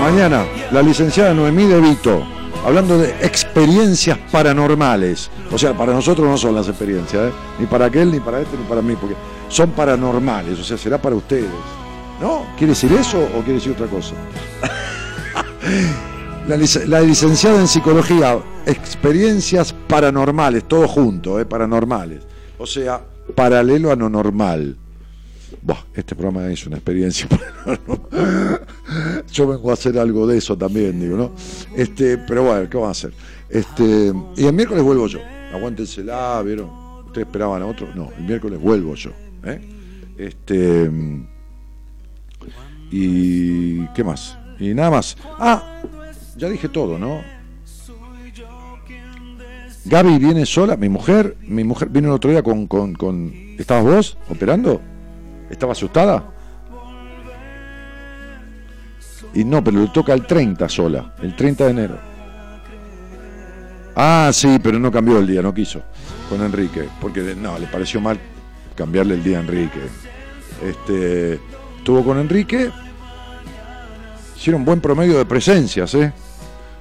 Mañana, la licenciada Noemí De Vito, hablando de experiencias paranormales. O sea, para nosotros no son las experiencias, ¿eh? ni para aquel, ni para este, ni para mí, porque son paranormales, o sea, será para ustedes. ¿No? ¿Quiere decir eso o quiere decir otra cosa? La, lic- la licenciada en psicología, experiencias paranormales, todo junto, ¿eh? paranormales. O sea, paralelo a lo normal. Buah, este programa es una experiencia paranormal. Yo vengo a hacer algo de eso también, digo, ¿no? Este, pero bueno, ¿qué vamos a hacer? Este, y el miércoles vuelvo yo. Aguántensela, ¿vieron? ¿Ustedes esperaban a otro? No, el miércoles vuelvo yo. ¿eh? Este. Y. ¿Qué más? Y nada más. Ah, ya dije todo, ¿no? Gaby viene sola, mi mujer, mi mujer vino el otro día con, con, con ¿estabas vos operando? ¿Estaba asustada? Y no, pero le toca el 30 sola, el 30 de enero. Ah, sí, pero no cambió el día, no quiso con Enrique, porque no, le pareció mal cambiarle el día a Enrique. Este, estuvo con Enrique, hicieron buen promedio de presencias, ¿eh?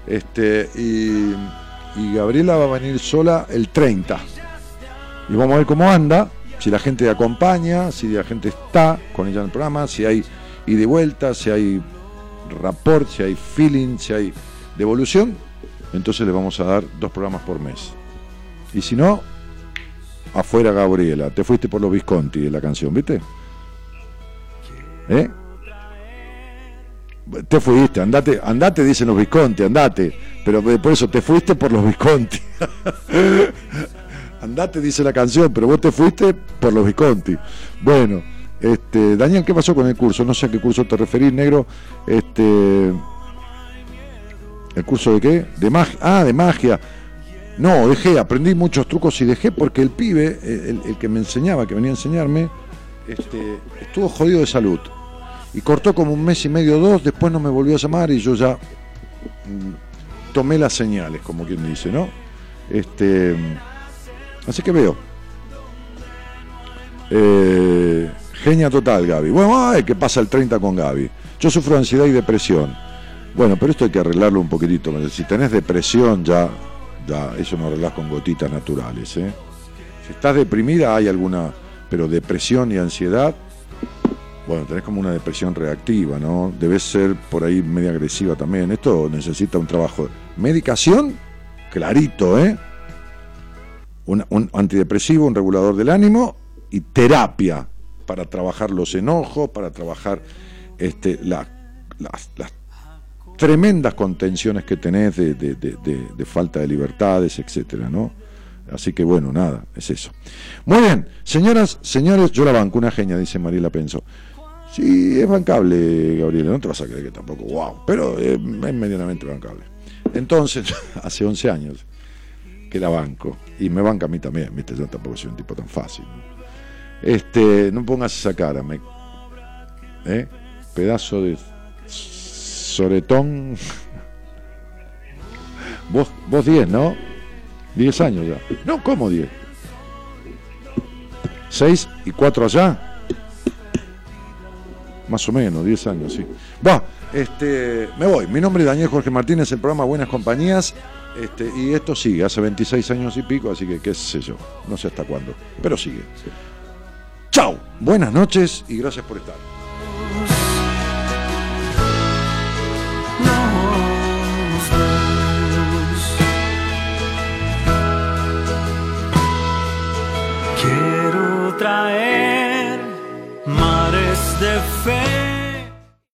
Este, y, Gabriela va a venir sola el 30. Y vamos a ver cómo anda, si la gente acompaña, si la gente está con ella en el programa, si hay y de vuelta, si hay rapport, si hay feeling, si hay devolución, entonces le vamos a dar dos programas por mes. Y si no, afuera Gabriela, te fuiste por los Visconti de la canción, ¿viste? ¿Eh? Te fuiste, andate, andate, dicen los Visconti, andate. Pero por eso te fuiste por los Visconti. andate, dice la canción, pero vos te fuiste por los Visconti. Bueno, este, Daniel, ¿qué pasó con el curso? No sé a qué curso te referís, negro. Este, ¿El curso de qué? De magia. Ah, de magia. No, dejé, aprendí muchos trucos y dejé porque el pibe, el, que me enseñaba, que venía a enseñarme, este, estuvo jodido de salud. Y cortó como un mes y medio, dos, después no me volvió a llamar y yo ya mm, tomé las señales, como quien dice, ¿no? Este, así que veo. Eh, genia total, Gaby. Bueno, ay, ¿qué pasa el 30 con Gaby? Yo sufro ansiedad y depresión. Bueno, pero esto hay que arreglarlo un poquitito. Si tenés depresión ya, ya eso no arreglás con gotitas naturales. ¿eh? Si estás deprimida hay alguna, pero depresión y ansiedad, bueno, tenés como una depresión reactiva, ¿no? Debes ser por ahí media agresiva también. Esto necesita un trabajo. Medicación, clarito, ¿eh? Un, un antidepresivo, un regulador del ánimo y terapia para trabajar los enojos, para trabajar este, las, tremendas contenciones que tenés de, falta de libertades, etcétera, ¿no? Así que bueno, nada, es eso. Muy bien, señoras, señores, yo la banco, una genia, dice Mariela Penso. Sí, es bancable, Gabriela, no te vas a creer que tampoco, wow, pero es, medianamente bancable. Entonces, hace 11 años que la banco, y me banca a mí también, ¿viste? Yo tampoco soy un tipo tan fácil. Este, no pongas esa cara, me, ¿eh? pedazo de soretón. vos, vos 10, ¿no? 10 años ya. No, ¿cómo 10? 6 y 4 allá. Más o menos, 10 años, sí. Va, este, me voy. Mi nombre es Daniel Jorge Martínez, el programa Buenas Compañías. Este, y esto sigue, hace 26 años y pico, así que qué sé yo, no sé hasta cuándo, pero sigue. Chao, buenas noches y gracias por estar. Quiero traer their face.